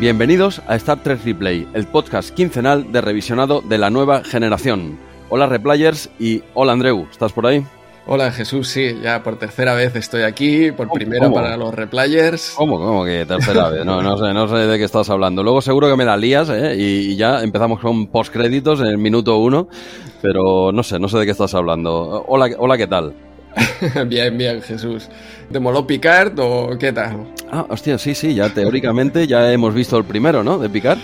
Bienvenidos a Star Trek Replay, el podcast quincenal de revisionado de la nueva generación. Hola Replayers y hola Andreu, ¿estás por ahí? Hola Jesús, sí, ya por tercera vez estoy aquí, por primera para los replayers. ¿Cómo, cómo que tercera vez? No, no sé, no sé de qué estás hablando. Luego seguro que me la lías ¿eh? y, ya empezamos con postcréditos en el minuto uno, pero no sé, no sé de qué estás hablando. Hola, hola, ¿qué tal? bien, bien, Jesús. ¿Te moló Picard o qué tal? Ah, hostia, sí, sí, ya teóricamente ya hemos visto el primero, ¿no? De Picard.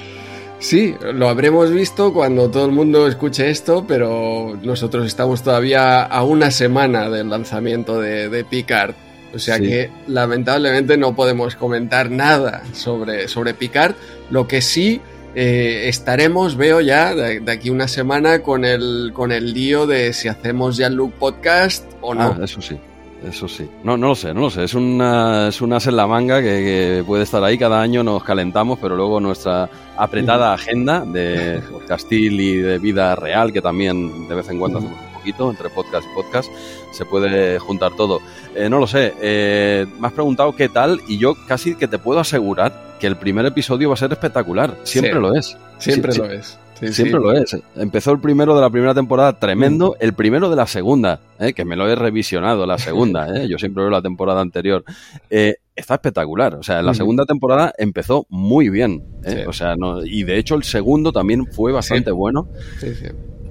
Sí, lo habremos visto cuando todo el mundo escuche esto, pero nosotros estamos todavía a una semana del lanzamiento de, Picard. O sea que lamentablemente no podemos comentar nada sobre, sobre Picard. Lo que sí eh, estaremos, veo ya, de, aquí una semana con el, con el lío de si hacemos ya el Look Podcast o no. Ah, eso sí. Eso sí. No, no lo sé, no lo sé. Es una, es una en la manga que, puede estar ahí. Cada año nos calentamos, pero luego nuestra apretada agenda de castil y de vida real, que también de vez en cuando hacemos un poquito entre podcast y podcast, se puede juntar todo. Eh, no lo sé. Eh, me has preguntado qué tal y yo casi que te puedo asegurar que el primer episodio va a ser espectacular. Siempre lo es. Siempre lo es. Siempre lo es. Empezó el primero de la primera temporada tremendo, mm. el primero de la segunda, ¿eh? que me lo he revisionado, la segunda, ¿eh? yo siempre veo la temporada anterior. Eh, está espectacular, o sea, la mm. segunda temporada empezó muy bien, o sea, no, y de hecho el segundo también fue bastante bueno. Sí, sí.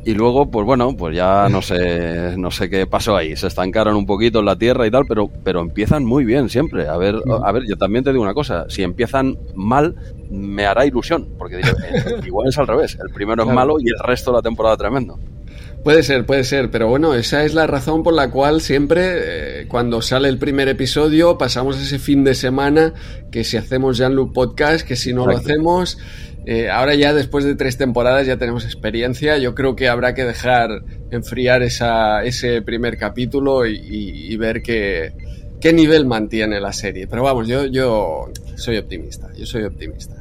Y luego, pues bueno, pues ya no sé, no sé qué pasó ahí. Se estancaron un poquito en la tierra y tal, pero, pero empiezan muy bien siempre. A ver, a ver, yo también te digo una cosa, si empiezan mal, me hará ilusión, porque eh, igual es al revés. El primero es malo y el resto de la temporada tremendo. Puede ser, puede ser, pero bueno, esa es la razón por la cual siempre eh, cuando sale el primer episodio pasamos ese fin de semana que si hacemos Loop Podcast, que si no lo hacemos, eh, ahora ya después de tres temporadas ya tenemos experiencia. Yo creo que habrá que dejar enfriar esa, ese primer capítulo y, ver qué, qué nivel mantiene la serie. Pero vamos, yo, yo soy optimista. Yo soy optimista.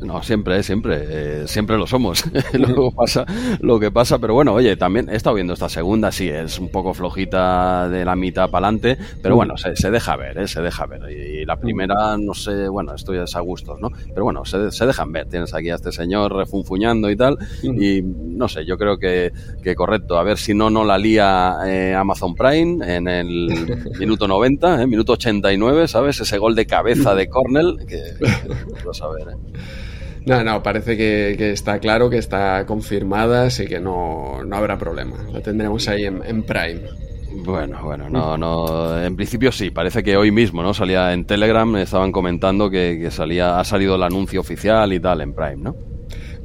No, siempre, siempre, eh, siempre lo somos. Luego pasa lo que pasa, pero bueno, oye, también he estado viendo esta segunda, sí, es un poco flojita de la mitad para adelante, pero bueno, se, deja ver, ¿eh? se deja ver. Y, la primera, no sé, bueno, estoy a gustos, ¿no? Pero bueno, se, se, dejan ver. Tienes aquí a este señor refunfuñando y tal, y no sé, yo creo que, que correcto. A ver si no, no la lía eh, Amazon Prime en el minuto 90, ¿eh? minuto 89, ¿sabes? Ese gol de cabeza de Cornell, que, que, a ver, ¿eh? No, no, parece que, está claro, que está confirmada, así que no, no habrá problema. La tendremos ahí en, Prime. Bueno, bueno, no, no. En principio sí, parece que hoy mismo, ¿no? Salía en Telegram, estaban comentando que, salía, ha salido el anuncio oficial y tal en Prime, ¿no?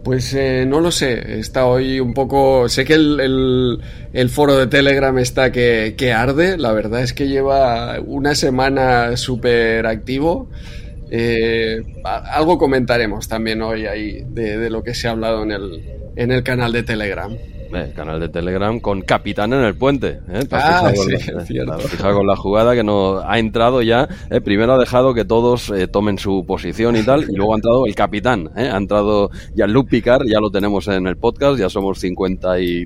Pues eh, no lo sé, está hoy un poco... Sé que el, el, foro de Telegram está que, que, arde, la verdad es que lleva una semana súper activo eh, algo comentaremos también hoy ahí de, lo que se ha hablado en el, en el canal de Telegram. El canal de Telegram con Capitán en el puente. ¿eh? Ah, sí, con la jugada que no ha entrado ya. ¿eh? Primero ha dejado que todos eh, tomen su posición y tal, y luego ha entrado el capitán. ¿eh? Ha entrado ya Luke Picard, ya lo tenemos en el podcast, ya somos 50 y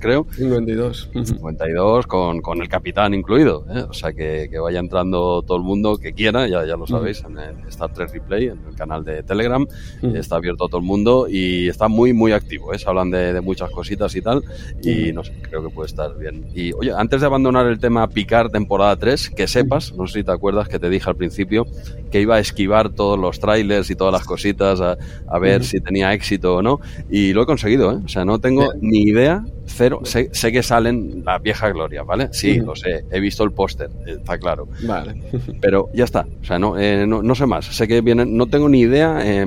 creo. 52. 52 con, con el capitán incluido. ¿eh? O sea, que, que, vaya entrando todo el mundo que quiera, ya, ya lo sabéis, en el Star Trek Replay, en el canal de Telegram. Está abierto a todo el mundo y está muy, muy activo. ¿eh? Se hablan de, de muchas cositas y tal. Y no sé, creo que puede estar bien. Y oye, antes de abandonar el tema Picar temporada 3, que sepas, no sé si te acuerdas que te dije al principio, que iba a esquivar todos los trailers y todas las cositas a, a ver si tenía éxito o no. Y lo he conseguido, ¿eh? O sea, no tengo ni idea cero. Sé, sé, que salen la vieja gloria, ¿vale? Sí, lo sé. He visto el póster, está claro. Vale. Pero ya está. O sea, no, eh, no, no, sé más. Sé que vienen. No tengo ni idea. Eh,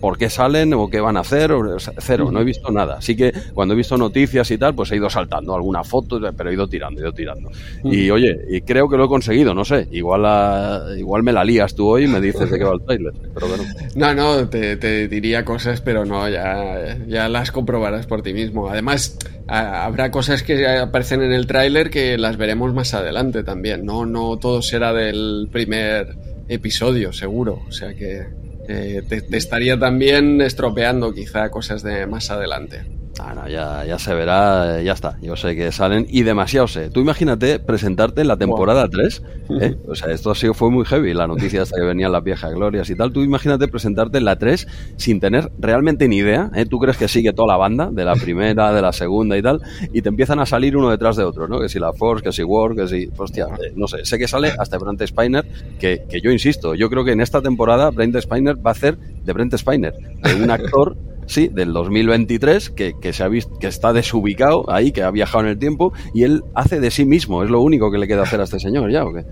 por qué salen o qué van a hacer, cero, no he visto nada. Así que cuando he visto noticias y tal, pues he ido saltando alguna foto, pero he ido tirando, he ido tirando. Y oye, y creo que lo he conseguido, no sé, igual, igual me la lías tú hoy y me dices de qué va el trailer, pero bueno. No, no, te, diría cosas, pero no, ya, ya las comprobarás por ti mismo. Además, habrá cosas que aparecen en el tráiler que las veremos más adelante también, no, no todo será del primer episodio, seguro, o sea que... Eh, te, estaría también estropeando quizá cosas de más adelante. Ah, no, ya, ya se verá, ya está. Yo sé que salen y demasiado sé. Tú imagínate presentarte en la temporada 3. ¿eh? O sea, esto ha sido, fue muy heavy, la noticia hasta que venían las viejas glorias y tal. Tú imagínate presentarte en la 3 sin tener realmente ni idea. ¿eh? Tú crees que sigue toda la banda, de la primera, de la segunda y tal, y te empiezan a salir uno detrás de otro, ¿no? Que si la Force, que si War, que si. Hostia, eh, no sé. Sé que sale hasta Brent Spiner, que, que yo insisto, yo creo que en esta temporada Brent Spiner va a hacer de Brent Spiner, de un actor sí, del 2023, que, que, se ha visto, que está desubicado ahí, que ha viajado en el tiempo, y él hace de sí mismo, es lo único que le queda hacer a este señor, ¿ya o qué?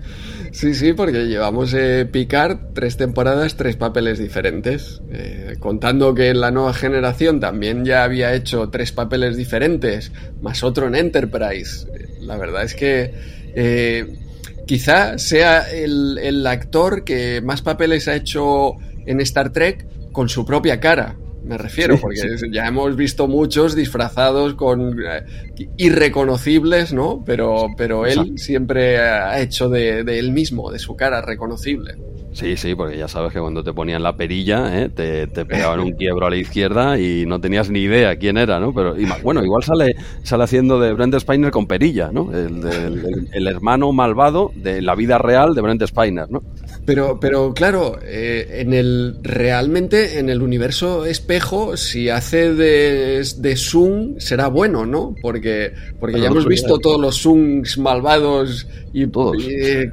Sí, sí, porque llevamos eh, Picard tres temporadas, tres papeles diferentes, eh, contando que en la nueva generación también ya había hecho tres papeles diferentes, más otro en Enterprise. La verdad es que... Eh, quizá sea el, el, actor que más papeles ha hecho en Star Trek con su propia cara me refiero, porque ya hemos visto muchos disfrazados con eh, irreconocibles, ¿no? Pero, pero él siempre ha hecho de, él mismo, de su cara reconocible. Sí, sí, porque ya sabes que cuando te ponían la perilla, ¿eh? te, pegaban un quiebro a la izquierda y no tenías ni idea quién era, ¿no? Pero bueno, igual sale, sale haciendo de Brent Spiner con perilla, ¿no? El, el hermano malvado de la vida real de Brent Spiner, ¿no? Pero, pero claro, eh, en el realmente en el universo espejo, si hace de, de Zoom, será bueno, ¿no? Porque, porque ya hemos visto todos los Zooms malvados y, todos.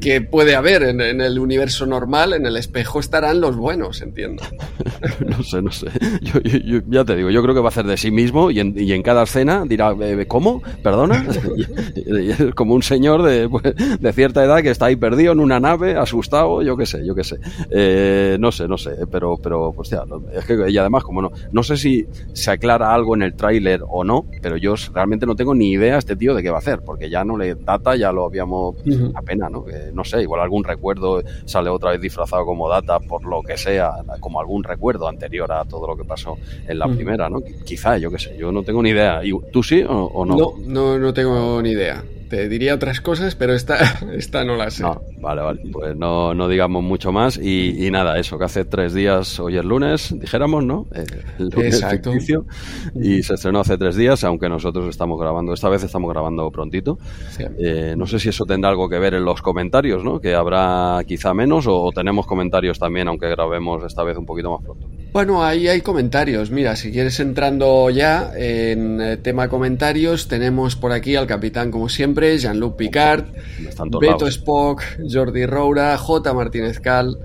que puede haber en, el universo normal, en el espejo estarán los buenos, entiendo. no sé, no sé. Yo, ya te digo, yo creo que va a hacer de sí mismo y en, y en cada escena dirá, eh, ¿cómo? ¿Perdona? como un señor de, pues, de cierta edad que está ahí perdido en una nave, asustado, yo qué sé, yo qué sé. Eh, no sé, no sé, pero, pero, pues ya, es que, y además, como no, no sé si se aclara algo en el tráiler o no, pero yo realmente no tengo ni idea este tío de qué va a hacer, porque ya no le data, ya lo habíamos, apenas, ¿no? no sé, igual algún recuerdo sale otra vez disfrazado como data, por lo que sea, como algún recuerdo anterior a todo lo que pasó en la primera, ¿no? Quizá, yo qué sé, yo no tengo ni idea. ¿Y tú sí o, no? No, no, no tengo ni idea. Te diría otras cosas, pero esta, esta no la sé. No, vale, vale. Pues no, no digamos mucho más. Y, nada, eso, que hace tres días, hoy es lunes, dijéramos, ¿no? Eh, el lunes Exacto. y se estrenó hace tres días, aunque nosotros estamos grabando, esta vez estamos grabando prontito. Eh, no sé si eso tendrá algo que ver en los comentarios, ¿no? Que habrá quizá menos o, tenemos comentarios también, aunque grabemos esta vez un poquito más pronto. Bueno, ahí hay comentarios. Mira, si quieres entrando ya en eh, tema comentarios, tenemos por aquí al capitán, como siempre, Jean-Luc Picard, Beto Spock, Jordi Roura, J. Martínez Cal,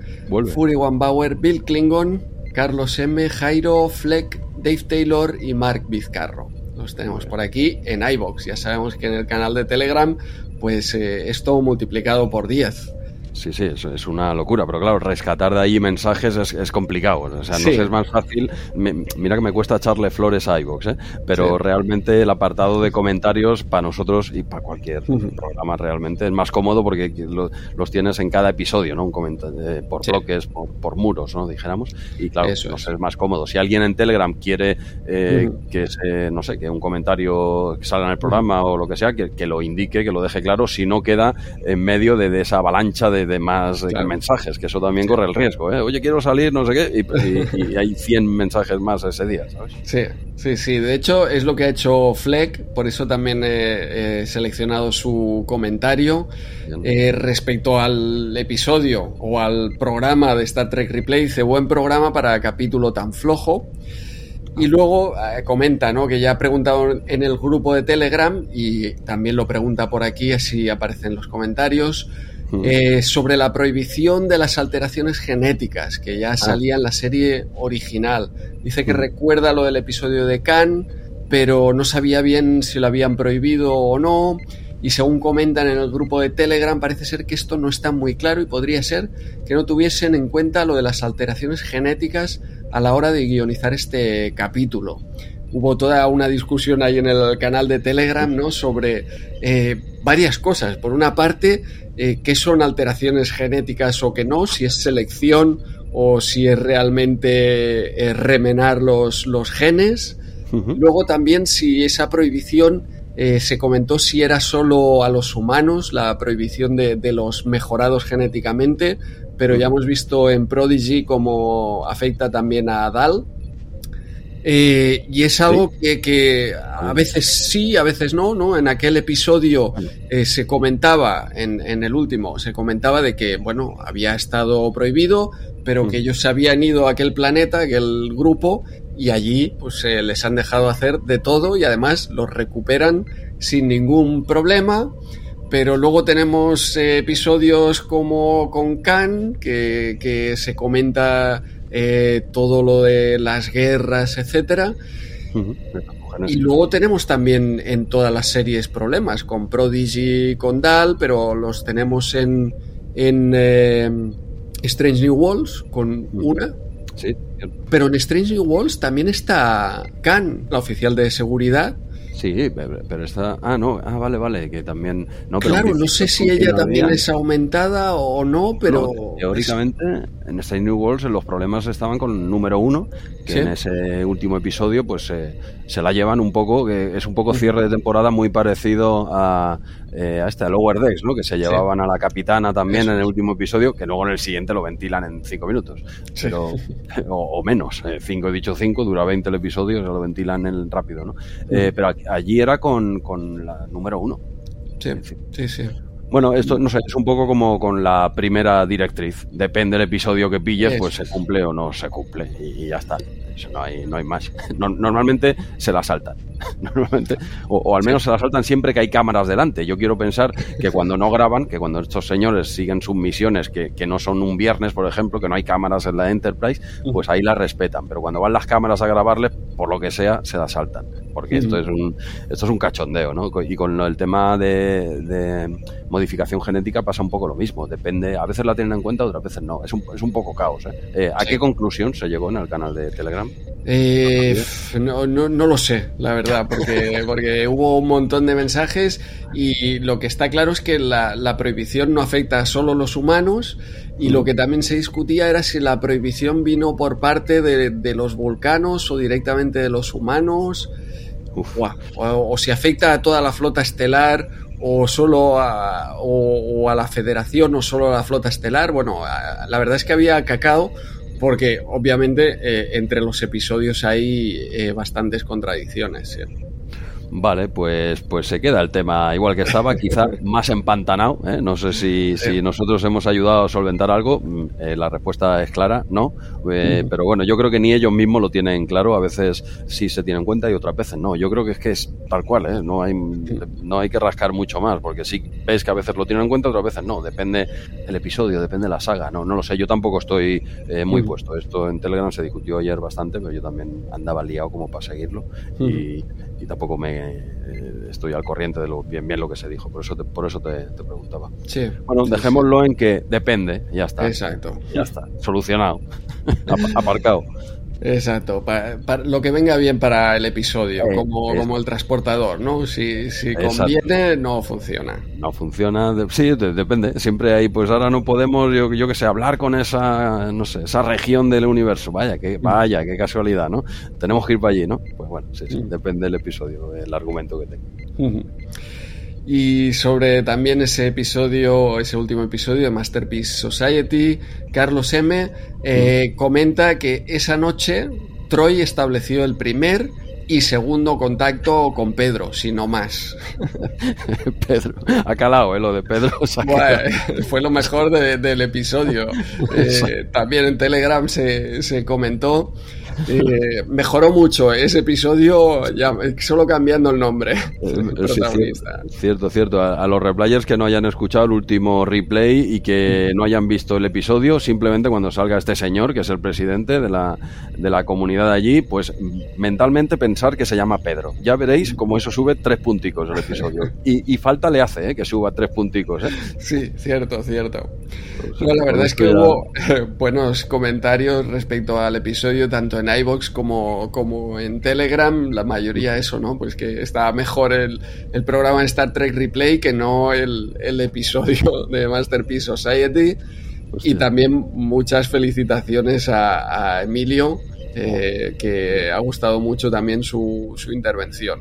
Fury One Bauer, Bill Klingon, Carlos M., Jairo, Fleck, Dave Taylor y Mark Vizcarro. Los tenemos por aquí en iBox. Ya sabemos que en el canal de Telegram, pues eh, es todo multiplicado por 10. Sí, sí, es, una locura, pero claro, rescatar de ahí mensajes es, complicado. O sea, no sé, es más fácil. mira que me cuesta echarle flores a iVoox, ¿eh? pero realmente el apartado de comentarios para nosotros y para cualquier programa realmente es más cómodo porque los tienes en cada episodio, ¿no? Un comentario eh, por bloques, por, muros, ¿no? Dijéramos. Y claro, Eso es. más cómodo. Si alguien en Telegram quiere eh, que se, no sé, que un comentario salga en el programa o lo que sea, que, lo indique, que lo deje claro, si no queda en medio de esa avalancha de de, más mensajes, que eso también corre el riesgo. ¿eh? Oye, quiero salir, no sé qué, y, hay 100 mensajes más ese día, ¿sabes? Sí, sí, sí. De hecho, es lo que ha hecho Fleck, por eso también he, seleccionado su comentario eh, respecto al episodio o al programa de Star Trek Replay. Dice, buen programa para capítulo tan flojo. Y luego eh, comenta, ¿no? Que ya ha preguntado en el grupo de Telegram y también lo pregunta por aquí, así aparece en los comentarios. Eh, sobre la prohibición de las alteraciones genéticas, que ya ah. salía en la serie original. Dice que recuerda lo del episodio de Khan, pero no sabía bien si lo habían prohibido o no. Y según comentan en el grupo de Telegram, parece ser que esto no está muy claro y podría ser que no tuviesen en cuenta lo de las alteraciones genéticas a la hora de guionizar este capítulo hubo toda una discusión ahí en el canal de Telegram, ¿no? Sobre eh, varias cosas. Por una parte, eh, qué son alteraciones genéticas o qué no, si es selección o si es realmente eh, remenar los, los genes. Luego también si esa prohibición se comentó si era solo a los humanos, la prohibición de, de los mejorados genéticamente, pero ya hemos visto en Prodigy cómo afecta también a Dal. Eh, y es algo que, a veces sí, a veces no, ¿no? En aquel episodio eh, se comentaba, en, en, el último, se comentaba de que, bueno, había estado prohibido, pero que ellos se habían ido a aquel planeta, aquel grupo, y allí pues eh, les han dejado hacer de todo y además los recuperan sin ningún problema. Pero luego tenemos episodios como con Khan, que, que se comenta eh, todo lo de las guerras, etcétera. Y luego tenemos también en todas las series problemas, con Prodigy, con Dal, pero los tenemos en, en eh, Strange New Worlds, con una. Sí. Pero en Strange New Worlds también está Khan, la oficial de seguridad, Sí, pero está. Ah, no, ah, vale, vale, que también. No, claro, no sé si ella también es aumentada o no, pero. teóricamente, en este New Worlds los problemas estaban con número uno, que en ese último episodio, pues se la llevan un poco, que es un poco cierre de temporada muy parecido a, eh, a este, a Lower Decks, ¿no? Que se llevaban a la capitana también en el último episodio, que luego en el siguiente lo ventilan en cinco minutos. Pero, o, menos, eh, cinco, he dicho cinco, dura 20 el episodio, se lo ventilan el rápido, ¿no? Eh, pero allí era con, con la número uno. Sí, sí, sí. Bueno, esto no sé, es un poco como con la primera directriz. Depende del episodio que pilles, pues se cumple o no se cumple. Y, ya está. Eso no hay, no hay más. normalmente se la saltan. Normalmente, o, al menos se la saltan siempre que hay cámaras delante. Yo quiero pensar que cuando no graban, que cuando estos señores siguen sus misiones, que, que no son un viernes, por ejemplo, que no hay cámaras en la Enterprise, pues ahí las respetan. Pero cuando van las cámaras a grabarles, por lo que sea, se la saltan. Porque esto es un esto es un cachondeo, ¿no? Y con el tema de modificación genética pasa un poco lo mismo. Depende, a veces la tienen en cuenta, otras veces no. Es un, es un poco caos. ¿eh? eh a qué conclusión se llegó en el canal de Telegram? Eh, no, no, no, lo sé, la verdad, porque, porque hubo un montón de mensajes y lo que está claro es que la, la prohibición no afecta a solo los humanos y lo que también se discutía era si la prohibición vino por parte de, de los vulcanos o directamente de los humanos. o, si afecta a toda la flota estelar o solo a, o, a la federación o solo a la flota estelar. Bueno, la verdad es que había cacao porque obviamente eh, entre los episodios hay eh, bastantes contradicciones. Vale, pues, pues se queda el tema igual que estaba, quizá más empantanado. ¿eh? No sé si, si, nosotros hemos ayudado a solventar algo. Mm, eh, la respuesta es clara, no. Eh, pero bueno, yo creo que ni ellos mismos lo tienen claro. A veces sí se tienen en cuenta y otras veces no. Yo creo que es que es tal cual, ¿eh? no, hay, no hay que rascar mucho más, porque sí ves que a veces lo tienen en cuenta, otras veces no. Depende el episodio, depende la saga. No, no lo sé. Yo tampoco estoy muy puesto. Esto en Telegram se discutió ayer bastante, pero yo también andaba liado como para seguirlo. y, y tampoco me eh, estoy al corriente de lo bien bien lo que se dijo, por eso te, por eso te, preguntaba. Sí. Bueno, dejémoslo en que depende, ya está. Exacto. Ya está, solucionado, aparcado. Exacto, para, lo que venga bien para el episodio, como, como el transportador, ¿no? Si, si conviene, no funciona. No funciona, sí, depende. Siempre hay, pues ahora no podemos, yo, yo que sé, hablar con esa, no sé, esa región del universo. Vaya, que, vaya, qué casualidad, ¿no? Tenemos que ir para allí, ¿no? Pues bueno, sí, sí, depende del episodio, el argumento que tenga. Y sobre también ese episodio, ese último episodio de Masterpiece Society, Carlos M. Eh, comenta que esa noche Troy estableció el primer y segundo contacto con Pedro, si no más. Pedro, ha calado, ¿eh? lo de Pedro. fue lo mejor del episodio. Eh, también en Telegram se, se comentó eh, mejoró mucho ese episodio, ya, solo cambiando el nombre. Eh, cierto, cierto. A, los replayers que no hayan escuchado el último replay y que no hayan visto el episodio, simplemente cuando salga este señor, que es el presidente de la, de la comunidad allí, pues mentalmente pensar que se llama Pedro. Ya veréis cómo eso sube tres punticos el episodio. Y, falta le hace ¿eh? que suba tres punticos. Sí, cierto, cierto. la verdad es que hubo buenos comentarios respecto al episodio, tanto en iBox como, como en Telegram, la mayoría eso, ¿no? Pues que está mejor el, el programa Star Trek Replay que no el, el episodio de Masterpiece Society. Y también muchas felicitaciones a, Emilio, eh, que ha gustado mucho también su, su intervención.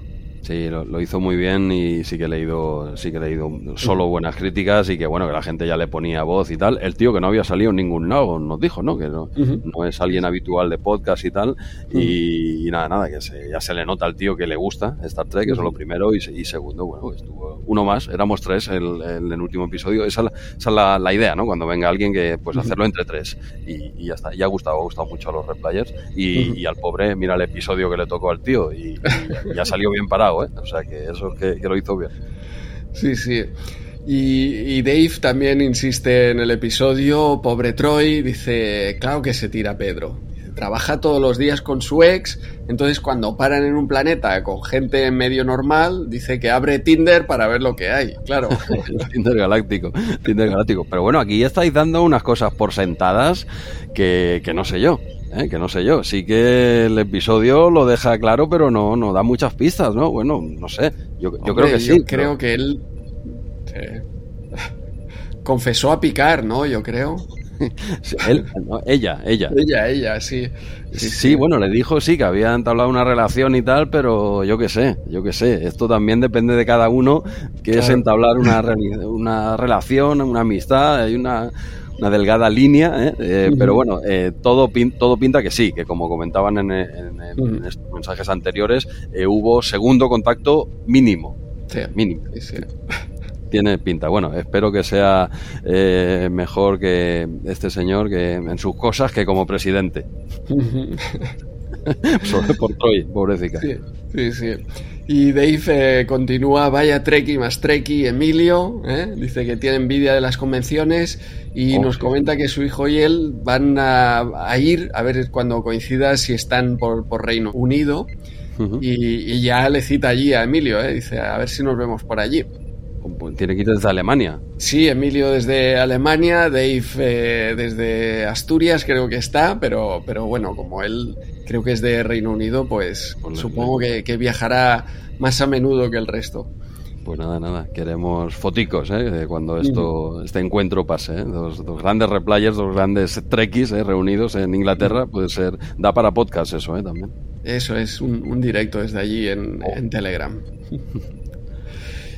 Sí, lo, hizo muy bien y sí que he leído, sí que he leído solo buenas críticas y que bueno, que la gente ya le ponía voz y tal. El tío que no había salido en ningún lado nos dijo, ¿no? Que no, no es alguien habitual de podcast y tal. y, nada, nada, que ya se le nota al tío que le gusta Star Trek, eso es lo primero. Y, segundo, bueno, estuvo uno más, éramos tres el, el, el último episodio. Esa, esa es la, la, idea, ¿no? Cuando venga alguien que pues hacerlo entre tres. Y, ya está. Y ha gustado, ha gustado mucho a los replayers. Y, y al pobre, mira el episodio que le tocó al tío y, ya salió bien parado ¿eh? O sea que eso que, que lo hizo bien. Sí, sí. Y, Dave también insiste en el episodio, pobre Troy, dice, claro que se tira Pedro. trabaja todos los días con su ex, entonces cuando paran en un planeta con gente medio normal, dice que abre Tinder para ver lo que hay, claro. Tinder galáctico, Tinder galáctico. Pero bueno, aquí estáis dando unas cosas por sentadas que, que no sé yo. ¿Eh? que no sé yo, sí que el episodio lo deja claro, pero no, no da muchas pistas, ¿no? Bueno, no sé, yo, creo que sí. Yo creo que él confesó a picar, ¿no? Yo creo. él, ella, ella. Ella, ella, sí. Sí, bueno, le dijo sí que había entablado una relación y tal, pero yo qué sé, yo qué sé. Esto también depende de cada uno, que es entablar una, una relación, una amistad, hay una una delgada línea, ¿eh? Eh, pero bueno, eh, todo, todo pinta que sí, que como comentaban en, estos mensajes anteriores, hubo segundo contacto mínimo. mínimo. Tiene pinta. Bueno, espero que sea mejor que este señor que en sus cosas que como presidente. Sobre por Troy, pobrecita. Sí, sí, Y Dave continúa, vaya Treki más Treki, Emilio, dice que tiene envidia de las convenciones y nos comenta que su hijo y él van a, ir a ver cuando coincida si están por, Reino Unido y, ya le cita allí a Emilio, ¿eh? dice a ver si nos vemos por allí. Pues tiene que ir desde Alemania. Sí, Emilio desde Alemania, Dave eh, desde Asturias creo que está, pero, pero bueno, como él creo que es de Reino Unido, pues supongo que, que viajará más a menudo que el resto. Pues nada, nada, queremos foticos ¿eh? cuando esto, este encuentro pase. ¿eh? Dos, grandes replayers, dos grandes trekkies ¿eh? reunidos en Inglaterra, puede ser, da para podcast eso ¿eh? también. Eso es un, directo desde allí en, oh. Telegram.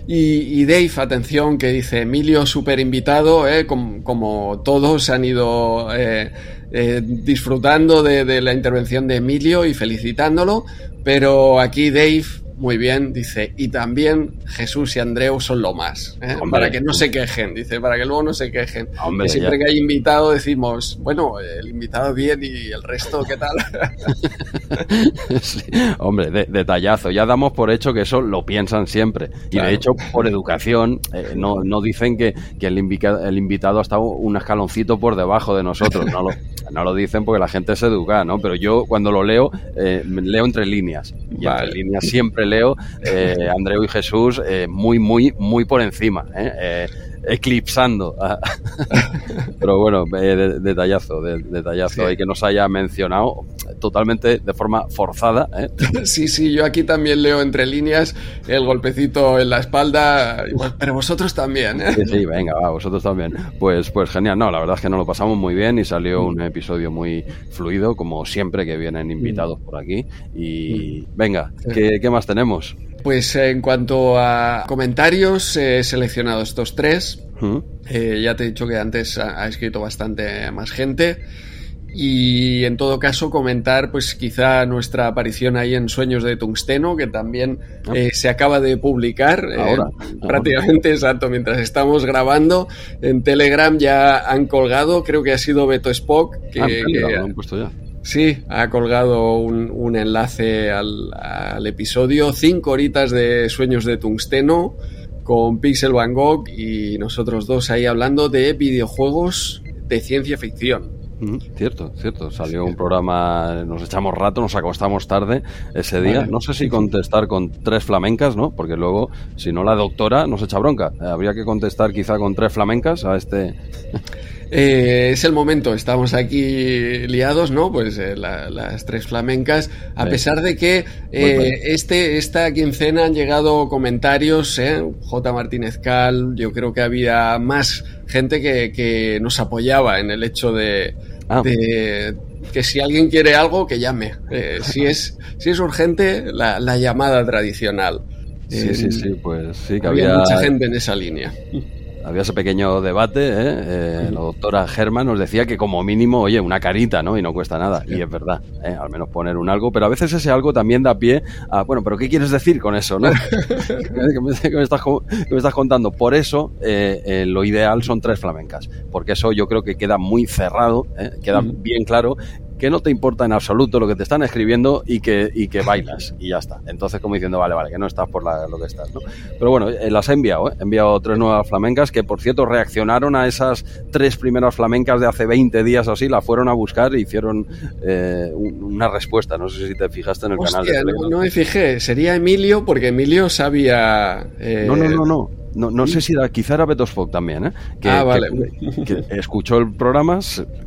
Y, Dave, atención, que dice Emilio, súper invitado, ¿eh? como, todos han ido eh, eh, disfrutando de, de, la intervención de Emilio y felicitándolo, pero aquí Dave muy bien, dice, y también Jesús y Andreu son lo más, ¿eh? para que no se quejen, dice, para que luego no se quejen. y siempre que hay invitado decimos, bueno, el invitado bien y el resto, ¿qué tal? Hombre, detallazo, ya damos por hecho que eso lo piensan siempre, y de hecho, por educación, eh, no, no dicen que, que el, el invitado ha estado un escaloncito por debajo de nosotros, no lo, no lo dicen porque la gente se educa, ¿no? Pero yo cuando lo leo, eh, leo entre líneas, y entre líneas siempre leo eh, Andreu y Jesús eh, muy, muy, muy por encima. ¿eh? Eclipsando. Pero bueno, detallazo, detallazo. Y que nos haya mencionado totalmente de forma forzada. Sí, sí, yo aquí también leo entre líneas el golpecito en la espalda, pero vosotros también. Sí, sí, venga, va, vosotros también. Pues, pues genial, no, la verdad es que nos lo pasamos muy bien y salió un episodio muy fluido, como siempre que vienen invitados por aquí. Y venga, ¿qué, qué más tenemos? Pues en cuanto a comentarios, he seleccionado estos tres. Eh, ya te he dicho que antes ha, escrito bastante más gente. Y en todo caso comentar pues quizá nuestra aparición ahí en Sueños de Tungsteno, que también ah. eh, se acaba de publicar eh, ahora, prácticamente exacto, mientras estamos grabando. En Telegram ya han colgado, creo que ha sido Beto Spock, que, ah, han puesto ya. Sí, ha colgado un, enlace al, episodio, cinco horitas de Sueños de Tungsteno con Pixel Van Gogh y nosotros dos ahí hablando de videojuegos de ciencia ficción. cierto, cierto. Salió un programa, nos echamos rato, nos acostamos tarde ese día. No sé si contestar con tres flamencas, ¿no? Porque luego, si no, la doctora nos echa bronca. Habría que contestar quizá con tres flamencas a este. Eh, es el momento, estamos aquí liados, ¿no? Pues eh, las tres flamencas, a pesar de que eh, este, esta quincena han llegado comentarios, J. Martínez Cal, yo creo que había más gente que, nos apoyaba en el hecho ah. de, que si alguien quiere algo, que llame. si, es, si es urgente, la, llamada tradicional. Sí, sí, sí, pues sí que había, mucha gente en esa línea había ese pequeño debate, ¿eh? Eh, la doctora Germán nos decía que como mínimo, oye, una carita, ¿no? Y no cuesta nada. Y es verdad, ¿eh? al menos poner un algo, pero a veces ese algo también da pie a, bueno, pero ¿qué quieres decir con eso, no? ¿Qué, me, estás, contando? Por eso lo ideal son tres flamencas, porque eso yo creo que queda muy cerrado, queda bien claro que no te importa en absoluto lo que te están escribiendo y que, y que bailas y ya está. Entonces como diciendo, vale, vale, que no estás por lo que estás, ¿no? Pero bueno, eh, las he enviado, ¿eh? he enviado tres nuevas flamencas que por cierto reaccionaron a esas tres primeras flamencas de hace 20 días o así, la fueron a buscar y hicieron eh, una respuesta, no sé si te fijaste en el canal. De no, no me fijé, sería Emilio porque Emilio sabía... No, no, no, no. No, no sé si era, quizá era Beto Spock también, ¿eh? Que, ah, vale. Que, escuchó el programa,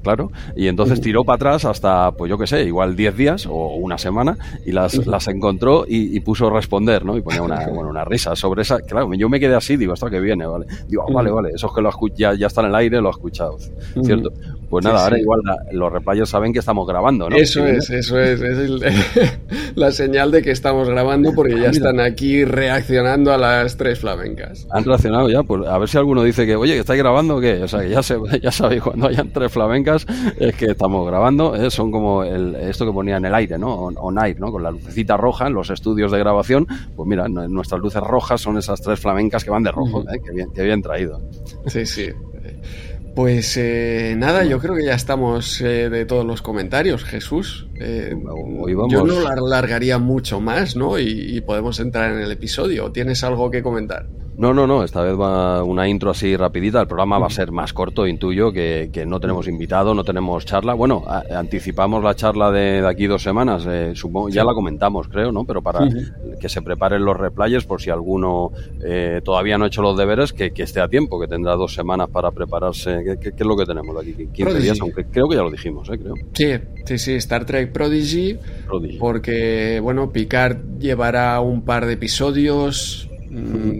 claro, y entonces tiró para atrás hasta, pues yo qué sé, igual 10 días o una semana y las, las encontró y, puso responder, ¿no? Y ponía una, bueno, una risa sobre esa. Claro, yo me quedé así, digo, hasta que viene, ¿vale? Digo, ah, vale, vale, esos que lo ya, ya están en el aire, lo ha escuchado, ¿cierto? Pues nada, ahora igual los replayers saben que estamos grabando, ¿no? Eso es, eso es, es la señal de que estamos grabando porque ya ah, están aquí reaccionando a las tres flamencas han reaccionado ya, pues a ver si alguno dice que, oye, que estáis grabando o qué. O sea, que ya, se, ya sabéis, cuando hayan tres flamencas es que estamos grabando. ¿eh? Son como el, esto que ponía en el aire, ¿no? On, air, ¿no? Con la lucecita roja en los estudios de grabación. Pues mira, nuestras luces rojas son esas tres flamencas que van de rojo, ¿eh? que, bien, que bien traído. Sí, sí. Pues eh, nada, yo creo que ya estamos eh, de todos los comentarios, Jesús. Eh, yo no alargaría mucho más, ¿no? Y, y, podemos entrar en el episodio. ¿Tienes algo que comentar? No, no, no, esta vez va una intro así rapidita, el programa va a ser más corto, intuyo, que, que no tenemos invitado, no tenemos charla. Bueno, anticipamos la charla de, aquí dos semanas, eh, supongo, ya la comentamos, creo, ¿no? Pero para que se preparen los replayers por si alguno eh, todavía no ha hecho los deberes, que, esté a tiempo, que tendrá dos semanas para prepararse. ¿Qué, es lo que tenemos aquí? 15 días, aunque creo que ya lo dijimos, ¿eh? Creo. Sí, sí, sí, Star Trek Prodigy, Prodigy. porque, bueno, Picard llevará un par de episodios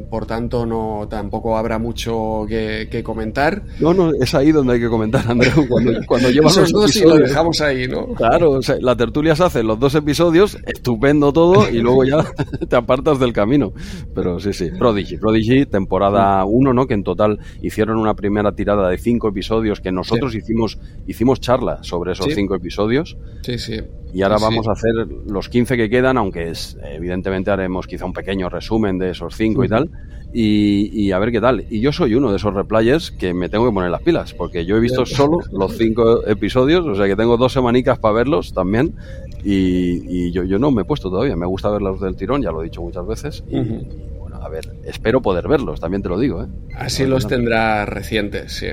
por tanto, no tampoco habrá mucho que, comentar. No, no, es ahí donde hay que comentar, Andrés. Cuando, cuando llevas los dos y lo dejamos ahí, ¿no? Claro, la tertulia se hace los dos episodios, estupendo todo, y luego ya te apartas del camino. Pero sí, sí. Prodigy, Prodigy, temporada 1, ¿no? Que en total hicieron una primera tirada de cinco episodios que nosotros hicimos, hicimos charla sobre esos cinco episodios. Sí, sí. Y ahora vamos a hacer los 15 que quedan, aunque es, evidentemente haremos quizá un pequeño resumen de esos cinco y tal. Y, a ver qué tal. Y yo soy uno de esos replayers que me tengo que poner las pilas, porque yo he visto solo los cinco episodios, o sea que tengo dos semanicas para verlos también. Y, yo, yo no me he puesto todavía, me gusta verlos del tirón, ya lo he dicho muchas veces. Y, bueno, a ver, espero poder verlos, también te lo digo. ¿eh? Así los tendrá recientes, sí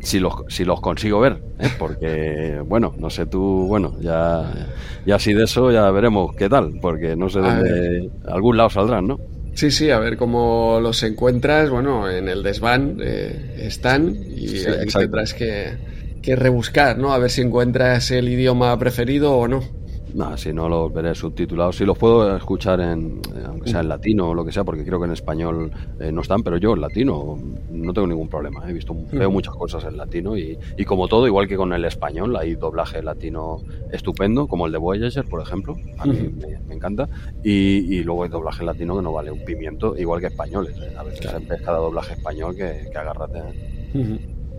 si los, si los consigo ver, ¿eh? porque, bueno, no sé tú, bueno, ya, ya así de eso ya veremos qué tal, porque no sé dónde, algún lado saldrán, ¿no? Sí, sí, a ver cómo los encuentras, bueno, en el desván eh, están y tendrás que, que rebuscar, ¿no? A ver si encuentras el idioma preferido o no. No, si no los veré subtitulados. Si los puedo escuchar en, eh, aunque sea en latino o lo que sea, porque creo que en español eh, no están, pero yo en latino no tengo ningún problema. He visto, veo muchas cosas en latino y, y, como todo, igual que con el español, hay doblaje latino estupendo, como el de Voyager, por ejemplo. A mí me, encanta. Y, y, luego hay doblaje latino que no vale un pimiento, igual que españoles. A veces claro. cada doblaje español que, que agárrate.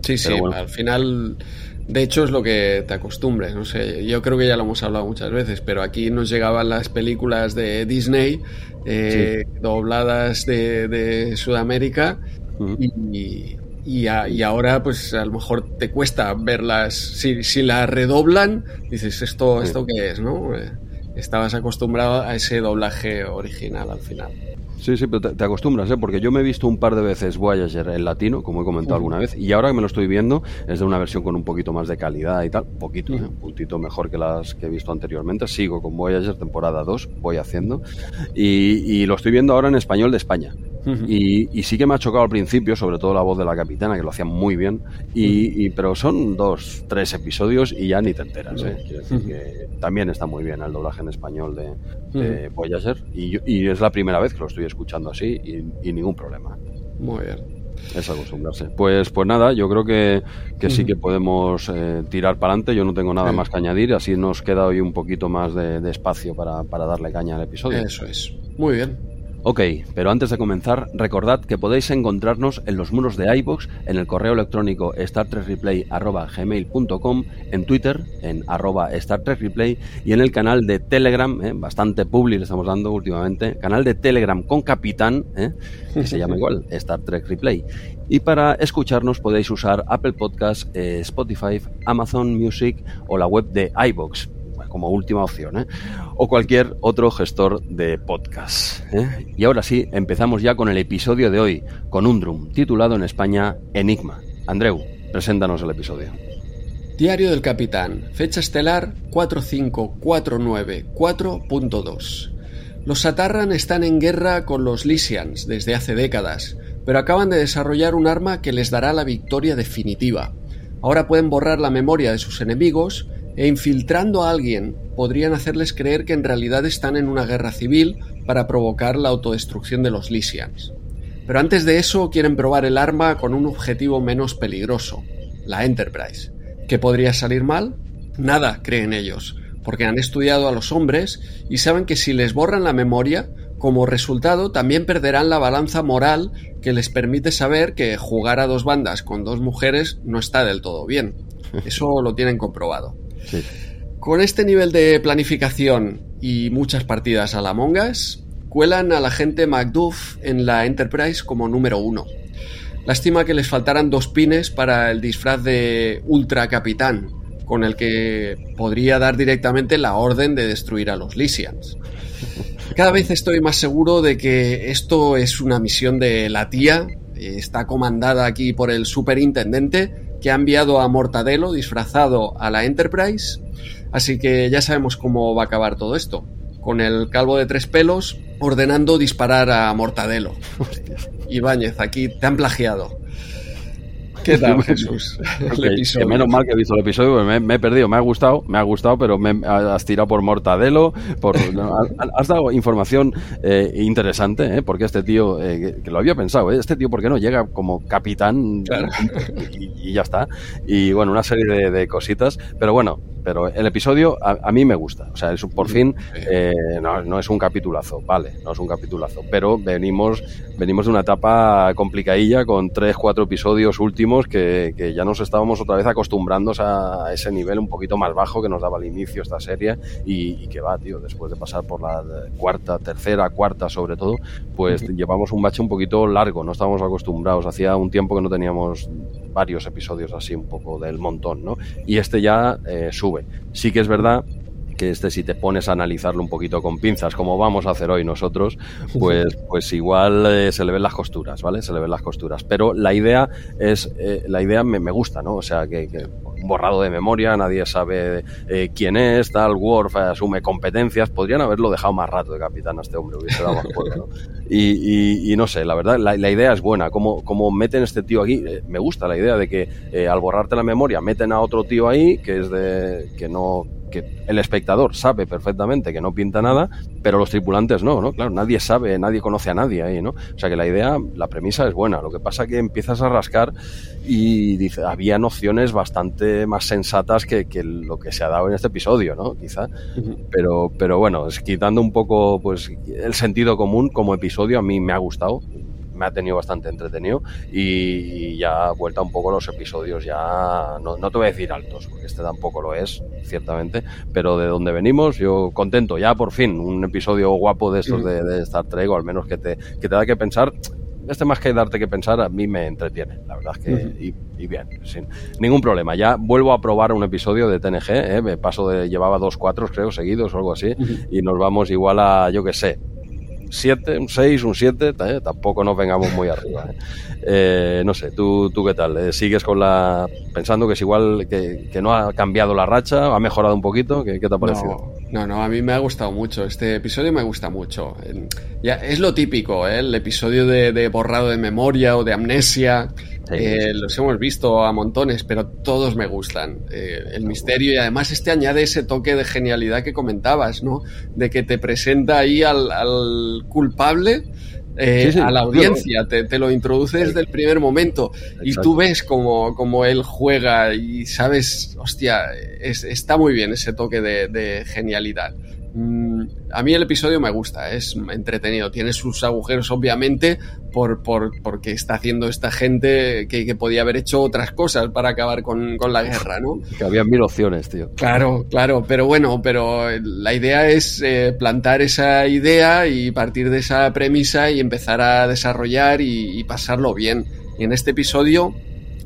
Sí, sí, al final de hecho, es lo que te acostumbres, no sé, yo creo que ya lo hemos hablado muchas veces, pero aquí nos llegaban las películas de Disney eh, dobladas de, Sudamérica y, y, ahora pues a lo mejor te cuesta verlas, si, si las redoblan, dices, ¿esto, ¿esto qué es? ¿no? Eh, estabas acostumbrado a ese doblaje original al final. Sí, sí, pero te, acostumbras, ¿eh? porque yo me he visto un par de veces Voyager en latino, como he comentado alguna vez, y ahora que me lo estoy viendo es de una versión con un poquito más de calidad y tal, poquito, ¿eh? un puntito mejor que las que he visto anteriormente. Sigo con Voyager temporada 2, voy haciendo, y, y lo estoy viendo ahora en español de España y, sí que me ha chocado al principio, sobre todo la voz de la capitana, que lo hacía muy bien, y, pero son dos, tres episodios y ya ni te enteras. ¿eh? que también está muy bien el doblaje en español de, Voyager, y, es la primera vez que lo estoy escuchando así y, ningún problema. Muy bien. Es acostumbrarse. Pues, pues nada, yo creo que, que sí que podemos eh, tirar para adelante. Yo no tengo nada más que añadir. Así nos queda hoy un poquito más de, espacio para, para darle caña al episodio. Eso es. Muy bien. Ok, pero antes de comenzar, recordad que podéis encontrarnos en los muros de iBox, en el correo electrónico startrekreplay.gmail.com, en Twitter, en arroba StarTrekReplay y en el canal de Telegram, eh, bastante public le estamos dando últimamente, canal de Telegram con Capitán, eh, que se llama igual, Star Trek Replay. Y para escucharnos podéis usar Apple Podcasts, eh, Spotify, Amazon Music o la web de iBox como última opción, ¿eh? o cualquier otro gestor de podcast. ¿eh? Y ahora sí, empezamos ya con el episodio de hoy, con un drum titulado en España Enigma. Andreu, preséntanos el episodio. Diario del Capitán, fecha estelar 45494.2. Los Satarran están en guerra con los Lysians desde hace décadas, pero acaban de desarrollar un arma que les dará la victoria definitiva. Ahora pueden borrar la memoria de sus enemigos e infiltrando a alguien podrían hacerles creer que en realidad están en una guerra civil para provocar la autodestrucción de los Lysians. Pero antes de eso quieren probar el arma con un objetivo menos peligroso, la Enterprise. ¿Qué podría salir mal? Nada, creen ellos, porque han estudiado a los hombres y saben que si les borran la memoria, como resultado también perderán la balanza moral que les permite saber que jugar a dos bandas con dos mujeres no está del todo bien. Eso lo tienen comprobado. Con este nivel de planificación y muchas partidas a la Mongas, cuelan al agente Macduff en la Enterprise como número uno. Lástima que les faltaran dos pines para el disfraz de Ultra Capitán, con el que podría dar directamente la orden de destruir a los Lysians. Cada vez estoy más seguro de que esto es una misión de la tía, está comandada aquí por el superintendente que ha enviado a Mortadelo disfrazado a la Enterprise. Así que ya sabemos cómo va a acabar todo esto. Con el calvo de tres pelos ordenando disparar a Mortadelo. Ibáñez, aquí te han plagiado. ¿Qué tal, Jesús? menos mal que he visto el episodio, me, me, he perdido, me ha gustado, me ha gustado, pero me has tirado por Mortadelo, por, has dado información eh, interesante, ¿eh? porque este tío, eh, que, lo había pensado, ¿eh? este tío, ¿por qué no llega como capitán y, ya está? Y bueno, una serie de, de cositas, pero bueno, pero el episodio a, mí me gusta. O sea, es, por fin eh, no, es un capitulazo, vale, no es un capitulazo, pero venimos, venimos de una etapa complicadilla con tres, cuatro episodios últimos que, ya nos estábamos otra vez acostumbrando a ese nivel un poquito más bajo que nos daba al inicio esta serie y, que va, tío, después de pasar por la cuarta, tercera, cuarta sobre todo, pues llevamos un bache un poquito largo, no estábamos acostumbrados. Hacía un tiempo que no teníamos varios episodios así un poco del montón, ¿no? Y este ya eh, sube. Sí que es verdad que este si te pones a analizarlo un poquito con pinzas, como vamos a hacer hoy nosotros, pues, pues igual eh, se le ven las costuras, ¿vale? Se le ven las costuras. Pero la idea es, eh, la idea me, me, gusta, ¿no? O sea, que, que borrado de memoria, nadie sabe eh, quién es, tal, Worf asume competencias, podrían haberlo dejado más rato de capitán a este hombre, hubiese dado más ¿no? y, y, no sé, la verdad, la, idea es buena, como, como meten este tío aquí, eh, me gusta la idea de que eh, al borrarte la memoria meten a otro tío ahí que es de que no que el espectador sabe perfectamente que no pinta nada, pero los tripulantes no, ¿no? Claro, nadie sabe, nadie conoce a nadie ahí, ¿no? O sea que la idea, la premisa es buena, lo que pasa que empiezas a rascar y dice, había nociones bastante más sensatas que, lo que se ha dado en este episodio, ¿no? Quizá, pero, pero bueno, quitando un poco pues el sentido común como episodio, a mí me ha gustado, me ha tenido bastante entretenido y ya vuelta un poco los episodios ya no, te voy a decir altos porque este tampoco lo es ciertamente pero de donde venimos yo contento ya por fin un episodio guapo de estos de, de, Star Trek o al menos que te, que te da que pensar este más que darte que pensar, a mí me entretiene, la verdad es que, y, bien, sin ningún problema. Ya vuelvo a probar un episodio de TNG, ¿eh? me paso de, llevaba dos cuatro, creo, seguidos o algo así, y nos vamos igual a, yo que sé, 7, un 6, un 7, ¿eh? tampoco nos vengamos muy arriba. ¿eh? Eh, no sé, ¿tú, tú qué tal? ¿Sigues con la pensando que es igual, que, que, no ha cambiado la racha, ha mejorado un poquito? ¿Qué, qué te ha parecido? No, no, a mí me ha gustado mucho. Este episodio me gusta mucho. Ya, es lo típico, el episodio de borrado de memoria o de amnesia. Eh, los hemos visto a montones, pero todos me gustan. Eh, el misterio y además este añade ese toque de genialidad que comentabas, ¿no? De que te presenta ahí al, culpable. Eh, a la audiencia, te, lo introduce desde el primer momento y tú ves como, él juega y sabes, hostia, está muy bien ese toque de, genialidad. Mm, a mí el episodio me gusta, es entretenido. Tiene sus agujeros, obviamente, por, por porque está haciendo esta gente que, podía haber hecho otras cosas para acabar con, la guerra, ¿no? Que había mil opciones, tío. Claro, claro, pero bueno, pero la idea es eh, plantar esa idea y partir de esa premisa y empezar a desarrollar y, pasarlo bien. Y en este episodio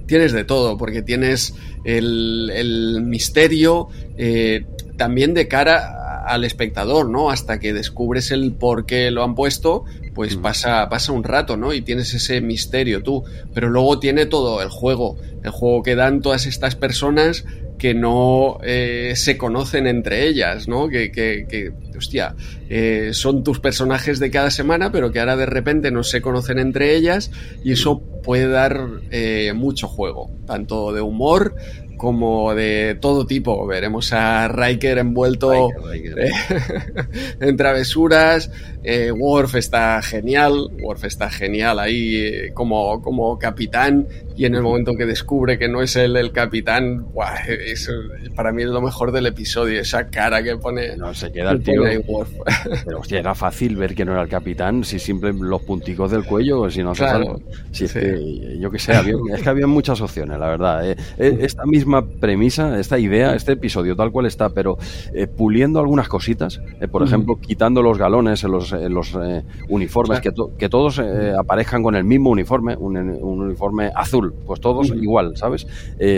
tienes de todo, porque tienes el, misterio eh, también de cara al espectador, ¿no? Hasta que descubres el por qué lo han puesto, pues mm. pasa, pasa un rato, ¿no? Y tienes ese misterio tú. Pero luego tiene todo el juego, el juego que dan todas estas personas que no eh, se conocen entre ellas, ¿no? Que, que, que hostia, eh, son tus personajes de cada semana, pero que ahora de repente no se conocen entre ellas y eso puede dar eh, mucho juego, tanto de humor como de todo tipo. Veremos a Riker envuelto en travesuras. Eh, Worf está genial. Worf está genial ahí eh, como, como capitán. Y en el momento que descubre que no es él el capitán, es, para mí es lo mejor del episodio. Esa cara que pone. No, se queda el tío. Pero hostia, era fácil ver que no era el capitán si siempre los punticos del cuello, si no claro, si es que, yo que sé, es que había muchas opciones, la verdad. Eh. Esta misma premisa, esta idea, este episodio tal cual está, pero eh, puliendo algunas cositas, eh, por ejemplo, quitando los galones en los, los eh, uniformes, que, que, todos aparezcan con el mismo uniforme, un, uniforme azul, pues todos igual, ¿sabes?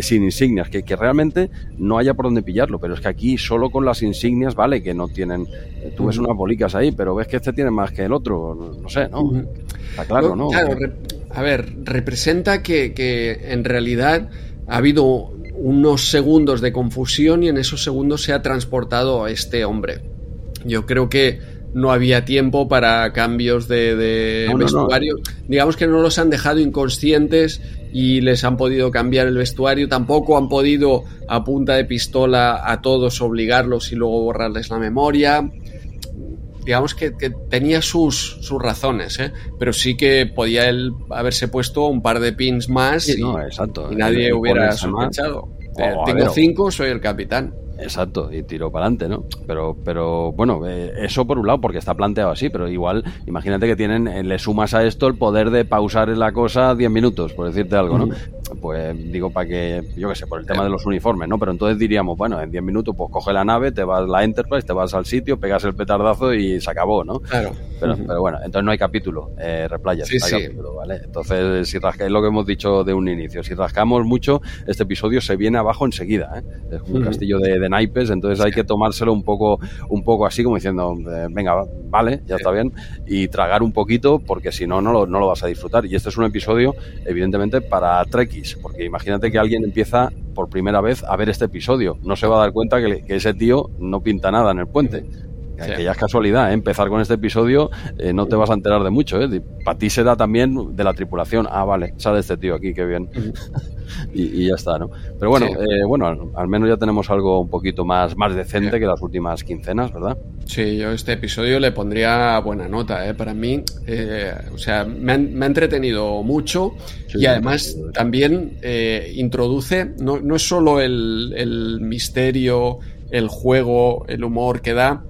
sin insignias, que, que, realmente no haya por dónde pillarlo, pero es que aquí solo con las insignias vale que no tienen, tú ves unas bolicas ahí, pero ves que este tiene más que el otro, no sé, ¿no? Está claro, ¿no? Claro, a ver, representa que, que en realidad ha habido unos segundos de confusión y en esos segundos se ha transportado a este hombre. Yo creo que no había tiempo para cambios de, vestuario. Digamos que no los han dejado inconscientes y les han podido cambiar el vestuario. Tampoco han podido a punta de pistola a todos obligarlos y luego borrarles la memoria digamos que, tenía sus, sus razones, ¿eh? pero sí que podía él haberse puesto un par de pins más y, nadie hubiera sospechado. Eh, tengo cinco, soy el capitán. Exacto, y tiro para adelante, ¿no? Pero, pero bueno, eh, eso por un lado, porque está planteado así, pero igual, imagínate que tienen, eh, le sumas a esto el poder de pausar la cosa 10 minutos, por decirte algo, ¿no? Pues digo, para que, yo qué sé, por el tema de los uniformes, ¿no? Pero entonces diríamos, bueno, en 10 minutos, pues coge la nave, te vas a la Enterprise, te vas al sitio, pegas el petardazo y se acabó, ¿no? Claro. Pero, pero bueno, entonces no hay capítulo, eh, replayas, sí, sí. ¿vale? Entonces, si rascáis lo que hemos dicho de un inicio, si rascamos mucho, este episodio se viene abajo enseguida, ¿eh? Es un castillo de, de naipes, entonces hay que tomárselo un poco, un poco así como diciendo, eh, venga, vale, ya está bien, y tragar un poquito porque si no, no lo, no lo vas a disfrutar. Y este es un episodio, evidentemente, para Trekkies, porque imagínate que alguien empieza por primera vez a ver este episodio, no se va a dar cuenta que, que ese tío no pinta nada en el puente que ya es casualidad, ¿eh? empezar con este episodio, eh, no te vas a enterar de mucho. ¿eh? Para ti será también de la tripulación. Ah, vale, sale este tío aquí, qué bien. y, ya está, ¿no? Pero bueno, eh, bueno al, menos ya tenemos algo un poquito más, más decente que las últimas quincenas, ¿verdad? Sí, yo este episodio le pondría buena nota, ¿eh? Para mí, o sea, me, ha entretenido mucho y además también introduce, no, no es solo el, el misterio, el juego, el humor que da,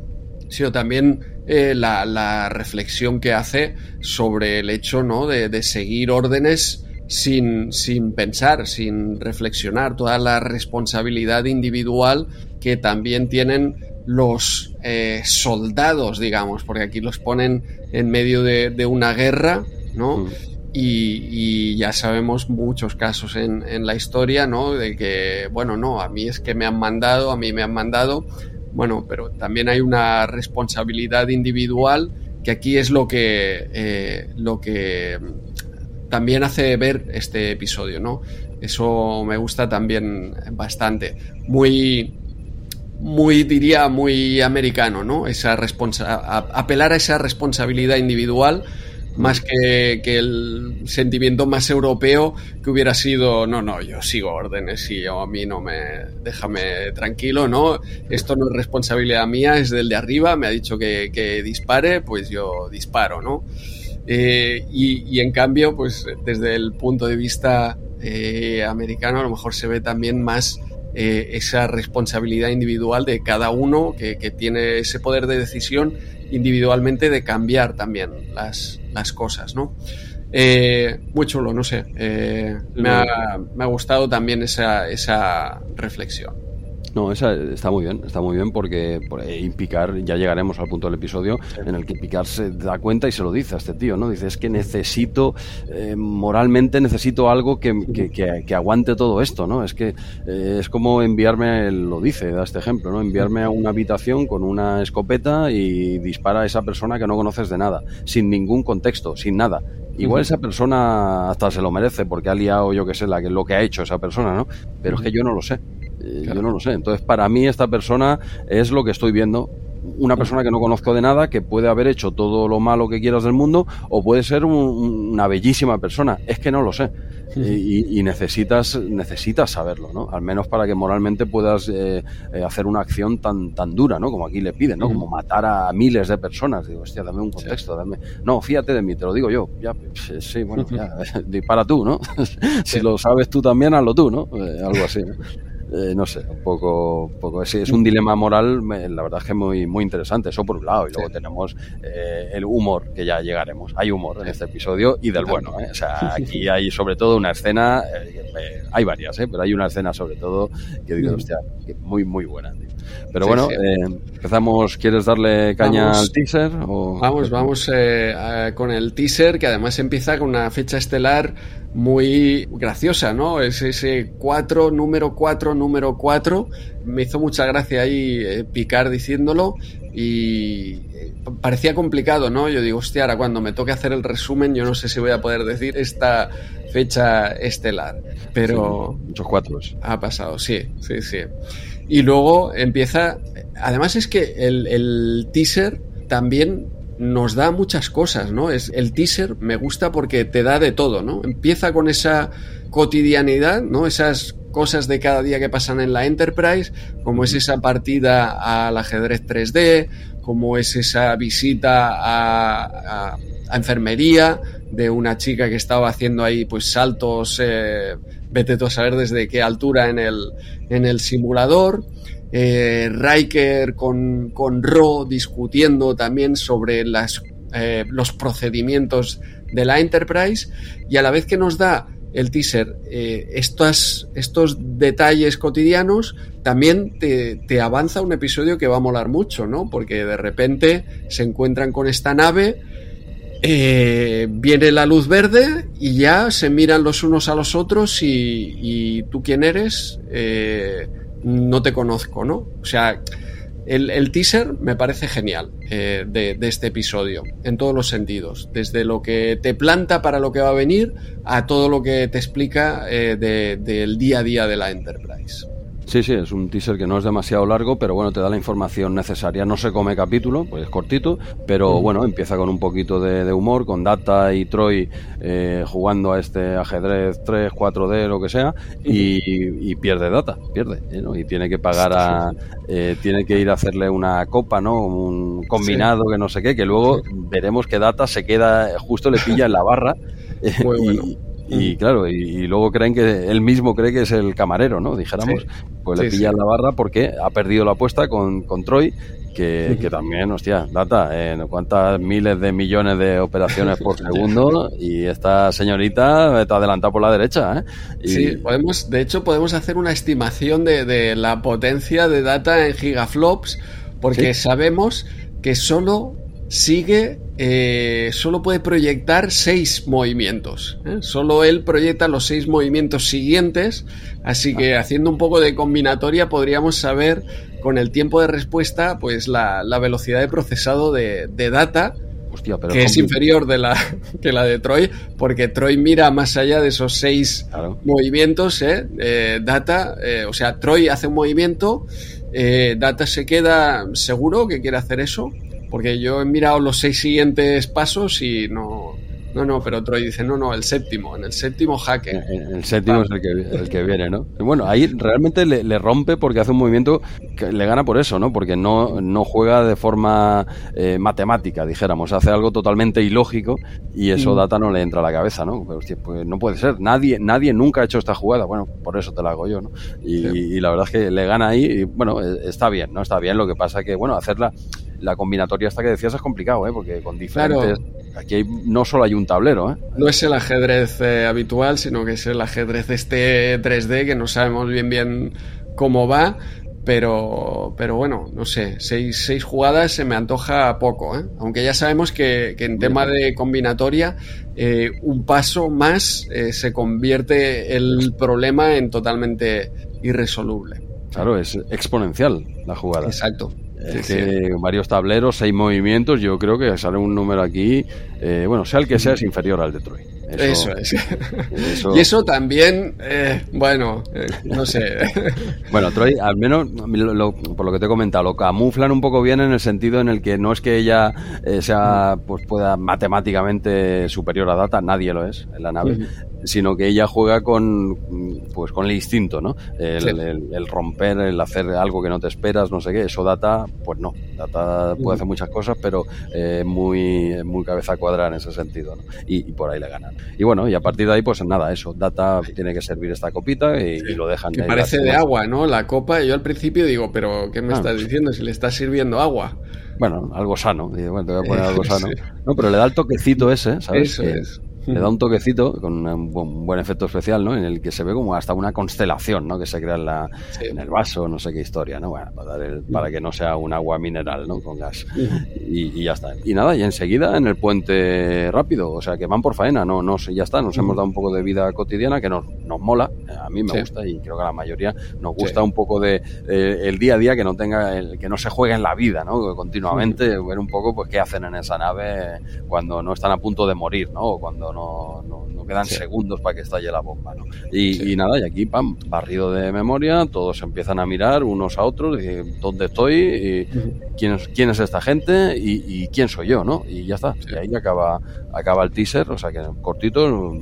sino también eh, la, reflexión que hace sobre el hecho ¿no? de, seguir órdenes sin, sin, pensar, sin reflexionar, toda la responsabilidad individual que también tienen los eh, soldados, digamos, porque aquí los ponen en medio de, una guerra, ¿no? Mm. Y, ya sabemos muchos casos en, en, la historia, ¿no? De que, bueno, no, a mí es que me han mandado, a mí me han mandado, bueno, pero también hay una responsabilidad individual que aquí es lo que, eh, lo que también hace ver este episodio, ¿no? Eso me gusta también bastante. Muy, muy diría, muy americano, ¿no? Esa apelar a esa responsabilidad individual más que, que, el sentimiento más europeo que hubiera sido, no, no, yo sigo órdenes y yo, a mí no me, déjame tranquilo, ¿no? Esto no es responsabilidad mía, es del de arriba, me ha dicho que, que dispare, pues yo disparo, ¿no? Eh, y, y, en cambio, pues desde el punto de vista eh, americano a lo mejor se ve también más eh, esa responsabilidad individual de cada uno que, tiene ese poder de decisión individualmente de cambiar también las, las cosas, ¿no? Eh, muy chulo, no sé. me, ha, me, ha, gustado también esa, esa reflexión. No, esa está muy bien, está muy bien porque por Picar, ya llegaremos al punto del episodio en el que Picar se da cuenta y se lo dice a este tío, ¿no? Dice, es que necesito, eh, moralmente necesito algo que, que, aguante todo esto, ¿no? Es que eh, es como enviarme, lo dice, da este ejemplo, ¿no? Enviarme a una habitación con una escopeta y dispara a esa persona que no conoces de nada, sin ningún contexto, sin nada. Igual esa persona hasta se lo merece porque ha liado, yo que sé, la, lo que ha hecho esa persona, ¿no? Pero es que yo no lo sé. Eh, yo no lo sé. Entonces, para mí esta persona es lo que estoy viendo. Una persona que no conozco de nada, que puede haber hecho todo lo malo que quieras del mundo, o puede ser una bellísima persona. Es que no lo sé. Y, necesitas, necesitas saberlo, ¿no? Al menos para que moralmente puedas eh, eh, hacer una acción tan, tan dura, ¿no? Como aquí le piden, ¿no? Como matar a miles de personas. Digo, hostia, dame un contexto, dame... No, fíjate de mí, te lo digo yo. Ya, pues, sí, bueno, ya, dispara tú, ¿no? si lo sabes tú también, hazlo tú, ¿no? algo así, ¿no? Eh, no sé, un poco, poco es, es un dilema moral, la verdad es que muy, muy interesante, eso por un lado, y luego tenemos eh, el humor, que ya llegaremos, hay humor en este episodio y del bueno, ¿eh? o sea, aquí hay sobre todo una escena, hay varias, pero hay una escena sobre todo que digo, hostia, muy, muy buena. Pero bueno, empezamos, ¿quieres darle caña al teaser? O... Vamos, vamos con el teaser, que además empieza con una fecha estelar muy graciosa, ¿no? Es ese 4, número 4, número 4. Me hizo mucha gracia ahí eh, picar diciéndolo y eh, parecía complicado, ¿no? Yo digo, hostia, ahora cuando me toque hacer el resumen, yo no sé si voy a poder decir esta fecha estelar. Pero. muchos cuatros. Ha pasado, sí, sí, sí. Y luego empieza. Además, es que el, el teaser también nos da muchas cosas, ¿no? Es, el teaser me gusta porque te da de todo, ¿no? Empieza con esa cotidianidad, ¿no? Esas cosas de cada día que pasan en la Enterprise, como es esa partida al ajedrez 3D, como es esa visita a, enfermería de una chica que estaba haciendo ahí pues saltos, eh, vete tú a saber desde qué altura en el, en el simulador, eh, Riker con, con Ro discutiendo también sobre eh, los procedimientos de la Enterprise y a la vez que nos da el teaser eh, estos, estos detalles cotidianos, también te, te, avanza un episodio que va a molar mucho, ¿no? Porque de repente se encuentran con esta nave, viene la luz verde y ya se miran los unos a los otros y, tú quién eres. No te conozco, ¿no? O sea, el, teaser me parece genial eh, de, este episodio, en todos los sentidos, desde lo que te planta para lo que va a venir a todo lo que te explica eh, del día a día de la Enterprise. Sí, sí, es un teaser que no es demasiado largo, pero bueno, te da la información necesaria. No se come capítulo, pues es cortito, pero bueno, empieza con un poquito de, humor, con Data y Troy eh, jugando a este ajedrez 3, 4D, lo que sea, y, pierde Data, pierde, ¿eh? y tiene que pagar a. Eh, tiene que ir a hacerle una copa, ¿no? Un combinado que no sé qué, que luego veremos que Data se queda, justo le pilla en la barra. Muy bueno. Y claro, y, luego creen que él mismo cree que es el camarero, ¿no? Dijéramos, pues le pilla la barra porque ha perdido la apuesta con, con Troy, que, que, también, hostia, data, en cuántas miles de millones de operaciones por segundo y esta señorita te adelanta por la derecha, ¿eh? Sí, podemos, de hecho podemos hacer una estimación de, de la potencia de data en gigaflops porque sabemos que solo sigue, eh, solo puede proyectar seis movimientos. ¿eh? Solo él proyecta los seis movimientos siguientes, así que haciendo un poco de combinatoria podríamos saber con el tiempo de respuesta pues la, velocidad de procesado de, data. que es inferior de la, que la de Troy, porque Troy mira más allá de esos seis movimientos. ¿eh? data, o sea, Troy hace un movimiento, Data se queda seguro que quiere hacer eso, porque yo he mirado los seis siguientes pasos y no, no, no, pero Troy dice, no, no, el séptimo, en el séptimo jaque. El, séptimo es el que, el que, viene, ¿no? Bueno, ahí realmente le, rompe porque hace un movimiento que le gana por eso, ¿no? Porque no, no juega de forma eh, matemática, dijéramos, hace algo totalmente ilógico y eso mm. Data no le entra a la cabeza, ¿no? Pero, hostia, pues no puede ser, nadie, nadie nunca ha hecho esta jugada, bueno, por eso te la hago yo, ¿no? Y, la verdad es que le gana ahí y, bueno, e, está bien, ¿no? Está bien, lo que pasa que, bueno, hacerla la combinatoria hasta que decías es complicado, ¿eh? porque con diferentes... Aquí no solo hay un tablero. ¿eh? No es el ajedrez eh, habitual, sino que es el ajedrez este 3D que no sabemos bien bien cómo va. Pero, pero bueno, no sé, seis, seis jugadas se me antoja poco, ¿eh? aunque ya sabemos que, que en tema de combinatoria eh, un paso más se convierte el problema en totalmente irresoluble. Claro, es exponencial la jugada. Exacto varios tableros, seis movimientos, yo creo que sale un número aquí, eh, bueno, sea el que sea, es inferior al Detroit. Eso, es. Y eso también, eh, bueno, eh, no sé. bueno, Troy, al menos, por lo que te he comentado, lo camuflan un poco bien en el sentido en el que no es que ella sea, pues pueda matemáticamente superior a Data, nadie lo es en la nave, sino que ella juega con pues con el instinto, ¿no? El, romper, el hacer algo que no te esperas, no sé qué, eso data, pues no, data puede hacer muchas cosas, pero muy, muy cabeza cuadrada en ese sentido, ¿no? y, por ahí le ganan. Y bueno, y a partir de ahí, pues nada, eso, data tiene que servir esta copita y, lo dejan. Que parece de agua, ¿no? La copa, y yo al principio digo, pero ¿qué me ah. estás diciendo si le estás sirviendo agua? Bueno, algo sano, bueno, te voy a poner algo sano. No, pero le da el toquecito ese, ¿sabes? Eso es le da un toquecito con un buen efecto especial, ¿no? En el que se ve como hasta una constelación, ¿no? Que se crea en, la, en el vaso, no sé qué historia, ¿no? Bueno, para, que no sea un agua mineral, ¿no? Con gas. Y, ya está. Y nada, y enseguida en el puente rápido, o sea, que van por faena, no, no ya está, nos hemos dado un poco de vida cotidiana que nos, nos mola, a mí me gusta y creo que a la mayoría nos gusta un poco de eh, el día a día que no tenga, el, que no se juegue en la vida, ¿no? Continuamente ver un poco, pues, qué hacen en esa nave cuando no están a punto de morir, ¿no? O cuando no, no, quedan segundos para que estalle la bomba. ¿no? Y, nada, y aquí, pam, barrido de memoria, todos empiezan a mirar unos a otros, y, dónde estoy, y, quién, es, quién es esta gente y, quién soy yo, ¿no? Y ya está, y ahí acaba, acaba el teaser, o sea que cortito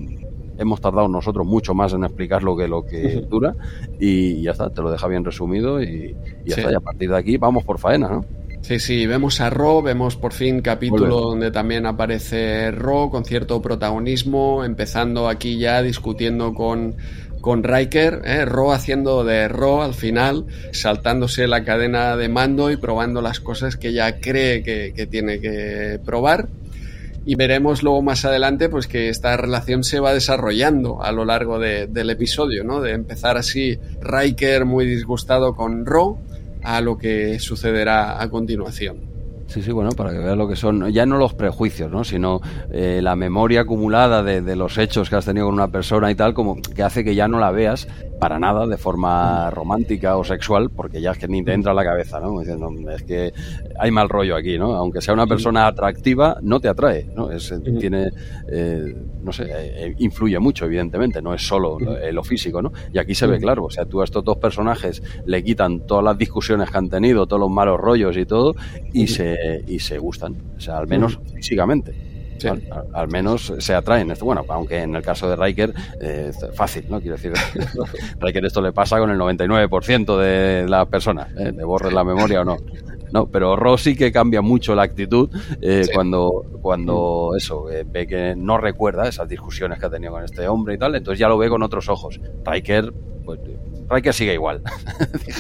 hemos tardado nosotros mucho más en explicar lo que lo que dura y ya está, te lo deja bien resumido y, ya está, y a partir de aquí vamos por faena, ¿no? Sí, sí, vemos a Ro, vemos por fin capítulo donde también aparece Ro con cierto protagonismo, empezando aquí ya discutiendo con, con Riker, ¿eh? Ro haciendo de Ro al final, saltándose la cadena de mando y probando las cosas que ya cree que, tiene que probar. Y veremos luego más adelante pues que esta relación se va desarrollando a lo largo del episodio, ¿no? De empezar así Riker muy disgustado con Ro a lo que sucederá a continuación. Sí, sí, bueno, para que veas lo que son, ya no los prejuicios, ¿no? sino eh, la memoria acumulada de, de, los hechos que has tenido con una persona y tal, como que hace que ya no la veas para nada de forma romántica o sexual, porque ya es que ni te entra a la cabeza, ¿no? es que hay mal rollo aquí, ¿no? Aunque sea una persona atractiva, no te atrae, ¿no? Es, tiene, eh, no sé, eh, influye mucho, evidentemente, no es solo lo, físico, ¿no? Y aquí se ve claro, o sea, tú a estos dos personajes le quitan todas las discusiones que han tenido, todos los malos rollos y todo, y se, y se gustan, o sea, al menos físicamente. Al, menos se atraen. Bueno, aunque en el caso de Riker, eh, fácil, ¿no? Quiero decir, Riker esto le pasa con el 99% de las personas, ¿eh? de borre la memoria o no. No, pero Rosy que cambia mucho la actitud eh, cuando, cuando eso, eh, ve que no recuerda esas discusiones que ha tenido con este hombre y tal, entonces ya lo ve con otros ojos. Riker, pues Riker sigue igual.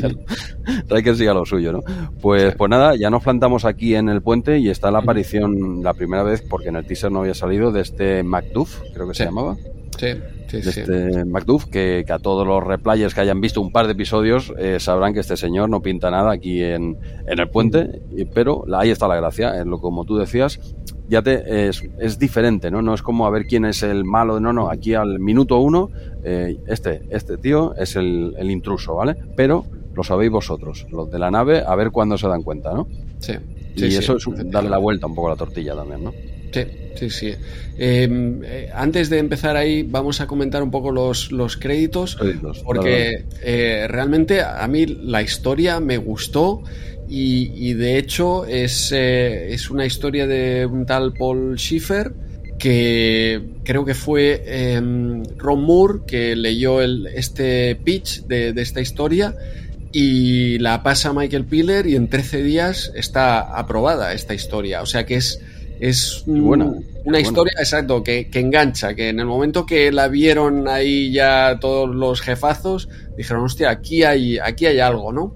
Riker sigue a lo suyo, ¿no? Pues, pues nada, ya nos plantamos aquí en el puente y está la aparición, la primera vez, porque en el teaser no había salido, de este Macduff, creo que se llamaba. Sí. Sí, de este Macduff, que, a todos los replayers que hayan visto un par de episodios eh, sabrán que este señor no pinta nada aquí en, en el puente, pero ahí está la gracia, en lo como tú decías, ya te es, es, diferente, ¿no? No es como a ver quién es el malo, no, no, aquí al minuto uno, eh, este, este tío es el, el, intruso, ¿vale? Pero lo sabéis vosotros, los de la nave, a ver cuándo se dan cuenta, ¿no? Sí. y eso es darle la vuelta un poco a la tortilla también, ¿no? Sí, sí, sí. Em, eh, antes de empezar ahí, vamos a comentar un poco los, los créditos, porque eh, realmente a mí la historia me gustó. Y, de hecho es, eh, es, una historia de un tal Paul Schiffer que creo que fue em, Ron Moore que leyó el, este pitch de, de, esta historia y la pasa a Michael Piller y en 13 días está aprobada esta historia. O sea que es, es buena, una historia, exacto, que, que, engancha, que en el momento que la vieron ahí ya todos los jefazos, dijeron, hostia, aquí hay, aquí hay algo, ¿no?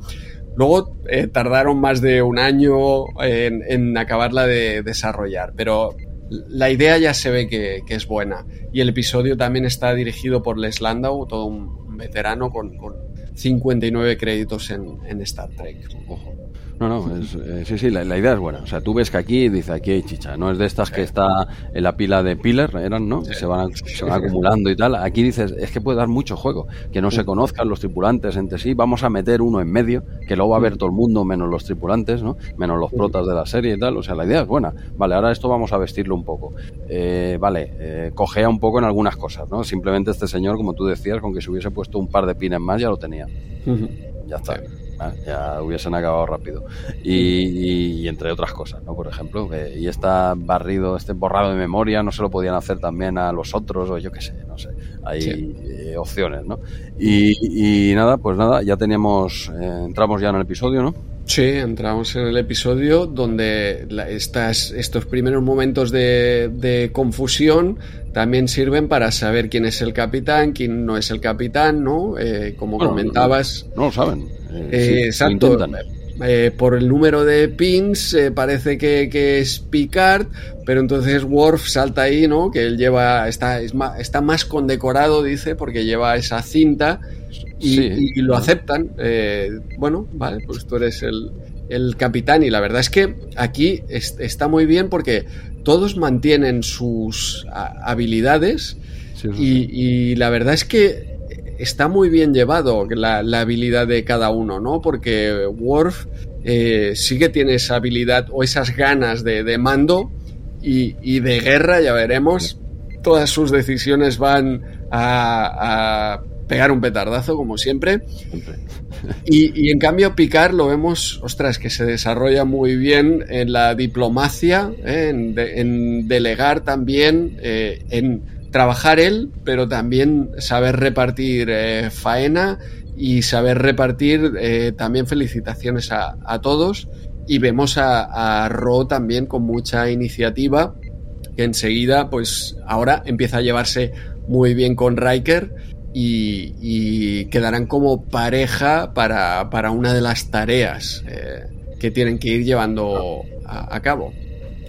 Luego eh, tardaron más de un año en, en, acabarla de desarrollar, pero la idea ya se ve que, que, es buena. Y el episodio también está dirigido por Les Landau, todo un veterano con, con 59 créditos en, en Star Trek. Ojo. No, no, es, eh, sí, sí, la, la, idea es buena. O sea, tú ves que aquí dice aquí hay chicha. No es de estas que está en la pila de Piller, eran, ¿no? Se, van, se van acumulando y tal. Aquí dices, es que puede dar mucho juego. Que no se conozcan los tripulantes entre sí. Vamos a meter uno en medio, que luego va a ver todo el mundo, menos los tripulantes, ¿no? Menos los protas de la serie y tal. O sea, la idea es buena. Vale, ahora esto vamos a vestirlo un poco. Eh, vale, eh, cojea un poco en algunas cosas, ¿no? Simplemente este señor, como tú decías, con que se hubiese puesto un par de pines más, ya lo tenía. Uh -huh. Ya está. ¿Eh? ya hubiesen acabado rápido. Y, y, y, entre otras cosas, ¿no? Por ejemplo, y está barrido, este borrado de memoria, no se lo podían hacer también a los otros, o yo qué sé, no sé. Hay sí. eh, opciones, ¿no? Y, y, nada, pues nada, ya teníamos, eh, entramos ya en el episodio, ¿no? Sí, entramos en el episodio donde estas, estos primeros momentos de, de, confusión también sirven para saber quién es el capitán, quién no es el capitán, ¿no? Eh, como bueno, comentabas. No, no, lo saben. Eh, sí, exacto. Eh, por el número de pins eh, parece que, que, es Picard, pero entonces Worf salta ahí, ¿no? Que él lleva, está, más, está más condecorado, dice, porque lleva esa cinta y, sí. y, y lo aceptan. Eh, bueno, vale, pues tú eres el, el, capitán y la verdad es que aquí es, está muy bien porque todos mantienen sus habilidades sí, y, y la verdad es que está muy bien llevado la, la, habilidad de cada uno, ¿no? Porque Worf eh, sí que tiene esa habilidad o esas ganas de, de mando y, y, de guerra, ya veremos. Todas sus decisiones van a, a pegar un petardazo, como siempre. Y, y, en cambio Picard lo vemos, ostras, que se desarrolla muy bien en la diplomacia, ¿eh? en, de, en, delegar también, eh, en trabajar él, pero también saber repartir eh, faena y saber repartir eh, también felicitaciones a, a, todos. Y vemos a, a Ro también con mucha iniciativa, que enseguida, pues ahora empieza a llevarse muy bien con Riker y, y quedarán como pareja para, para, una de las tareas eh, que tienen que ir llevando a, a cabo.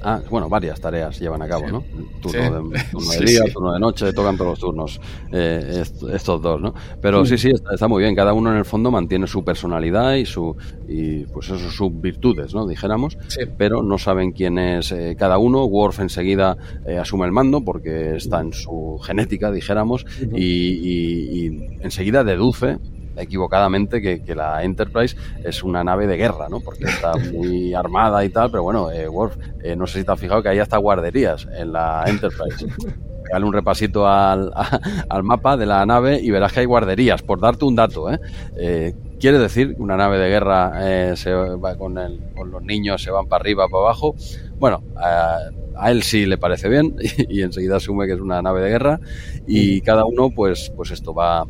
Ah, bueno, varias tareas llevan a cabo, ¿no? Turno, sí. de, turno de, día, turno de noche, tocan todos los turnos, eh, estos dos, ¿no? Pero mm. sí, sí, está, está, muy bien. Cada uno en el fondo mantiene su personalidad y su y pues eso, sus virtudes, ¿no? Dijéramos, pero no saben quién es eh, cada uno. Worf enseguida eh, asume el mando porque está en su genética, dijéramos, uh -huh. y, y, y enseguida deduce equivocadamente que, que, la Enterprise es una nave de guerra, ¿no? Porque está muy armada y tal, pero bueno, eh, Worf, eh, no sé si te has fijado que hay hasta guarderías en la Enterprise. Dale un repasito al, al, mapa de la nave y verás que hay guarderías, por darte un dato, ¿eh? eh quiere decir que una nave de guerra eh, se va con, el, con, los niños, se van para arriba, para abajo. Bueno, a, a él sí le parece bien y, y, enseguida asume que es una nave de guerra y cada uno, pues, pues esto va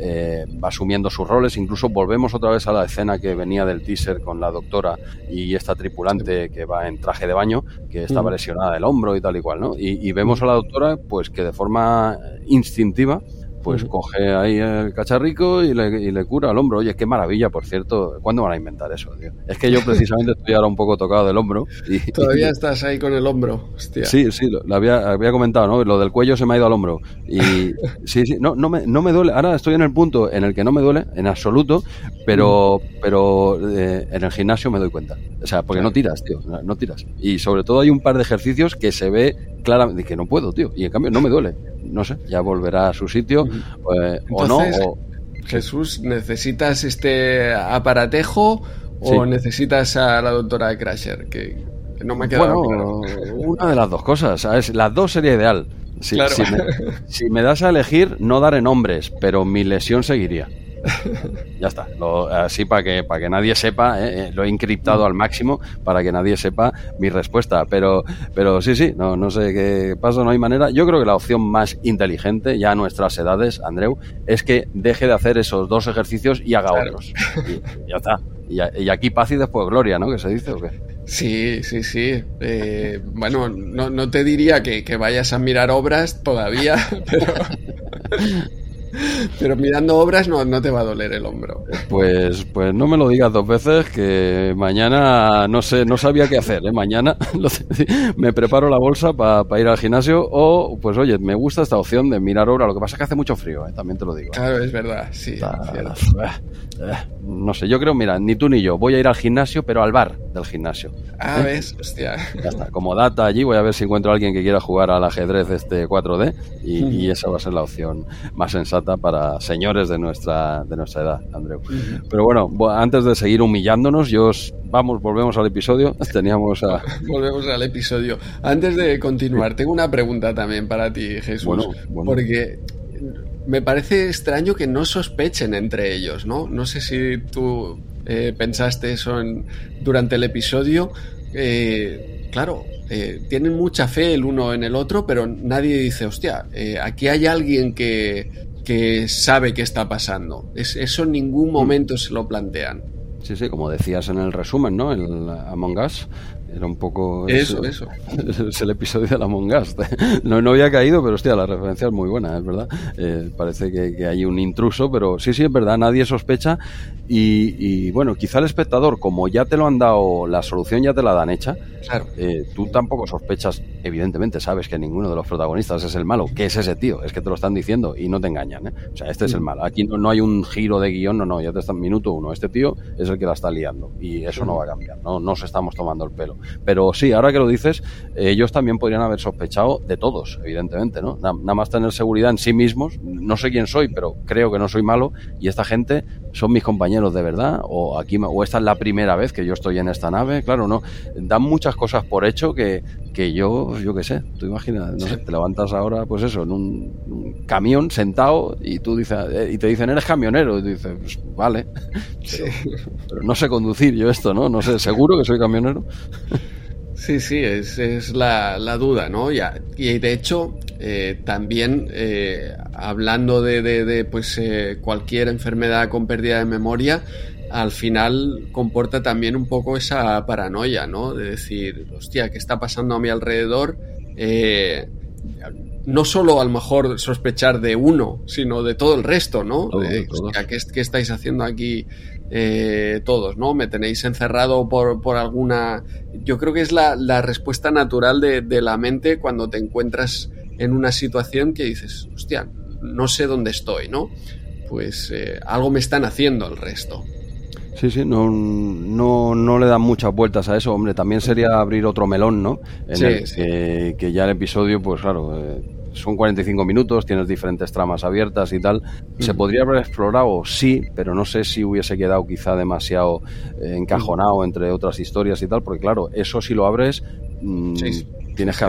eh, va asumiendo sus roles. Incluso volvemos otra vez a la escena que venía del teaser con la doctora y esta tripulante que va en traje de baño, que estaba lesionada del hombro y tal y cual, ¿no? Y, y vemos a la doctora, pues que de forma instintiva pues uh -huh. coge ahí el cacharrico y le, y le, cura el hombro. Oye, qué maravilla, por cierto. ¿Cuándo van a inventar eso, tío? Es que yo precisamente estoy ahora un poco tocado del hombro. Y, Todavía y, estás ahí con el hombro, hostia. Sí, sí, lo, lo, había, había comentado, ¿no? Lo del cuello se me ha ido al hombro. Y sí, sí, no, no, me, no me duele. Ahora estoy en el punto en el que no me duele, en absoluto, pero, pero eh, en el gimnasio me doy cuenta. O sea, porque no tiras, tío, no tiras. Y sobre todo hay un par de ejercicios que se ve claramente que no puedo, tío. Y en cambio no me duele. No sé, ya volverá a su sitio eh, Entonces, o no. O... Jesús, ¿necesitas este aparatejo o necesitas a la doctora Crasher? Que, que no me ha quedado bueno, claro. una de las dos cosas, ¿sabes? Las dos sería ideal. Si, claro. si, me, si, me, das a elegir, no daré nombres, pero mi lesión seguiría. Ya está. así para que, para que nadie sepa, ¿eh? Eh, lo he encriptado al máximo para que nadie sepa mi respuesta. Pero, pero sí, sí, no, no sé qué pasa, no hay manera. Yo creo que la opción más inteligente, ya a nuestras edades, Andreu, es que deje de hacer esos dos ejercicios y haga otros. Y, ya está. Y, aquí paz y después gloria, ¿no? ¿Qué se dice o qué? Sí, sí, sí. Eh, bueno, no, no, te diría que, que, vayas a mirar obras todavía, pero, pero mirando obras no, no, te va a doler el hombro. Pues, pues no me lo digas dos veces, que mañana no sé, no sabía qué hacer. ¿eh? Mañana me preparo la bolsa para ir al gimnasio o, pues oye, me gusta esta opción de mirar obra. Lo que pasa es que hace mucho frío, ¿eh? también te lo digo. Claro, es verdad, sí. Eh, no sé, yo creo, mira, ni tú ni yo. Voy a ir al gimnasio, pero al bar del gimnasio. Ah, ves, hostia. Ya está, como data allí, voy a ver si encuentro a alguien que quiera jugar al ajedrez este 4D y, esa va a ser la opción más sensata para señores de nuestra, de nuestra edad, Andreu. Pero bueno, antes de seguir humillándonos, yo vamos, volvemos al episodio. Teníamos a... Volvemos al episodio. Antes de continuar, tengo una pregunta también para ti, Jesús. Bueno, Porque me parece extraño que no sospechen entre ellos, ¿no? No sé si tú eh, pensaste eso durante el episodio. Eh, claro, eh, tienen mucha fe el uno en el otro, pero nadie dice, hostia, aquí hay alguien que, que sabe qué está pasando. eso en ningún momento se lo plantean. Sí, sí, como decías en el resumen, ¿no? El Among Us, era un poco... Eso, eso. Es el episodio de la Mongas. No, no había caído, pero hostia, la referencia es muy buena, es verdad. Eh, parece que, hay un intruso, pero sí, sí, es verdad, nadie sospecha. Y, bueno, quizá el espectador, como ya te lo han dado, la solución ya te la dan hecha, claro. Eh, tú tampoco sospechas, evidentemente sabes que ninguno de los protagonistas es el malo, que es ese tío, es que te lo están diciendo y no te engañan. ¿eh? O sea, este es el mm. malo. Aquí no, hay un giro de guion, no, no, ya te están minuto uno. Este tío es el que la está liando y eso no va a cambiar, no nos estamos tomando el pelo. Pero sí, ahora que lo dices, ellos también podrían haber sospechado de todos, evidentemente, ¿no? Nada más tener seguridad en sí mismos, no sé quién soy, pero creo que no soy malo y esta gente son mis compañeros de verdad o aquí o esta es la primera vez que yo estoy en esta nave, claro, no, dan muchas cosas por hecho que, que yo, yo qué sé, tú imaginas, no sé, te levantas ahora, pues eso, en un, camión sentado y tú dices, eh, y te dicen, eres camionero, y tú dices, pues, vale, pero, no sé conducir yo esto, ¿no? No sé, seguro que soy camionero. Sí, sí, es, es la, la, duda, ¿no? Ya, y de hecho, eh, también eh, hablando de, de, pues, eh, cualquier enfermedad con pérdida de memoria, al final comporta también un poco esa paranoia, ¿no? De decir, hostia, ¿qué está pasando a mi alrededor? no solo a lo mejor sospechar de uno, sino de todo el resto, ¿no? ¿qué, ¿qué, estáis haciendo aquí eh, todos, ¿no? Me tenéis encerrado por, por alguna... Yo creo que es la, la respuesta natural de, de, la mente cuando te encuentras en una situación que dices, hostia, no sé dónde estoy, ¿no? Pues eh, algo me están haciendo el resto. Sí, sí, no, no, no le dan muchas vueltas a eso, hombre, también sería abrir otro melón, ¿no? En el que, que, ya el episodio, pues claro, eh, son 45 minutos, tienes diferentes tramas abiertas y tal. ¿Se podría haber explorado? Sí, pero no sé si hubiese quedado quizá demasiado eh, encajonado entre otras historias y tal, porque claro, eso si lo abres... Mm, tienes que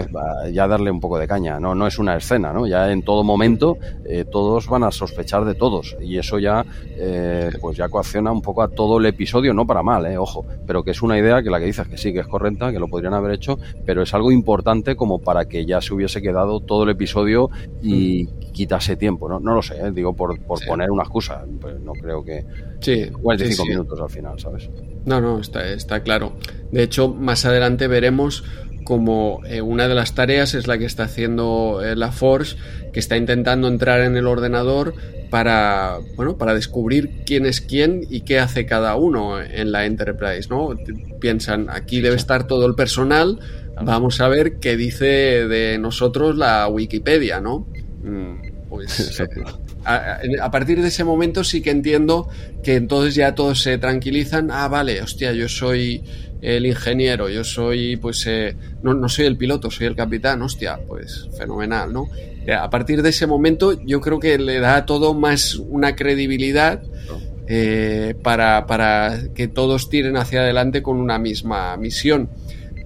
ya darle un poco de caña, no, no es una escena, ¿no? Ya en todo momento eh, todos van a sospechar de todos y eso ya eh, pues ya coacciona un poco a todo el episodio, no para mal, eh, ojo, pero que es una idea que la que dices que sí, que es correcta, que lo podrían haber hecho, pero es algo importante como para que ya se hubiese quedado todo el episodio y mm. quitase tiempo, ¿no? No lo sé, ¿eh? digo por, por poner una excusa, pues no creo que... Sí, 45 minutos al final, ¿sabes? No, no, está, está claro. De hecho, más adelante veremos como eh, una de las tareas es la que está haciendo eh, la Force, que está intentando entrar en el ordenador para, bueno, para descubrir quién es quién y qué hace cada uno en la Enterprise, ¿no? Piensan, aquí debe estar todo el personal, vamos a ver qué dice de nosotros la Wikipedia, ¿no? Mm, pues a, a, partir de ese momento sí que entiendo que entonces ya todos se tranquilizan, ah, vale, hostia, yo soy el ingeniero, yo soy, pues, eh, no, no, soy el piloto, soy el capitán, hostia, pues fenomenal, ¿no? Eh, a partir de ese momento yo creo que le da todo más una credibilidad eh, para, para, que todos tiren hacia adelante con una misma misión.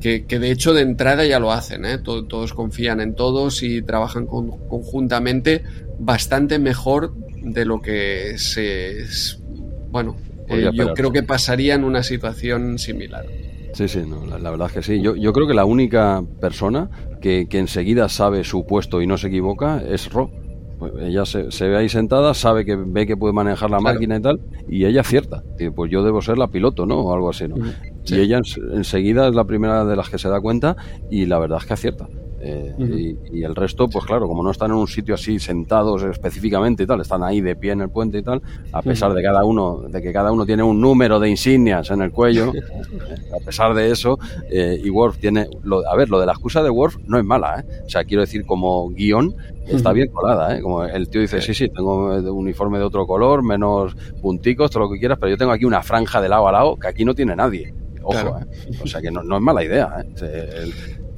Que, que de hecho de entrada ya lo hacen, ¿eh? todos confían en todos y trabajan con, conjuntamente bastante mejor de lo que se... Bueno, eh, yo creo que pasaría en una situación similar. Sí, sí, la, verdad es que sí. Yo, yo creo que la única persona que, que enseguida sabe su puesto y no se equivoca es Ro. Pues ella se, ve ahí sentada, sabe que ve que puede manejar la máquina y tal, y ella acierta. pues yo debo ser la piloto, ¿no? O algo así, ¿no? Y ella enseguida es la primera de las que se da cuenta y la verdad es que acierta. Eh, y, el resto, pues claro, como no están en un sitio así sentados específicamente y tal, están ahí de pie en el puente y tal, a pesar de cada uno, de que cada uno tiene un número de insignias en el cuello, a pesar de eso, eh, y Worf tiene, lo, a ver, lo de la excusa de Worf no es mala, ¿eh? O sea, quiero decir, como guion, está bien colada, ¿eh? Como el tío dice, sí, sí, tengo un uniforme de otro color, menos punticos, todo lo que quieras, pero yo tengo aquí una franja de lado a lado que aquí no tiene nadie. Ojo, ¿eh? O sea que no, no, es mala idea. ¿eh?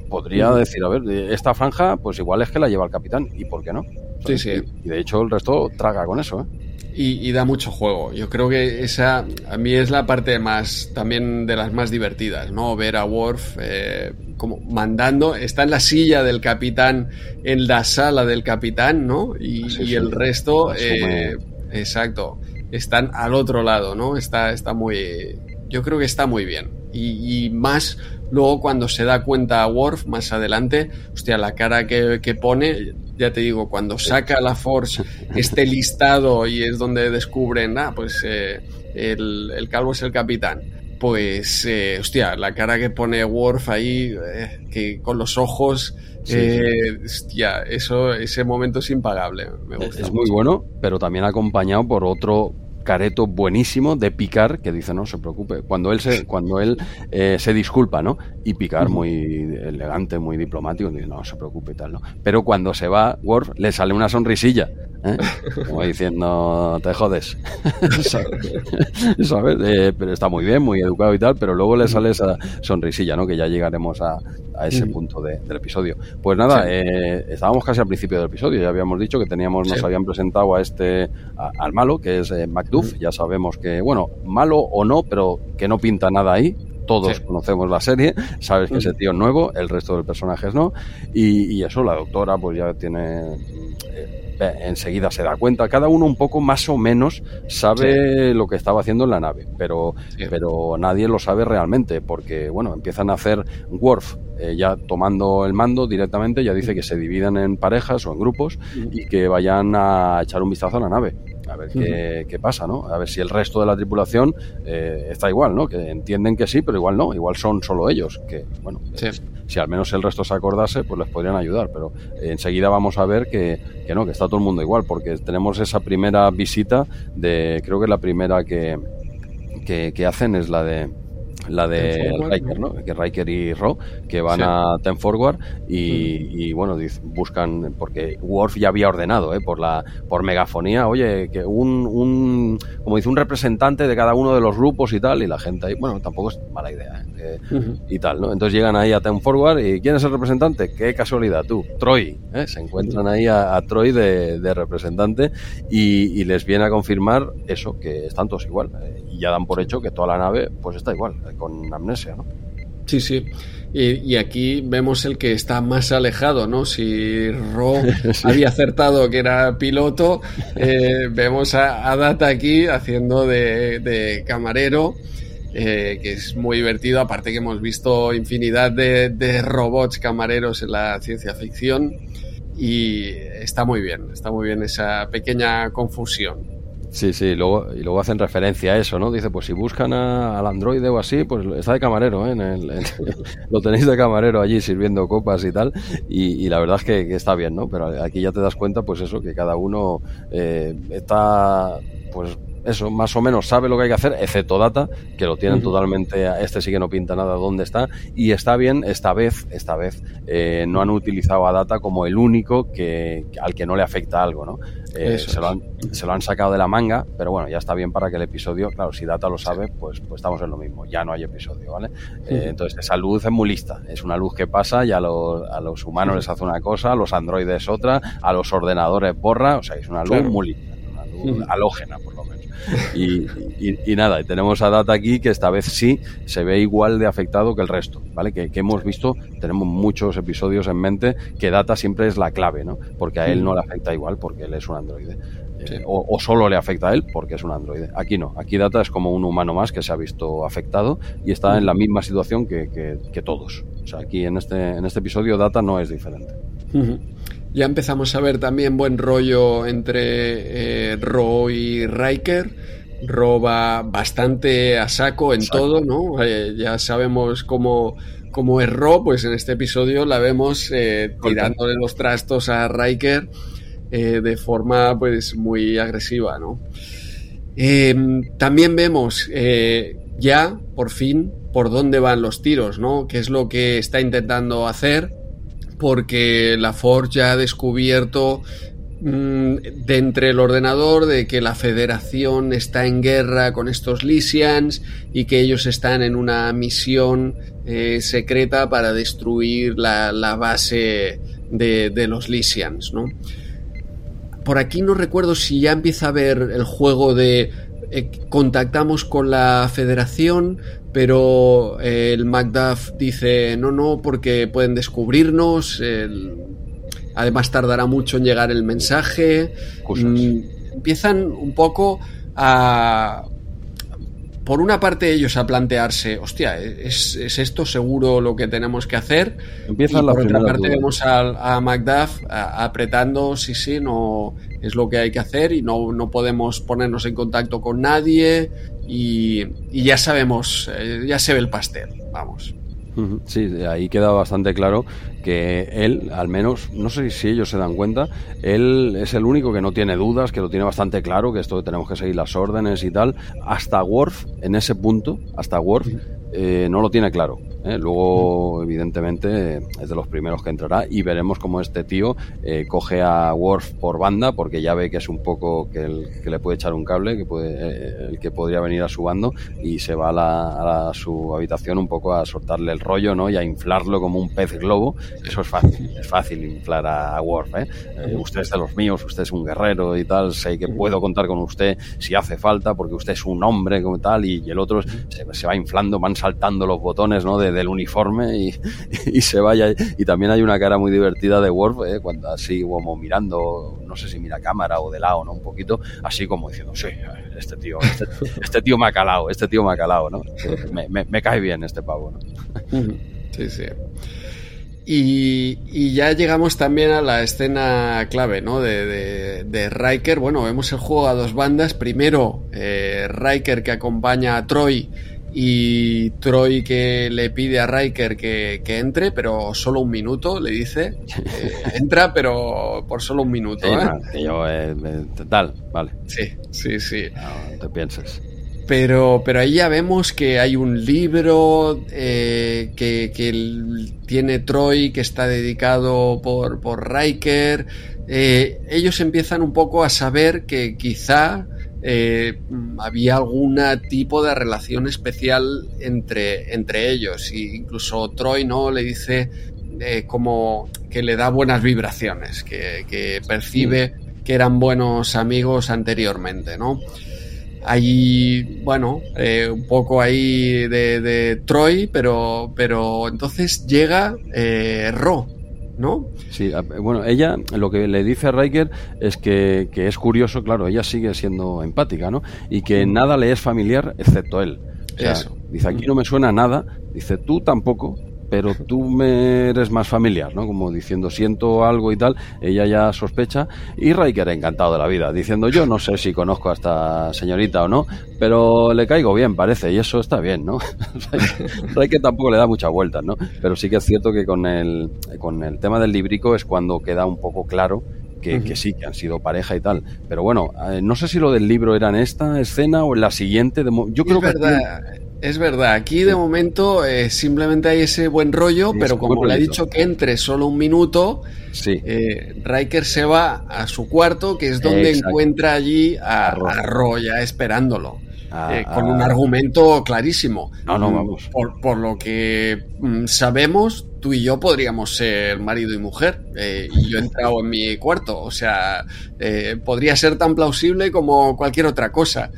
Podría decir, a ver, esta franja, pues igual es que la lleva el capitán, ¿y por qué no? Sí, sí. Y, de hecho el resto traga con eso, ¿eh? Y, da mucho juego. Yo creo que esa a mí es la parte más también de las más divertidas, ¿no? Ver a Worf eh, como mandando, está en la silla del capitán, en la sala del capitán, ¿no? Y, el resto, eh, exacto, están al otro lado, ¿no? Está, está muy, yo creo que está muy bien. Y más Luego, cuando se da cuenta Worf más adelante, hostia, la cara que, pone, ya te digo, cuando saca la Force este listado y es donde descubren, ah, pues eh, el, calvo es el capitán. Pues, eh, hostia, la cara que pone Worf ahí, eh, que con los ojos, hostia, eso, ese momento es impagable. Me gusta es muy bueno, pero también acompañado por otro careto buenísimo de Picar que dice no se preocupe cuando él se cuando él eh, se disculpa no y Picar muy elegante muy diplomático dice no se preocupe y tal no pero cuando se va Worf le sale una sonrisilla ¿eh? como diciendo te jodes ¿sabes? Eh, pero está muy bien muy educado y tal pero luego le sale esa sonrisilla no que ya llegaremos a, a ese punto del episodio. Pues nada estábamos casi al principio del episodio ya habíamos dicho que teníamos nos habían presentado a este al malo que es Ya sabemos que bueno malo o no pero que no pinta nada ahí. Todos conocemos la serie, sabes que ese tío es nuevo, el resto de personajes no, y, eso la doctora pues ya tiene enseguida se da cuenta. Cada uno un poco más o menos sabe lo que estaba haciendo en la nave, pero, pero nadie lo sabe realmente, porque bueno, empiezan a hacer Worf eh, ya tomando el mando directamente, ya dice que se dividan en parejas o en grupos y que vayan a echar un vistazo a la nave a ver qué, pasa, ¿no? A ver si el resto de la tripulación eh, está igual, ¿no? Que entienden que sí, pero igual no, igual son solo ellos, que, bueno, si al menos el resto se acordase, pues les podrían ayudar, pero enseguida vamos a ver que, que, no, que está todo el mundo igual, porque tenemos esa primera visita de, creo que la primera que, que hacen es la de la de Riker, ¿no? Que Riker y Ro, que van a Ten Forward y, bueno, buscan, porque Worf ya había ordenado, ¿eh? Por la por megafonía, oye, que un, un, como dice, un representante de cada uno de los grupos y tal, y la gente ahí, bueno, tampoco es mala idea, ¿eh? Y tal, ¿no? Entonces llegan ahí a Ten Forward y ¿quién es el representante? Qué casualidad, tú, Troy, ¿eh? Se encuentran ahí a, Troy de, representante y, les viene a confirmar eso, que están todos igual. ¿eh? Y ya dan por hecho que toda la nave, pues está igual con amnesia, ¿no? Sí, sí. Y, aquí vemos el que está más alejado, ¿no? Si Ro había acertado que era piloto, eh, vemos a, Data aquí haciendo de, camarero, eh, que es muy divertido, aparte que hemos visto infinidad de robots camareros en la ciencia ficción y está muy bien, está muy bien esa pequeña confusión. Sí, sí, luego, y luego hacen referencia a eso, ¿no? Dice, pues si buscan al androide o así, pues está de camarero, ¿eh? lo tenéis de camarero allí sirviendo copas y tal, y, la verdad es que, está bien, ¿no? Pero aquí ya te das cuenta, pues eso, que cada uno eh, está, pues eso, más o menos sabe lo que hay que hacer, excepto Data, que lo tienen totalmente, este sí que no pinta nada dónde está, y está bien, esta vez, esta vez, eh, no han utilizado a Data como el único que, al que no le afecta algo, ¿no? Eh, se, lo han, se, lo han, sacado de la manga, pero bueno, ya está bien para que el episodio, claro, si Data lo sabe, pues, pues estamos en lo mismo, ya no hay episodio, ¿vale? Eh, entonces, esa luz es muy lista, es una luz que pasa y a los, a los humanos les hace una cosa, a los androides otra, a los ordenadores borra, o sea, es una luz muy lista, una luz halógena, por lo menos. Y, y, nada, tenemos a Data aquí que esta vez sí se ve igual de afectado que el resto, ¿vale? Que, hemos visto, tenemos muchos episodios en mente que Data siempre es la clave, ¿no? Porque a él no le afecta igual porque él es un androide. o, solo le afecta a él porque es un androide. Aquí no, aquí Data es como un humano más que se ha visto afectado y está en la misma situación que, todos. O sea, aquí en este, en este episodio Data no es diferente. Ya empezamos a ver también buen rollo entre eh, Ro y Riker. Ro va bastante a saco en todo, ¿no? Eh, ya sabemos cómo, cómo es Ro, pues en este episodio la vemos eh, tirándole los trastos a Riker eh, de forma pues muy agresiva, ¿no? también vemos ya, por fin, por dónde van los tiros, ¿no? ¿Qué es lo que está intentando hacer? Porque la Forge ya ha descubierto mm, de entre el ordenador de que la Federación está en guerra con estos Lysians y que ellos están en una misión eh, secreta para destruir la, base de, los Lysians, ¿no? Por aquí no recuerdo si ya empieza a ver el juego de eh, contactamos con la federación, pero eh, el Macduff dice no, no, porque pueden descubrirnos, además tardará mucho en llegar el mensaje. Mm, empiezan un poco a... Por una parte ellos a plantearse, hostia, ¿es, esto seguro lo que tenemos que hacer? Empiezan y por otra parte vemos a, a Macduff apretando, sí, sí, no, es lo que hay que hacer y no, no podemos ponernos en contacto con nadie y, ya sabemos, eh, ya se ve el pastel, vamos. Sí, ahí queda bastante claro que él, al menos, no sé si ellos se dan cuenta, él es el único que no tiene dudas, que lo tiene bastante claro, que esto tenemos que seguir las órdenes y tal. Hasta Worf, en ese punto, hasta Worf, eh, no lo tiene claro. ¿Eh? Luego, evidentemente, es de los primeros que entrará y veremos cómo este tío eh, coge a Worf por banda, porque ya ve que es un poco que, el, que le puede echar un cable, que puede, eh, el que podría venir a su bando y se va a, su habitación un poco a soltarle el rollo ¿no? y a inflarlo como un pez globo. Eso es fácil, es fácil inflar a, Worf. usted es de los míos, usted es un guerrero y tal, sé que puedo contar con usted si hace falta, porque usted es un hombre como tal, y, el otro se, se, va inflando, van saltando los botones ¿no? de, del uniforme y, se vaya. Y también hay una cara muy divertida de Worf, ¿eh? cuando así como mirando, no sé si mira cámara o de lado, ¿no? Un poquito, así como diciendo, sí, este tío, este, este tío me ha calado, este tío me ha calado, ¿no? Me, cae bien este pavo, ¿no? Sí, sí. Y, ya llegamos también a la escena clave, ¿no? De, de, Riker. Bueno, vemos el juego a dos bandas. Primero, eh, Riker que acompaña a Troy y Troy que le pide a Riker que, entre, pero solo un minuto, le dice. Eh, entra, pero por solo un minuto. ¿eh? yo, eh, tal, vale. Sí, sí, sí. No, te pienses. Pero, pero ahí ya vemos que hay un libro que, que, tiene Troy que está dedicado por, por Riker. ellos empiezan un poco a saber que quizá eh, había algún tipo de relación especial entre, entre ellos. Y incluso Troy no le dice eh, como que le da buenas vibraciones, que, percibe que eran buenos amigos anteriormente, ¿no? Hay, bueno, eh, un poco ahí de, Troy, pero, pero entonces llega Ro, ¿no? Sí, bueno, ella lo que le dice a Riker es que, que, es curioso, claro, ella sigue siendo empática, ¿no? Y que nada le es familiar excepto él. Eso. Dice, aquí no me suena nada, dice, tú tampoco, pero tú me eres más familiar, ¿no? Como diciendo, siento algo y tal, ella ya sospecha, y Riker encantado de la vida, diciendo, yo no sé si conozco a esta señorita o no, pero le caigo bien, parece, y eso está bien, ¿no? Riker tampoco le da muchas vueltas, ¿no? Pero sí que es cierto que con el, con el tema del librico es cuando queda un poco claro que, sí, que han sido pareja y tal. Pero bueno, eh, no sé si lo del libro era en esta escena o en la siguiente. yo creo que es verdad, aquí de momento eh, simplemente hay ese buen rollo, pero como le ha dicho que entre solo un minuto, sí. Eh, Riker se va a su cuarto, que es donde encuentra allí a, Roya esperándolo. Eh, con un argumento clarísimo. No, no, vamos. Por, lo que mm, sabemos, tú y yo podríamos ser marido y mujer. y yo he entrado en mi cuarto. O sea, podría ser tan plausible como cualquier otra cosa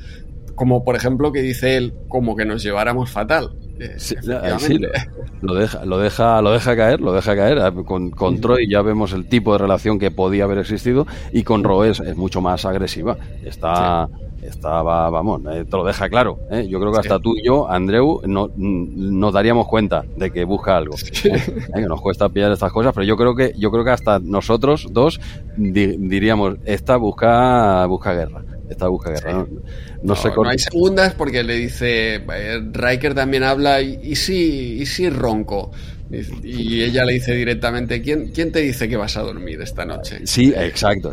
como por ejemplo que dice él, como que nos lleváramos fatal. lo, deja, lo, deja, lo deja caer, lo deja caer. Ah, con, con Troy ya vemos el tipo de relación que podía haber existido y con Roe es, mucho más agresiva. Está, estaba, vamos, eh, te lo deja claro. ¿eh? Yo creo que hasta tú y yo, Andreu, no, nos daríamos cuenta de que busca algo. ¿eh? Que nos cuesta pillar estas cosas, pero yo creo que, yo creo que hasta nosotros dos diríamos, esta busca, busca guerra. Esta guerra. No, sé no hay segundas porque le dice, Riker también habla, y, sí, y sí ronco. Y ella le dice directamente, ¿quién, ¿quién te dice que vas a dormir esta noche? Sí, exacto.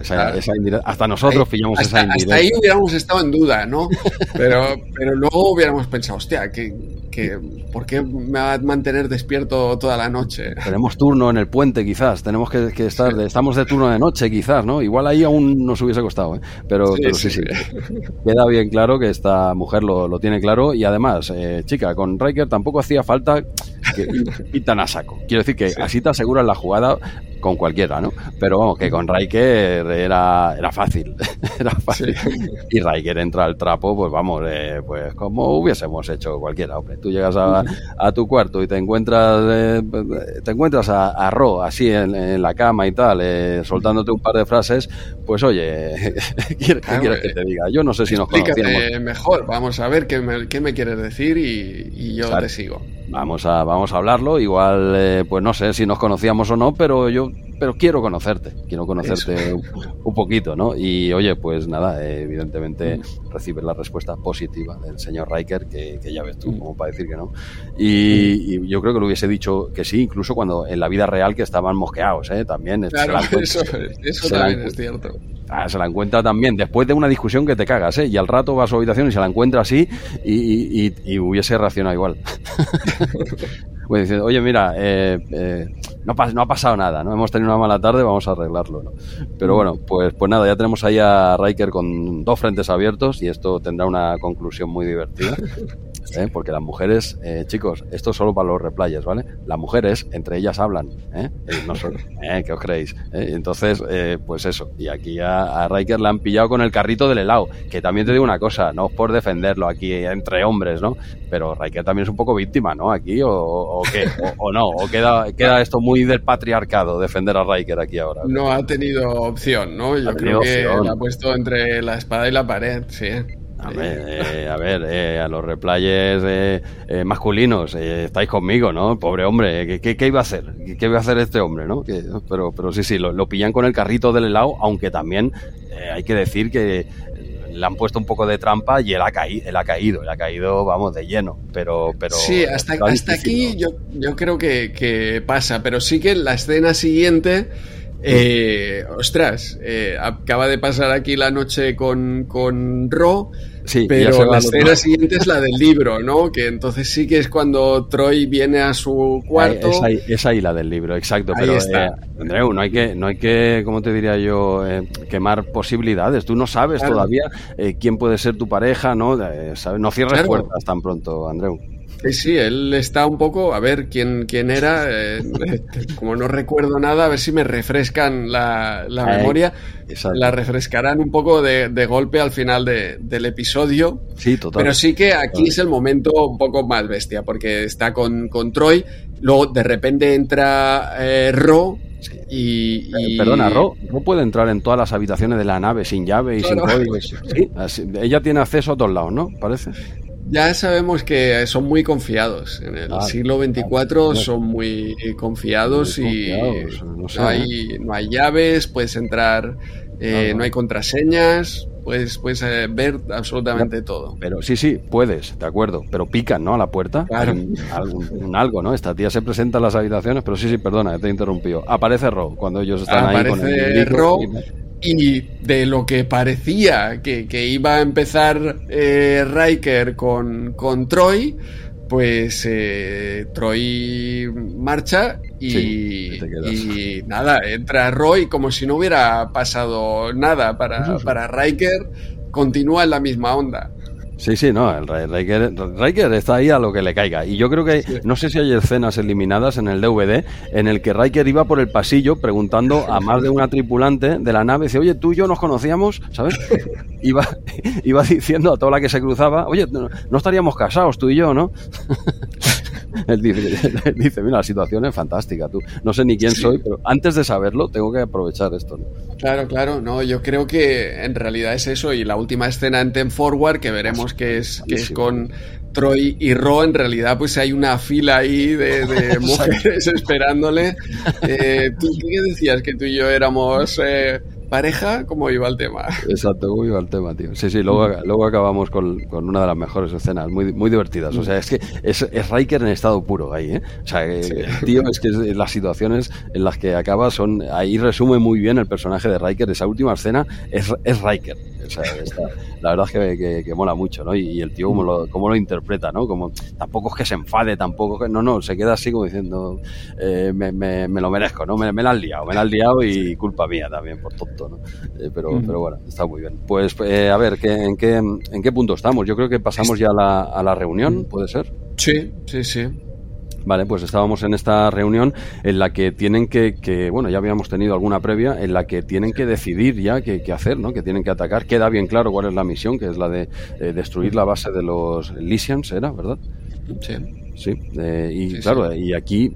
hasta nosotros pillamos esa indirecta. Hasta ahí hubiéramos estado en duda, ¿no? Pero, pero luego hubiéramos pensado, hostia, que, que, ¿por qué me va a mantener despierto toda la noche? Tenemos turno en el puente, quizás. Tenemos que, estar, estamos de turno de noche, quizás, ¿no? Igual ahí aún nos hubiese costado, ¿eh? Pero sí, pero sí, sí, Queda bien claro que esta mujer lo, lo tiene claro. Y además, eh, chica, con Riker tampoco hacía falta que tan a saco. Quiero decir que así te aseguras la jugada con cualquiera, ¿no? Pero vamos, que con Riker era, era fácil. era fácil. Y Riker entra al trapo, pues vamos, eh, pues como hubiésemos hecho cualquiera, hombre. Tú llegas a, a tu cuarto y te encuentras eh, te encuentras a, a Ro así en, la cama y tal, eh, soltándote un par de frases, pues oye, ¿qué, quieres que te diga? Yo no sé si nos conocíamos. mejor, vamos a ver qué me, qué me quieres decir y, y yo te sigo. Vamos a, vamos a hablarlo. Igual, eh, pues no sé si nos conocíamos o no, pero yo pero quiero conocerte, quiero conocerte un, poquito, ¿no? Y oye, pues nada, evidentemente mm. recibes la respuesta positiva del señor Riker, que, ya ves tú, mm. como para decir que no. Y, yo creo que lo hubiese dicho que sí, incluso cuando en la vida real que estaban mosqueados, ¿eh? También. Claro, eso, eso también es cierto. Ah, se la encuentra también después de una discusión que te cagas, ¿eh? Y al rato va a su habitación y se la encuentra así y, y hubiese reaccionado igual. pues oye, mira, eh, eh, no, ha pasado nada, ¿no? Hemos tenido una mala tarde, vamos a arreglarlo, ¿no? Pero bueno, pues, pues nada, ya tenemos ahí a Riker con dos frentes abiertos y esto tendrá una conclusión muy divertida. ¿eh? porque las mujeres, eh, chicos, esto es solo para los replayers, ¿vale? Las mujeres, entre ellas hablan, ¿eh? ¿Qué os creéis? Entonces, pues eso, y aquí a, a, Riker le han pillado con el carrito del helado, que también te digo una cosa, no es por defenderlo aquí entre hombres, ¿no? Pero Riker también es un poco víctima, ¿no? Aquí, o, qué, o, no, o queda, queda esto muy del patriarcado, defender a Riker aquí ahora. No ha tenido opción, ¿no? Yo creo que la ha puesto entre la espada y la pared, sí. A ver, eh, a, ver eh, a los replayes eh, masculinos, estáis conmigo, ¿no? Pobre hombre, ¿qué, qué, iba a hacer? ¿Qué, iba a hacer este hombre, no? pero, pero sí, sí, lo, pillan con el carrito del helado, aunque también hay que decir que le han puesto un poco de trampa y él ha, caído, él ha caído, él ha caído, vamos, de lleno. Pero, pero sí, hasta, hasta aquí yo, yo creo que, que pasa, pero sí que la escena siguiente eh, ostras, eh, acaba de pasar aquí la noche con, con Ro, pero la escena siguiente es la del libro, ¿no? Que entonces sí que es cuando Troy viene a su cuarto. Es ahí, la del libro, exacto. pero, eh, Andreu, no hay que, no hay que, ¿cómo te diría yo, eh, quemar posibilidades. Tú no sabes todavía quién puede ser tu pareja, ¿no? No cierres puertas tan pronto, Andreu. Sí, sí, él está un poco, a ver quién, quién era, eh, como no recuerdo nada, a ver si me refrescan la, memoria, la refrescarán un poco de, golpe al final del episodio. Sí, total. Pero sí que aquí es el momento un poco más bestia, porque está con, con Troy, luego de repente entra eh, Ro, y, eh, Perdona, Ro, no puede entrar en todas las habitaciones de la nave sin llave y sin código. Sí, ella tiene acceso a todos lados, ¿no? Parece ya sabemos que son muy confiados. En el siglo XXIV son muy confiados y no, hay, no hay llaves, puedes entrar, eh, no, hay contraseñas, puedes, puedes eh, ver absolutamente todo. Pero sí, sí, puedes, de acuerdo, pero pican, ¿no? A la puerta. Claro. Algo, ¿no? Esta tía se presenta en las habitaciones, pero sí, sí, perdona, te he interrumpido. Aparece Ro cuando ellos están ahí con el Ro y de lo que parecía que, iba a empezar eh, Riker con, con Troy, pues eh, Troy marcha y, y, nada, entra Roy como si no hubiera pasado nada para, para Riker, continúa en la misma onda. Sí, sí, no, el Riker, está ahí a lo que le caiga. Y yo creo que, no sé si hay escenas eliminadas en el DVD en el que Riker iba por el pasillo preguntando a más de una tripulante de la nave, dice, oye, tú y yo nos conocíamos, ¿sabes? Iba, iba diciendo a toda la que se cruzaba, oye, no, estaríamos casados tú y yo, ¿no? él dice, mira, la situación es fantástica, tú. No sé ni quién soy, pero antes de saberlo tengo que aprovechar esto. Claro, claro, no, yo creo que en realidad es eso y la última escena en Ten Forward que veremos que es, que es con Troy y Ro, en realidad pues hay una fila ahí de, mujeres esperándole. Eh, ¿Tú qué decías? Que tú y yo éramos... Eh, pareja, ¿cómo iba el tema? Exacto, ¿cómo iba el tema, tío? Sí, sí, luego, luego acabamos con, con, una de las mejores escenas, muy, muy divertidas. O sea, es que es, es Riker en estado puro ahí, ¿eh? O sea, tío, es que las situaciones en las que acaba son. Ahí resume muy bien el personaje de Riker. Esa última escena es, es Riker. O sea, la verdad es que, que, mola mucho, ¿no? Y, el tío, cómo lo, cómo lo interpreta, ¿no? Como, tampoco es que se enfade, tampoco que. No, no, se queda así como diciendo, eh, me, me, me, lo merezco, ¿no? Me, me la han liado, me la han liado y culpa mía también, por tonto. Eh, pero, pero bueno, está muy bien. Pues eh, a ver, ¿en qué, ¿en qué punto estamos? Yo creo que pasamos ya a la, a la reunión, ¿puede ser? Sí, sí, sí. Vale, pues estábamos en esta reunión en la que tienen que, que, bueno, ya habíamos tenido alguna previa, en la que tienen que decidir ya qué, hacer, ¿no? Que tienen que atacar. Queda bien claro cuál es la misión, que es la de eh, destruir la base de los Lysians, ¿era, verdad? Sí. Sí, y claro, y aquí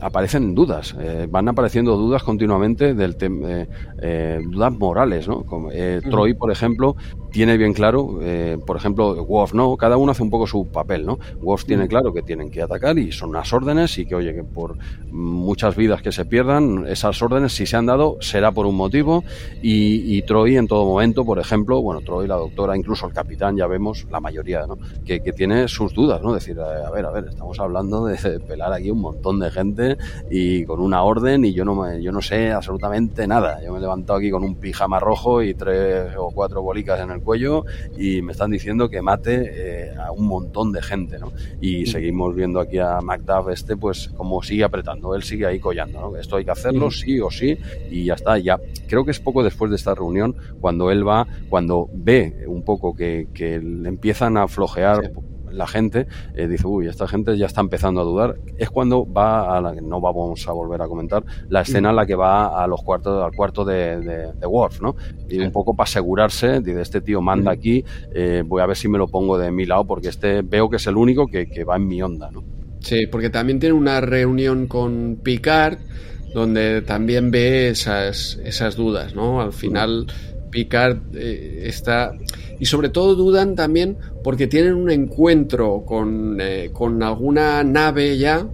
aparecen dudas, eh, van apareciendo dudas continuamente del eh, eh, dudas morales, ¿no? Como, Troy, por ejemplo, tiene bien claro, por ejemplo, Wolf, ¿no? Cada uno hace un poco su papel, ¿no? Wolf tiene claro que tienen que atacar y son unas órdenes y que, oye, que por muchas vidas que se pierdan, esas órdenes, si se han dado, será por un motivo y, Troy en todo momento, por ejemplo, bueno, Troy, la doctora, incluso el capitán, ya vemos, la mayoría, ¿no? Que, que tiene sus dudas, ¿no? Decir, a ver, a ver, estamos hablando de pelar aquí un montón de gente y con una orden y yo no, me, yo no sé absolutamente nada. Yo me levantado aquí con un pijama rojo y tres o cuatro bolicas en el cuello y me están diciendo que mate eh, a un montón de gente, ¿no? Y seguimos viendo aquí a Macduff este, pues como sigue apretando, él sigue ahí collando, ¿no? Esto hay que hacerlo, sí o sí, y ya está, ya. Creo que es poco después de esta reunión cuando él va, cuando ve un poco que, que le empiezan a flojear la gente eh, dice, uy, esta gente ya está empezando a dudar. Es cuando va a la que no vamos a volver a comentar, la escena en la que va a los cuartos, al cuarto de, de, Worf, ¿no? Y un poco para asegurarse, dice, este tío manda aquí, eh, voy a ver si me lo pongo de mi lado, porque este veo que es el único que, que va en mi onda, ¿no? Sí, porque también tiene una reunión con Picard donde también ve esas, esas dudas, ¿no? Al final Picard eh, está y sobre todo dudan también porque tienen un encuentro con, eh, con alguna nave ya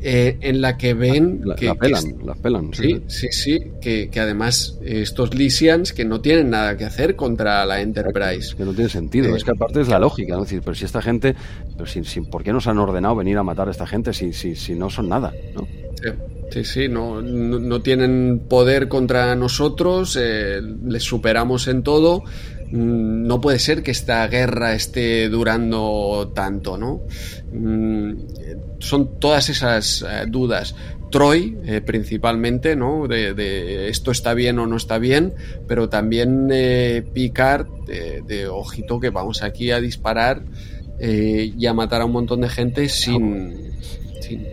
eh, en la que ven la, que, la pelan, la pelan, sí, sí, sí, que, que, además estos Lysians que no tienen nada que hacer contra la Enterprise. que no tiene sentido, eh, es que aparte es la lógica, ¿no? decir, pero si esta gente, pero sin, sin, ¿por qué nos han ordenado venir a matar a esta gente si, si, si no son nada, ¿no? Sí, sí, no, no, tienen poder contra nosotros, les superamos en todo Mm, no puede ser que esta guerra esté durando tanto, ¿no? Mm, son todas esas eh, dudas. Troy, eh, principalmente, ¿no? De, esto está bien o no está bien, pero también eh, Picard, de, ojito que vamos aquí a disparar y a matar a un montón de gente sin, sin,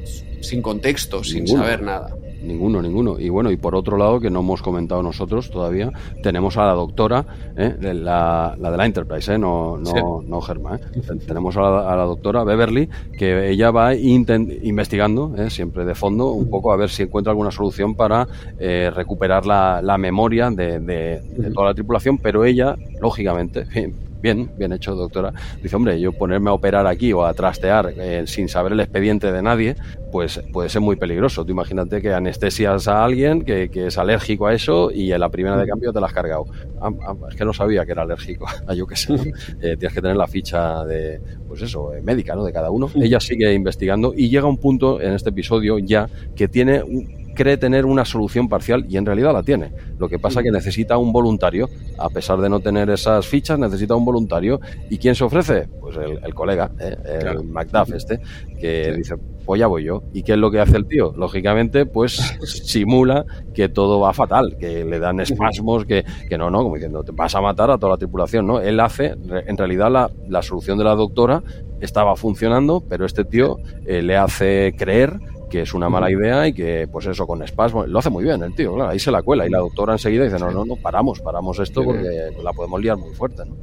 contexto, sin saber nada. Ninguno, ninguno. Y bueno, y por otro lado, que no hemos comentado nosotros todavía, tenemos a la doctora, ¿eh? la, la, de la Enterprise, ¿eh? no, no, no Germa. ¿eh? tenemos a la, doctora Beverly, que ella va investigando, ¿eh? siempre de fondo, un poco a ver si encuentra alguna solución para eh, recuperar la, la memoria de, de, de, toda la tripulación, pero ella, lógicamente, bien, bien hecho, doctora. Dice, hombre, yo ponerme a operar aquí o a trastear eh, sin saber el expediente de nadie, pues puede ser muy peligroso. Tú imagínate que anestesias a alguien que, es alérgico a eso y en la primera de cambio te la has cargado. Ah, ah, es que no sabía que era alérgico a yo qué sé. Eh, tienes que tener la ficha de, pues eso, eh, médica, ¿no? De cada uno. Ella sigue investigando y llega un punto en este episodio ya que tiene un, cree tener una solución parcial y en realidad la tiene. Lo que pasa es que necesita un voluntario. A pesar de no tener esas fichas, necesita un voluntario. ¿Y quién se ofrece? Pues el, colega, ¿eh? el Macduff este, que dice, pues ya voy yo. ¿Y qué es lo que hace el tío? Lógicamente, pues simula que todo va fatal, que le dan espasmos, que, que no, no, como diciendo, te vas a matar a toda la tripulación, ¿no? Él hace, en realidad, la, la solución de la doctora estaba funcionando, pero este tío eh, le hace creer que es una mala idea y que, pues eso, con espasmo, lo hace muy bien el tío, claro, ahí se la cuela y la doctora enseguida dice, no, no, no, paramos, paramos esto porque la podemos liar muy fuerte, ¿no?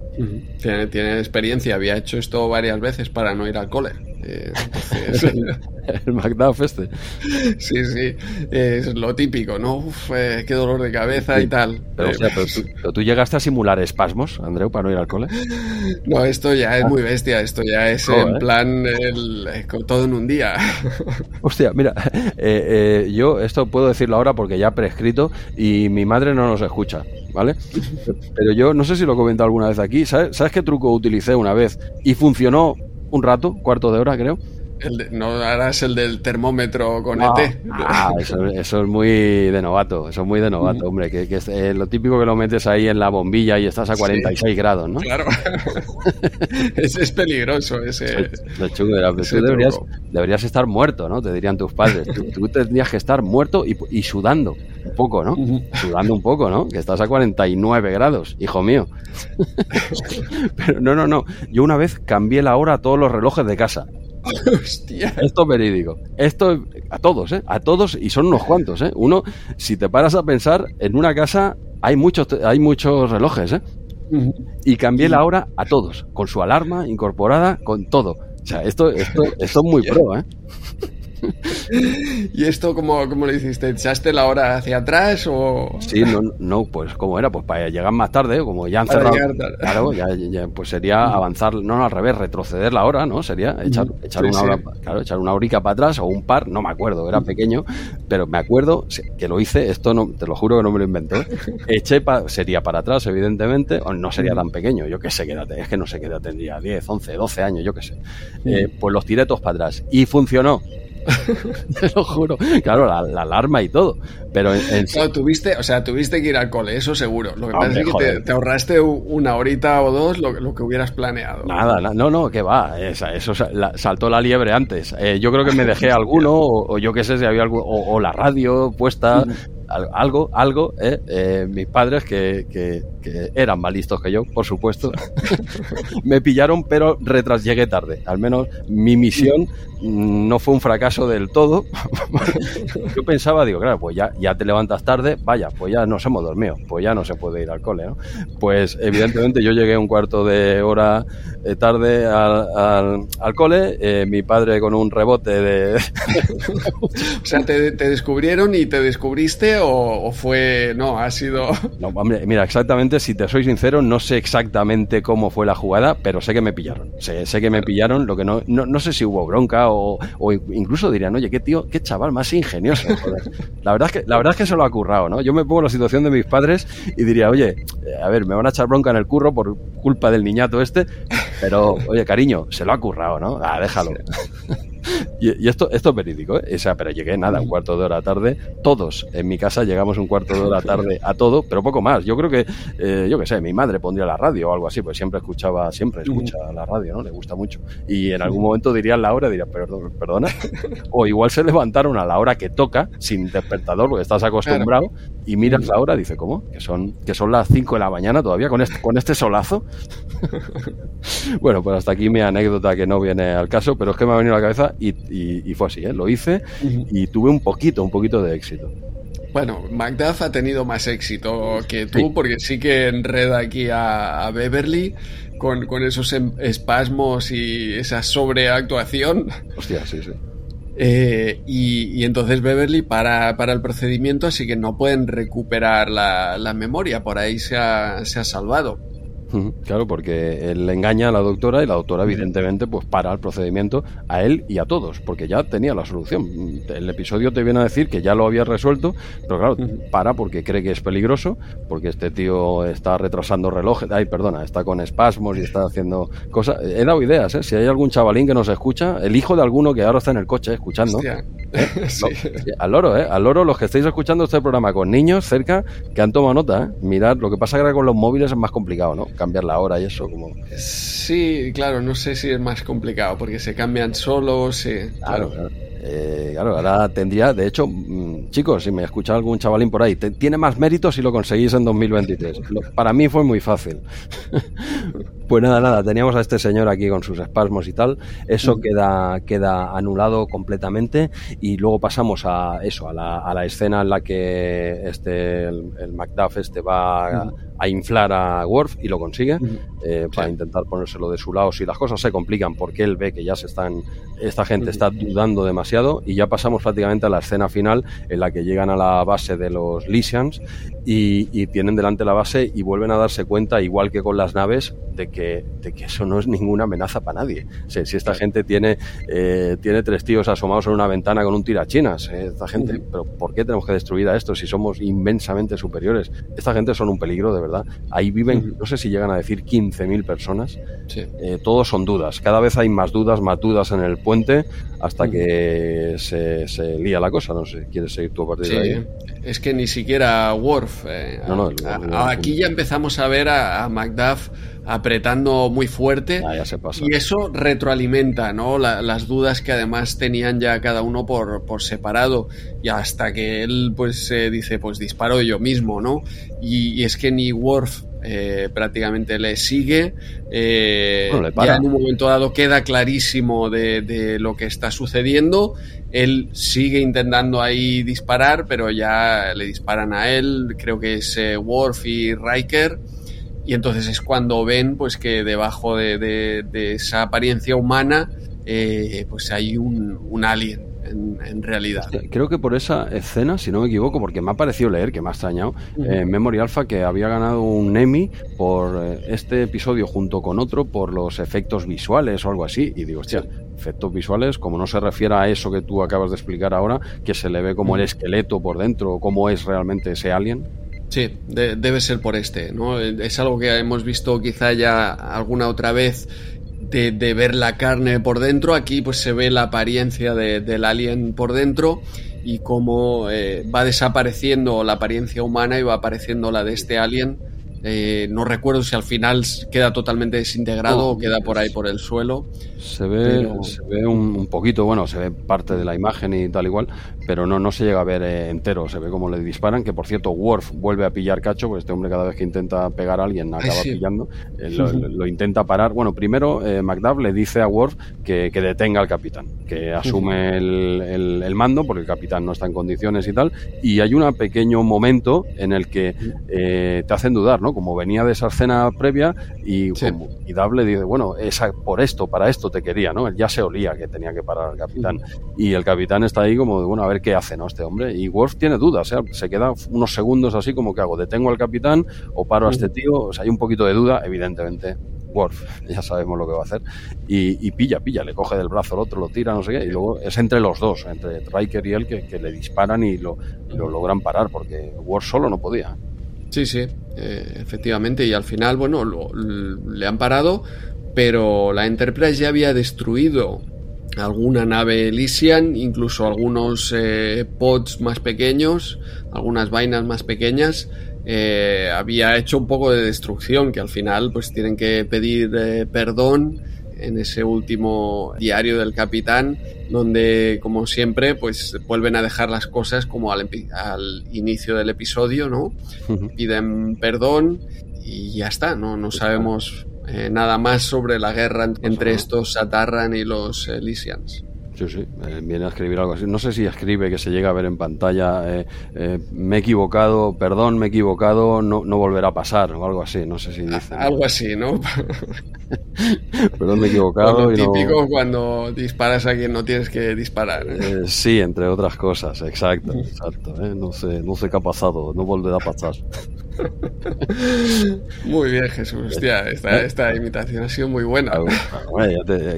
tiene, tiene, experiencia, había hecho esto varias veces para no ir al cole. Eh, el Macduff este. Sí, sí, es lo típico, ¿no? Uf, eh, qué dolor de cabeza y tal. Pero, tú, llegaste a simular espasmos, Andreu, para no ir al cole. No, esto ya es muy bestia, esto ya es en plan todo en un día. Hostia, mira, yo esto puedo decirlo ahora porque ya prescrito y mi madre no nos escucha. ¿vale? Pero yo no sé si lo he comentado alguna vez aquí. ¿Sabes, ¿Sabes qué truco utilicé una vez y funcionó un rato, cuarto de hora creo? No harás el del termómetro con ET. Ah, eso, es muy de novato, eso es muy de novato, hombre, que, es eh, lo típico que lo metes ahí en la bombilla y estás a 46 grados, ¿no? Claro. ese es peligroso, ese. deberías, deberías, estar muerto, ¿no? Te dirían tus padres. Tú, tendrías que estar muerto y, sudando un poco, ¿no? Sudando un poco, ¿no? Que estás a 49 grados, hijo mío. Pero no, no, no. Yo una vez cambié la hora a todos los relojes de casa. Hostia. Esto es verídico. Esto a todos, ¿eh? A todos y son unos cuantos, ¿eh? Uno, si te paras a pensar, en una casa hay muchos, hay muchos relojes, ¿eh? Y cambié la hora a todos, con su alarma incorporada, con todo. O sea, esto, esto, esto es muy pro, ¿eh? ¿Y esto cómo, cómo, lo hiciste? ¿Echaste la hora hacia atrás o...? Sí, no, no pues ¿cómo era? Pues para llegar más tarde, como ya han cerrado... Claro, ya, pues sería avanzar, no, al revés, retroceder la hora, ¿no? Sería echar, echar una hora, claro, echar una horica para atrás o un par, no me acuerdo, era pequeño, pero me acuerdo que lo hice, esto no, te lo juro que no me lo inventé, eché, sería para atrás, evidentemente, o no sería tan pequeño, yo qué sé qué edad, es que no sé qué edad tendría, 10, 11, 12 años, yo qué sé. Eh, pues los tiré todos para atrás y funcionó. Te lo juro. Claro, la, alarma y todo. Pero en, tuviste, o sea, tuviste que ir al cole, eso seguro. Lo que pasa es que te, ahorraste una horita o dos lo, que hubieras planeado. Nada, no, no, que va. eso saltó la liebre antes. Eh, yo creo que me dejé alguno, o, yo qué sé si había algo, o, la radio puesta. algo, algo, eh, eh, mis padres que, que, eran más listos que yo, por supuesto, me pillaron, pero retras llegué tarde. Al menos mi misión no fue un fracaso del todo. Yo pensaba, digo, claro, pues ya, ya te levantas tarde, vaya, pues ya nos hemos dormido, pues ya no se puede ir al cole, ¿no? Pues evidentemente yo llegué un cuarto de hora eh, tarde al, al, cole, eh, mi padre con un rebote de... o sea, ¿te, descubrieron y te descubriste o, fue, no, ha sido... No, hombre, mira, exactamente, si te soy sincero, no sé exactamente cómo fue la jugada, pero sé que me pillaron, sé, sé que me pillaron, lo que no, no, no sé si hubo bronca o, incluso dirían, oye, qué tío, qué chaval más ingenioso. La verdad es que, la verdad es que se lo ha currado, ¿no? Yo me pongo en la situación de mis padres y diría, oye, eh, a ver, me van a echar bronca en el curro por culpa del niñato este, pero, oye, cariño, se lo ha currado, ¿no? Ah, déjalo. Y, esto, esto es verídico, ¿eh? O sea, pero llegué nada, un cuarto de hora tarde. Todos en mi casa llegamos un cuarto de hora tarde a todo, pero poco más. Yo creo que, eh, yo qué sé, mi madre pondría la radio o algo así, pues siempre escuchaba, siempre escucha la radio, ¿no? Le gusta mucho. Y en algún momento dirían la hora, diría, perdón, perdona. o igual se levantaron a la hora que toca, sin despertador, porque estás acostumbrado, y miras la hora, dice, ¿cómo? Que son, que son las 5 de la mañana todavía con este, con este solazo. bueno, pues hasta aquí mi anécdota que no viene al caso, pero es que me ha venido a la cabeza y, fue así, ¿eh? lo hice y tuve un poquito, un poquito de éxito. Bueno, Macduff ha tenido más éxito que tú, porque sí que enreda aquí a, Beverly con, esos em, espasmos y esa sobreactuación. Hostia, sí, sí. Eh, y, entonces Beverly para, para, el procedimiento, así que no pueden recuperar la, la memoria, por ahí se ha, se ha salvado. Claro, porque él le engaña a la doctora y la doctora evidentemente pues para el procedimiento a él y a todos, porque ya tenía la solución. El episodio te viene a decir que ya lo había resuelto, pero claro, para porque cree que es peligroso, porque este tío está retrasando relojes, ay, perdona, está con espasmos y está haciendo cosas. He dado ideas, ¿eh? Si hay algún chavalín que nos escucha, el hijo de alguno que ahora está en el coche escuchando. ¿eh? al loro, ¿eh? Al loro, los que estáis escuchando este programa con niños cerca, que han tomado nota, ¿eh? Mirad, lo que pasa que con los móviles es más complicado, ¿no? cambiar la hora y eso como sí claro no sé si es más complicado porque se cambian solos sí, claro, eh, claro. ahora tendría, de hecho, mm, chicos, si me escucha algún chavalín por ahí, tiene más mérito si lo conseguís en 2023. para mí fue muy fácil. Pues nada, nada, teníamos a este señor aquí con sus espasmos y tal. Eso queda, queda anulado completamente. y luego pasamos a eso, a la, a la escena en la que este, el, el Macduff este va a inflar a Worf y lo consigue eh, para intentar ponérselo de su lado. Si las cosas se complican porque él ve que ya se están, esta gente está dudando demasiado y ya pasamos prácticamente a la escena final en la que llegan a la base de los Lysians y, tienen delante la base y vuelven a darse cuenta, igual que con las naves, de que, de que eso no es ninguna amenaza para nadie. si esta gente tiene, eh, tiene tres tíos asomados en una ventana con un tirachinas, eh, esta gente, pero ¿por qué tenemos que destruir a esto si somos inmensamente superiores? Esta gente son un peligro de verdad. Ahí viven, no sé si llegan a decir 15.000 personas. Eh, todos son dudas. Cada vez hay más dudas, más dudas en el puente hasta que se, se, lía la cosa. No sé, ¿quieres seguir tú a partir de ahí? Es que ni siquiera Worf. Eh, aquí ya empezamos a ver a, Macduff apretando muy fuerte. Ah, ya se pasa. Y eso retroalimenta ¿no? las dudas que además tenían ya cada uno por, por separado. Y hasta que él pues dice, pues disparo yo mismo, ¿no? Y, es que ni Worf eh, prácticamente le sigue. Eh, ya en un momento dado queda clarísimo de, de, lo que está sucediendo. Él sigue intentando ahí disparar, pero ya le disparan a él. Creo que es eh, Worf y Riker. Y entonces es cuando ven pues que debajo de, de, esa apariencia humana pues hay un, un alien en, realidad. Creo que por esa escena, si no me equivoco, porque me ha parecido leer, que me ha extrañado, eh, Memory Alpha que había ganado un Emmy por eh, este episodio junto con otro por los efectos visuales o algo así. Y digo, hostia, efectos visuales, como no se refiere a eso que tú acabas de explicar ahora, que se le ve como el esqueleto por dentro, cómo es realmente ese alien. Sí, debe ser por este, ¿no? Es algo que hemos visto quizá ya alguna otra vez de, ver la carne por dentro. Aquí pues se ve la apariencia del alien por dentro y cómo eh, va desapareciendo la apariencia humana y va apareciendo la de este alien eh, no recuerdo si al final queda totalmente desintegrado o queda por ahí por el suelo. Se ve, se ve un, poquito, bueno, se ve parte de la imagen y tal igual, pero no, no se llega a ver eh, entero. Se ve como le disparan, que por cierto, Worf vuelve a pillar cacho, pues este hombre cada vez que intenta pegar a alguien acaba pillando. Eh, lo, intenta parar. Bueno, primero Macduff le dice a Worf que, detenga al capitán, que asume el, el, mando porque el capitán no está en condiciones y tal. Y hay un pequeño momento en el que te hacen dudar, ¿no? Como venía de esa escena previa y, y Dave le dice, bueno, esa, por esto, para esto te quería, ¿no? Él ya se olía que tenía que parar al capitán. Y el capitán está ahí como, bueno, a ver qué hace, ¿no? Este hombre. Y Worf tiene dudas, ¿eh? se queda unos segundos así como que hago, detengo al capitán o paro a este tío, o sea, hay un poquito de duda, evidentemente. Worf, ya sabemos lo que va a hacer, y, pilla, pilla, le coge del brazo al otro, lo tira, no sé qué, y luego es entre los dos, entre Riker y él, que, le disparan y lo, lo logran parar, porque Worf solo no podía. Sí, sí, eh, efectivamente. Y al final, bueno, le han parado, pero la Enterprise ya había destruido alguna nave Elysian, incluso algunos eh, pods más pequeños, algunas vainas más pequeñas. Eh, había hecho un poco de destrucción que al final pues tienen que pedir perdón en ese último diario del capitán, donde, como siempre, pues vuelven a dejar las cosas como al, al inicio del episodio, ¿no? Piden perdón y ya está, no, no sabemos eh, nada más sobre la guerra entre estos Satarran y los Elysians. Sí, sí, eh, viene a escribir algo así. No sé si escribe que se llega a ver en pantalla, eh, eh, me he equivocado, perdón, me he equivocado, no, no volverá a pasar, o algo así, no sé si dice. Algo así, ¿no? perdón, me he equivocado. y típico cuando disparas a quien no tienes que disparar. sí, entre otras cosas, exacto, exacto. No, sé, no sé qué ha pasado, no volverá a pasar. Muy bien, Jesús. Hostia, esta, imitación ha sido muy buena.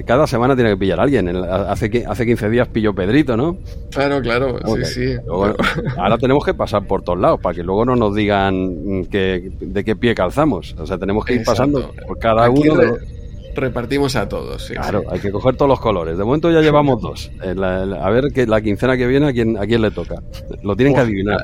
Cada semana tiene que pillar a alguien. Hace, hace 15 días pilló Pedrito, ¿no? Claro, claro. sí, sí. ahora tenemos que pasar por todos lados para que luego no nos digan que, de qué pie calzamos. O sea, tenemos que ir pasando por cada uno de repartimos a todos. claro, hay que coger todos los colores. De momento ya llevamos dos. Eh, a ver que la quincena que viene a quién, a quién le toca. Lo tienen que adivinar.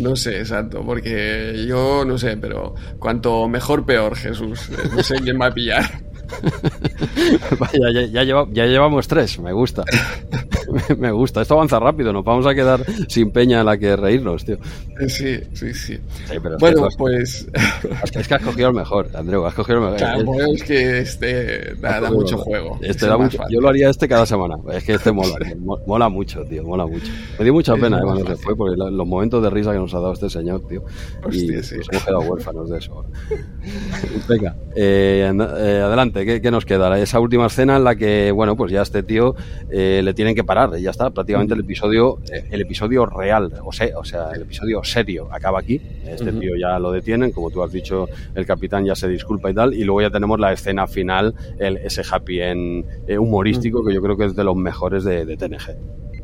no, sé, exacto, porque yo no sé, pero cuanto mejor, peor, Jesús. No sé quién va a pillar. ya, ya, ya llevamos tres, me gusta. me gusta. Esto avanza rápido, nos vamos a quedar sin peña en la que reírnos, tío. Sí, sí, sí. bueno, pues. Es que, has cogido el mejor, Andreu, has cogido el mejor. Claro, es que este da, mucho juego. Este da mucho, yo lo haría este cada semana. Es que este mola, mola mucho, tío, mola mucho. Me dio mucha pena eh, cuando se fue, porque los momentos de risa que nos ha dado este señor, tío. y nos hemos quedado huérfanos de eso. Venga, eh, eh, adelante, ¿qué, ¿qué, nos queda? Esa última escena en la que, bueno, pues ya este tío eh, le tienen que parar, y ya está, prácticamente el episodio, eh, el episodio real, o sea, o sea, el episodio serio acaba aquí. Este tío ya lo detienen, como tú has dicho, el capitán ya se disculpa y tal, y luego ya tenemos la escena final, el, ese happy end eh, humorístico que yo creo que es de los mejores de, TNG.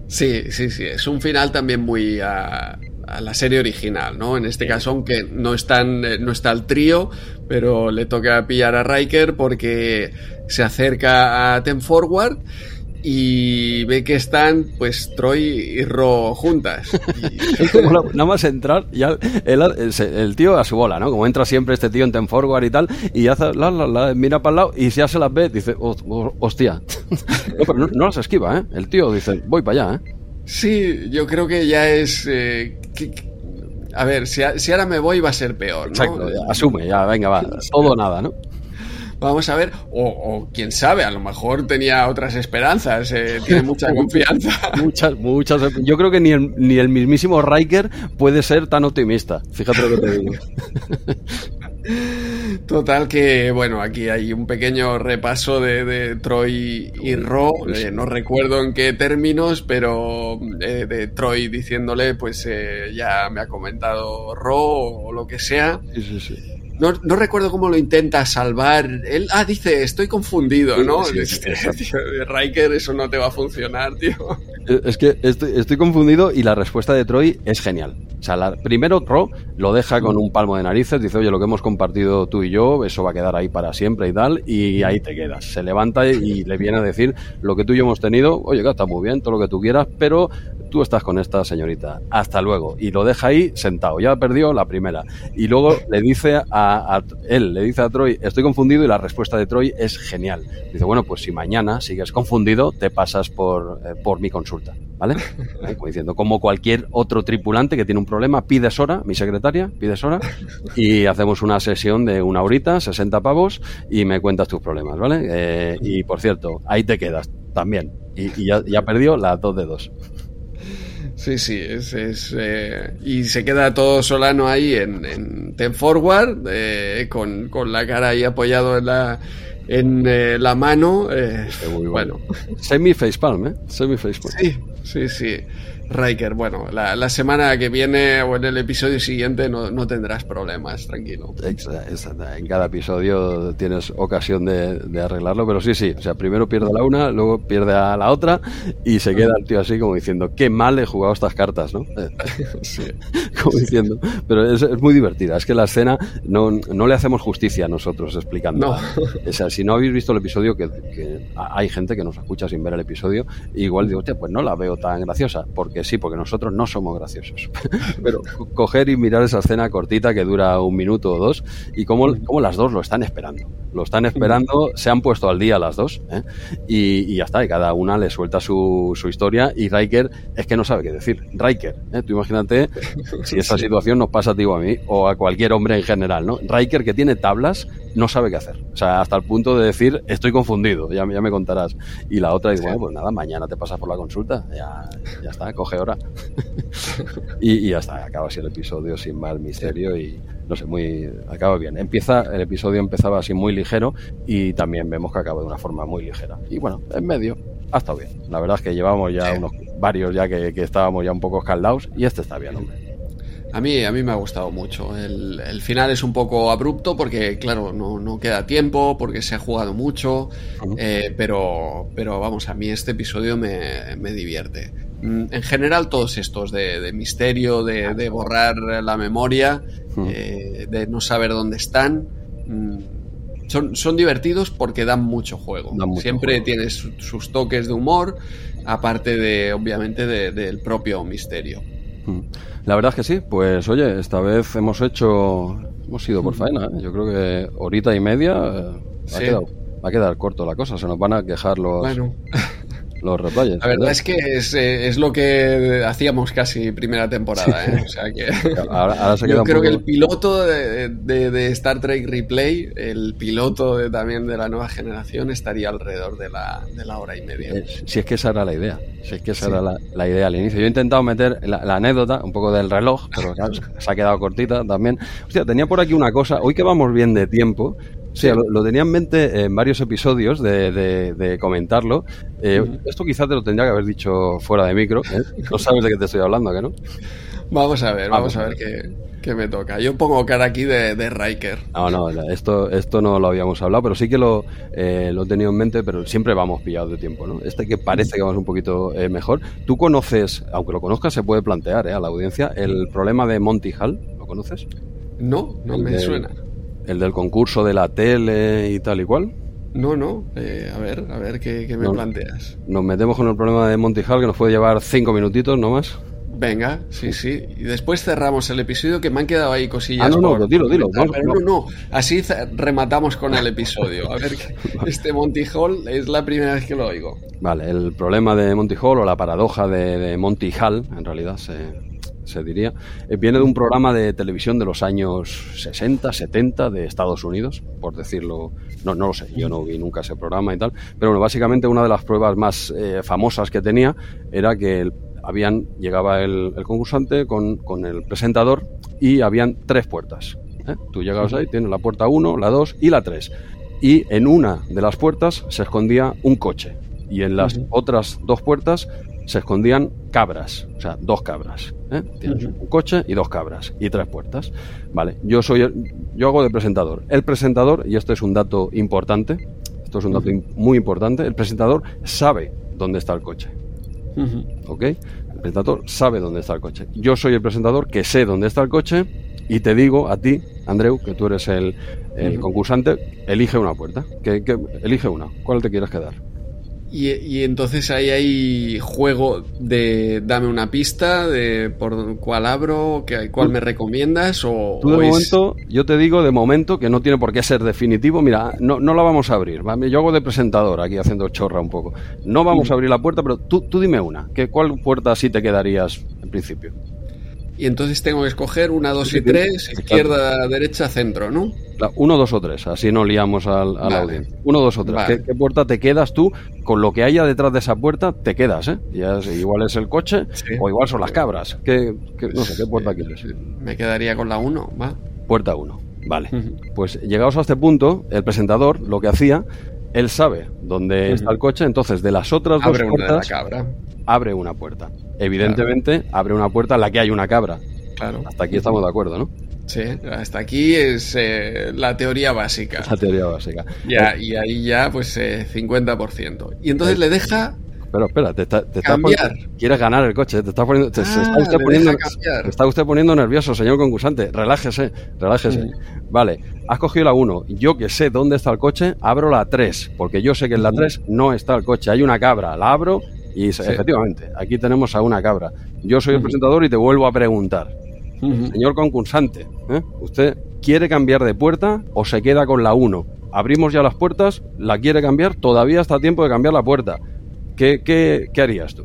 Sí, sí, sí, es un final también muy a, la serie original, ¿no? En este caso, aunque no, están, no está el trío, pero le toca pillar a Riker porque se acerca a Ten Forward y ve que están pues Troy y Ro juntas. nada más entrar, ya el, tío a su bola, ¿no? Como entra siempre este tío en Ten Forward y tal, y hace la, la, mira para el lado y ya se las ve, dice, hostia. no, pero no, las esquiva, ¿eh? El tío dice, voy para allá, ¿eh? Sí, yo creo que ya es... Eh, a ver, si, si, ahora me voy va a ser peor, ¿no? Exacto, asume, ya, venga, va, todo nada, ¿no? Vamos a ver, o, quién sabe, a lo mejor tenía otras esperanzas, eh, tiene mucha confianza. muchas, muchas. Yo creo que ni el, ni el mismísimo Riker puede ser tan optimista. Fíjate lo que te digo. Total que, bueno, aquí hay un pequeño repaso de, Troy y Ro, eh, no recuerdo en qué términos, pero eh, de Troy diciéndole, pues ya me ha comentado Ro o lo que sea. Sí, sí, sí. No, no, recuerdo cómo lo intenta salvar. Él, ah, dice, estoy confundido, ¿no? Riker, eso no te va a funcionar, tío. Eh, es que estoy, estoy, confundido y la respuesta de Troy es genial. O sea, primero Ro lo deja con un palmo de narices, dice, oye, lo que hemos compartido tú y yo, eso va a quedar ahí para siempre y tal, y ahí te quedas. Se levanta y le viene a decir lo que tú y yo hemos tenido, oye, que está muy bien, todo lo que tú quieras, pero tú estás con esta señorita, hasta luego. Y lo deja ahí sentado, ya perdió la primera. Y luego le dice a, él, le dice a Troy, estoy confundido y la respuesta de Troy es genial. Dice, bueno, pues si mañana sigues confundido, te pasas por, eh, por mi consulta. ¿vale? Como diciendo, como cualquier otro tripulante que tiene un problema, pides hora, mi secretaria, pides hora, y hacemos una sesión de una horita, 60 pavos, y me cuentas tus problemas, ¿vale? Eh, y por cierto, ahí te quedas también. Y, ya, perdió las dos de dos. Sí, sí, es, es eh, y se queda todo Solano ahí en, en Ten Forward, eh, con, con, la cara ahí apoyado en la, en eh, la mano. Eh, bueno. Semi facepalm, ¿eh? Semi facepalm. Sí, sí, sí. Riker, bueno, la, semana que viene o en el episodio siguiente no, tendrás problemas, tranquilo. En cada episodio tienes ocasión de, arreglarlo, pero sí, sí. O sea, primero pierde a la una, luego pierde a la otra y se queda el tío así como diciendo, qué mal he jugado estas cartas, ¿no? sí. como diciendo. Pero es, muy divertida. Es que la escena no, no le hacemos justicia a nosotros explicando. No. O sea, si no habéis visto el episodio, que, que, hay gente que nos escucha sin ver el episodio, igual digo, pues no la veo tan graciosa, porque sí, porque nosotros no somos graciosos. Pero coger y mirar esa escena cortita que dura un minuto o dos y cómo, las dos lo están esperando. Lo están esperando, se han puesto al día las dos ¿eh? y, ya está, y cada una le suelta su, historia y Riker es que no sabe qué decir. Riker, ¿eh? tú imagínate si esa situación nos pasa a ti o a mí o a cualquier hombre en general, ¿no? Riker que tiene tablas no sabe qué hacer. O sea, hasta el punto de decir, estoy confundido, ya, ya me contarás. Y la otra dice, bueno, pues nada, mañana te pasas por la consulta, ya, ya está, coge hora. y, y, ya está, acaba así el episodio sin mal misterio y no sé, muy acaba bien. Empieza, el episodio empezaba así muy ligero y también vemos que acaba de una forma muy ligera. Y bueno, en medio ha estado bien. La verdad es que llevamos ya unos varios ya que, que estábamos ya un poco escaldados y este está bien, hombre. A mí, a mí me ha gustado mucho. El, final es un poco abrupto porque, claro, no, no queda tiempo, porque se ha jugado mucho, eh, pero, pero vamos, a mí este episodio me, me divierte. Mm, en general, todos estos de, misterio, de, borrar la memoria, eh, de no saber dónde están, mm, son, son divertidos porque dan mucho juego. Siempre tienes sus toques de humor, aparte de, obviamente, del propio misterio. La verdad es que sí, pues oye, esta vez hemos hecho, hemos ido por faena, ¿eh? yo creo que horita y media eh, va, a quedar, va, a quedar, corto la cosa, se nos van a quejar los, los replayers. La verdad es que es, eh, es, lo que hacíamos casi primera temporada. ¿eh? O sea que ahora, se yo creo que el piloto de, de, Star Trek Replay, el piloto también de la nueva generación, estaría alrededor de la, de la hora y media. Eh, si es que esa era la idea. Si es que esa era la, la, idea al inicio. Yo he intentado meter la, anécdota, un poco del reloj, pero se ha quedado cortita también. Hostia, tenía por aquí una cosa. Hoy que vamos bien de tiempo, Sí, lo, tenía en mente en varios episodios de, comentarlo. Eh, esto quizás te lo tendría que haber dicho fuera de micro. ¿eh? No sabes de qué te estoy hablando, ¿que no? Vamos a ver, vamos, a ver qué, me toca. Yo pongo cara aquí de, de Riker. No, no, esto, esto no lo habíamos hablado, pero sí que lo, eh, lo he tenido en mente, pero siempre vamos pillados de tiempo, ¿no? Este que parece que vamos un poquito mejor. Tú conoces, aunque lo conozcas, se puede plantear a la audiencia, el problema de Monty Hall. ¿Lo conoces? No, no me suena. ¿El del concurso de la tele y tal y cual? No, no. Eh, a ver, a ver, ¿qué, me planteas? Nos metemos con el problema de Monty Hall, que nos puede llevar cinco minutitos, no más. Venga, sí, sí. Y después cerramos el episodio que me han quedado ahí cosillas. Ah, no, no, dilo, dilo. No, no, no. Así rematamos con el episodio. A ver, este Monty Hall es la primera vez que lo oigo. Vale, el problema de Monty Hall o la paradoja de, de Monty Hall, en realidad se, se diría, eh, viene de un programa de televisión de los años 60, 70 de Estados Unidos, por decirlo, no, no lo sé, yo no vi nunca ese programa y tal, pero bueno, básicamente una de las pruebas más eh, famosas que tenía era que habían, llegaba el, concursante con, con, el presentador y habían tres puertas. ¿eh? Tú llegabas ahí, tienes la puerta 1, la 2 y la 3. Y en una de las puertas se escondía un coche y en las otras dos puertas se escondían cabras, o sea, dos cabras. ¿eh? Tienes un coche y dos cabras y tres puertas. Vale, yo soy yo hago de presentador. El presentador, y esto es un dato importante, esto es un dato muy importante, el presentador sabe dónde está el coche. ¿Ok? El presentador sabe dónde está el coche. Yo soy el presentador que sé dónde está el coche y te digo a ti, Andreu, que tú eres el, concursante, elige una puerta. Que, que, elige una. ¿Cuál te quieres quedar? Y, entonces ahí hay juego de dame una pista de por cuál abro, que, cuál me recomiendas o... Tú de momento, yo te digo de momento que no tiene por qué ser definitivo, mira, no, no la vamos a abrir, yo hago de presentador aquí haciendo chorra un poco. No vamos a abrir la puerta, pero tú, tú dime una, que ¿cuál puerta sí te quedarías en principio? Y entonces tengo que escoger una, dos y tres, izquierda, derecha, centro, ¿no? uno, dos o tres, así no liamos al, a la audiencia. Uno, dos o tres. ¿Qué, puerta te quedas tú? Con lo que haya detrás de esa puerta, te quedas, ¿eh? Ya igual es el coche o igual son las cabras. ¿Qué, no sé, ¿qué puerta quieres? Me quedaría con la uno, va. Puerta uno, vale. Pues llegados a este punto, el presentador lo que hacía, él sabe dónde está el coche, entonces de las otras dos puertas... cabra abre una puerta. Evidentemente, abre una puerta en la que hay una cabra. Claro. Hasta aquí estamos de acuerdo, ¿no? Sí, hasta aquí es eh, la teoría básica. La teoría básica. Ya, y ahí ya, pues, 50%. Eh, y entonces le deja pero espera, te está, te quieres ganar el coche, te está poniendo, te, está, ah, usted poniendo, está usted poniendo nervioso, señor concursante. Relájese, relájese. Vale, has cogido la 1. Yo que sé dónde está el coche, abro la 3, porque yo sé que en la 3 no está el coche. Hay una cabra, la abro y efectivamente, aquí tenemos a una cabra. Yo soy el presentador y te vuelvo a preguntar. Señor concursante, ¿eh? ¿usted quiere cambiar de puerta o se queda con la 1? Abrimos ya las puertas, la quiere cambiar, todavía está a tiempo de cambiar la puerta. ¿Qué, qué, qué harías tú?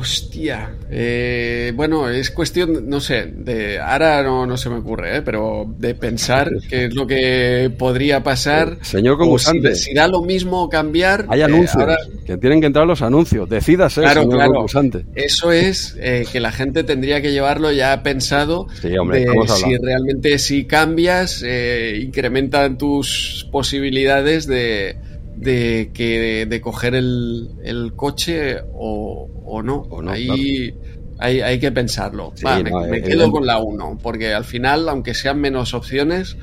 Hostia. Eh, bueno, es cuestión, no sé, de ahora no, no se me ocurre, ¿eh? pero de pensar qué es lo que podría pasar. Señor concursante. Si, da lo mismo cambiar. Hay eh, anuncios. que tienen que entrar los anuncios. Decídase, claro, señor claro. concursante. Eso es que la gente tendría que llevarlo ya pensado. Sí, hombre, de si realmente si cambias, incrementan tus posibilidades de de que de, coger el, el coche o, o, no. Ahí hay, hay, que pensarlo. me, quedo con la 1, porque al final, aunque sean menos opciones,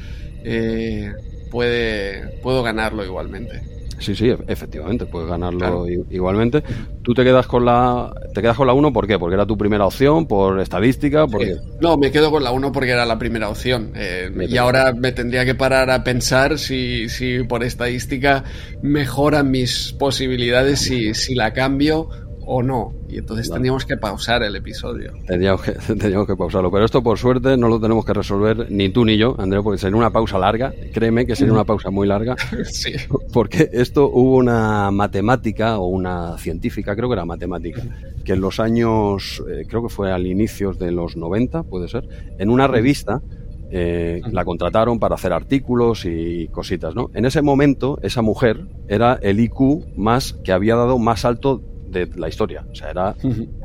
eh, puede, puedo ganarlo igualmente. Sí, sí, efectivamente, puedes ganarlo igualmente. Tú te quedas con la te quedas con la 1 ¿por qué? Porque era tu primera opción, por estadística, porque No, me quedo con la 1 porque era la primera opción. Eh, y ahora me tendría que parar a pensar si, si por estadística mejoran mis posibilidades si, si la cambio o no. Y entonces tendríamos que pausar el episodio. Tendríamos que, tendríamos que pausarlo. Pero esto, por suerte, no lo tenemos que resolver ni tú ni yo, Andrés, porque sería una pausa larga. Créeme que sería una pausa muy larga. sí. Porque esto hubo una matemática o una científica, creo que era matemática, que en los años, eh, creo que fue al inicio de los 90, puede ser, en una revista eh, la contrataron para hacer artículos y cositas, ¿no? En ese momento, esa mujer era el IQ más que había dado más alto de la historia. O sea, era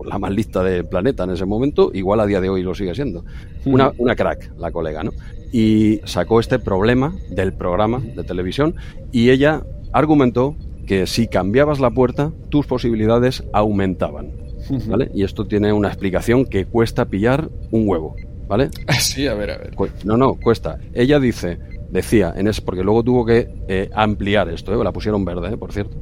la más lista del planeta en ese momento, igual a día de hoy lo sigue siendo. Una, una crack, la colega, ¿no? Y sacó este problema del programa de televisión y ella argumentó que si cambiabas la puerta, tus posibilidades aumentaban. ¿Vale? Y esto tiene una explicación que cuesta pillar un huevo. ¿Vale? Sí, a ver, a ver. No, no, cuesta. Ella dice, decía, en ese, porque luego tuvo que eh, ampliar esto, ¿eh? la pusieron verde, ¿eh? por cierto.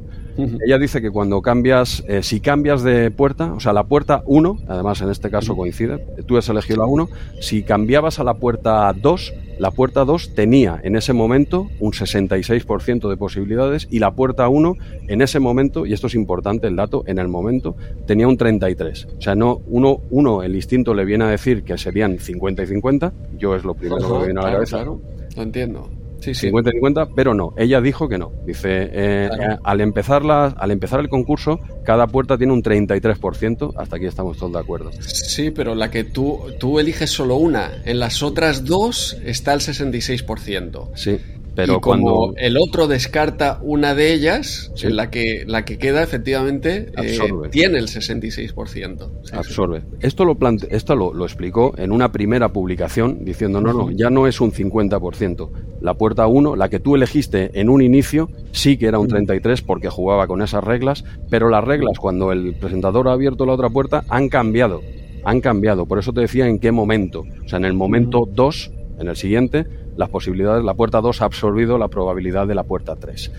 Ella dice que cuando cambias, eh, si cambias de puerta, o sea, la puerta 1, además en este caso coincide, tú has elegido la 1, si cambiabas a la puerta 2, la puerta 2 tenía en ese momento un 66% de posibilidades y la puerta 1 en ese momento, y esto es importante el dato, en el momento tenía un 33. O sea, no uno, uno el instinto le viene a decir que serían 50 y 50, yo es lo primero que me viene a la cabeza. Claro, lo entiendo. Sí, 50 50, pero no. Ella dijo que no. Dice, eh, al, empezar la, al empezar el concurso, cada puerta tiene un 33%. Hasta aquí estamos todos de acuerdo. Sí, pero la que tú, tú eliges solo una. En las otras dos está el 66%. Sí. Pero y como el otro descarta una de ellas, en la que, la que queda efectivamente eh, tiene el 66%. Absorbe. Esto, lo, esto lo, explicó en una primera publicación diciendo, no, no, ya no es un 50%. La puerta 1, la que tú elegiste en un inicio, sí que era un 33% porque jugaba con esas reglas, pero las reglas cuando el presentador ha abierto la otra puerta han cambiado. Han cambiado. Por eso te decía en qué momento. O sea, en el momento 2, en el siguiente, las posibilidades, la puerta 2 ha absorbido la probabilidad de la puerta 3.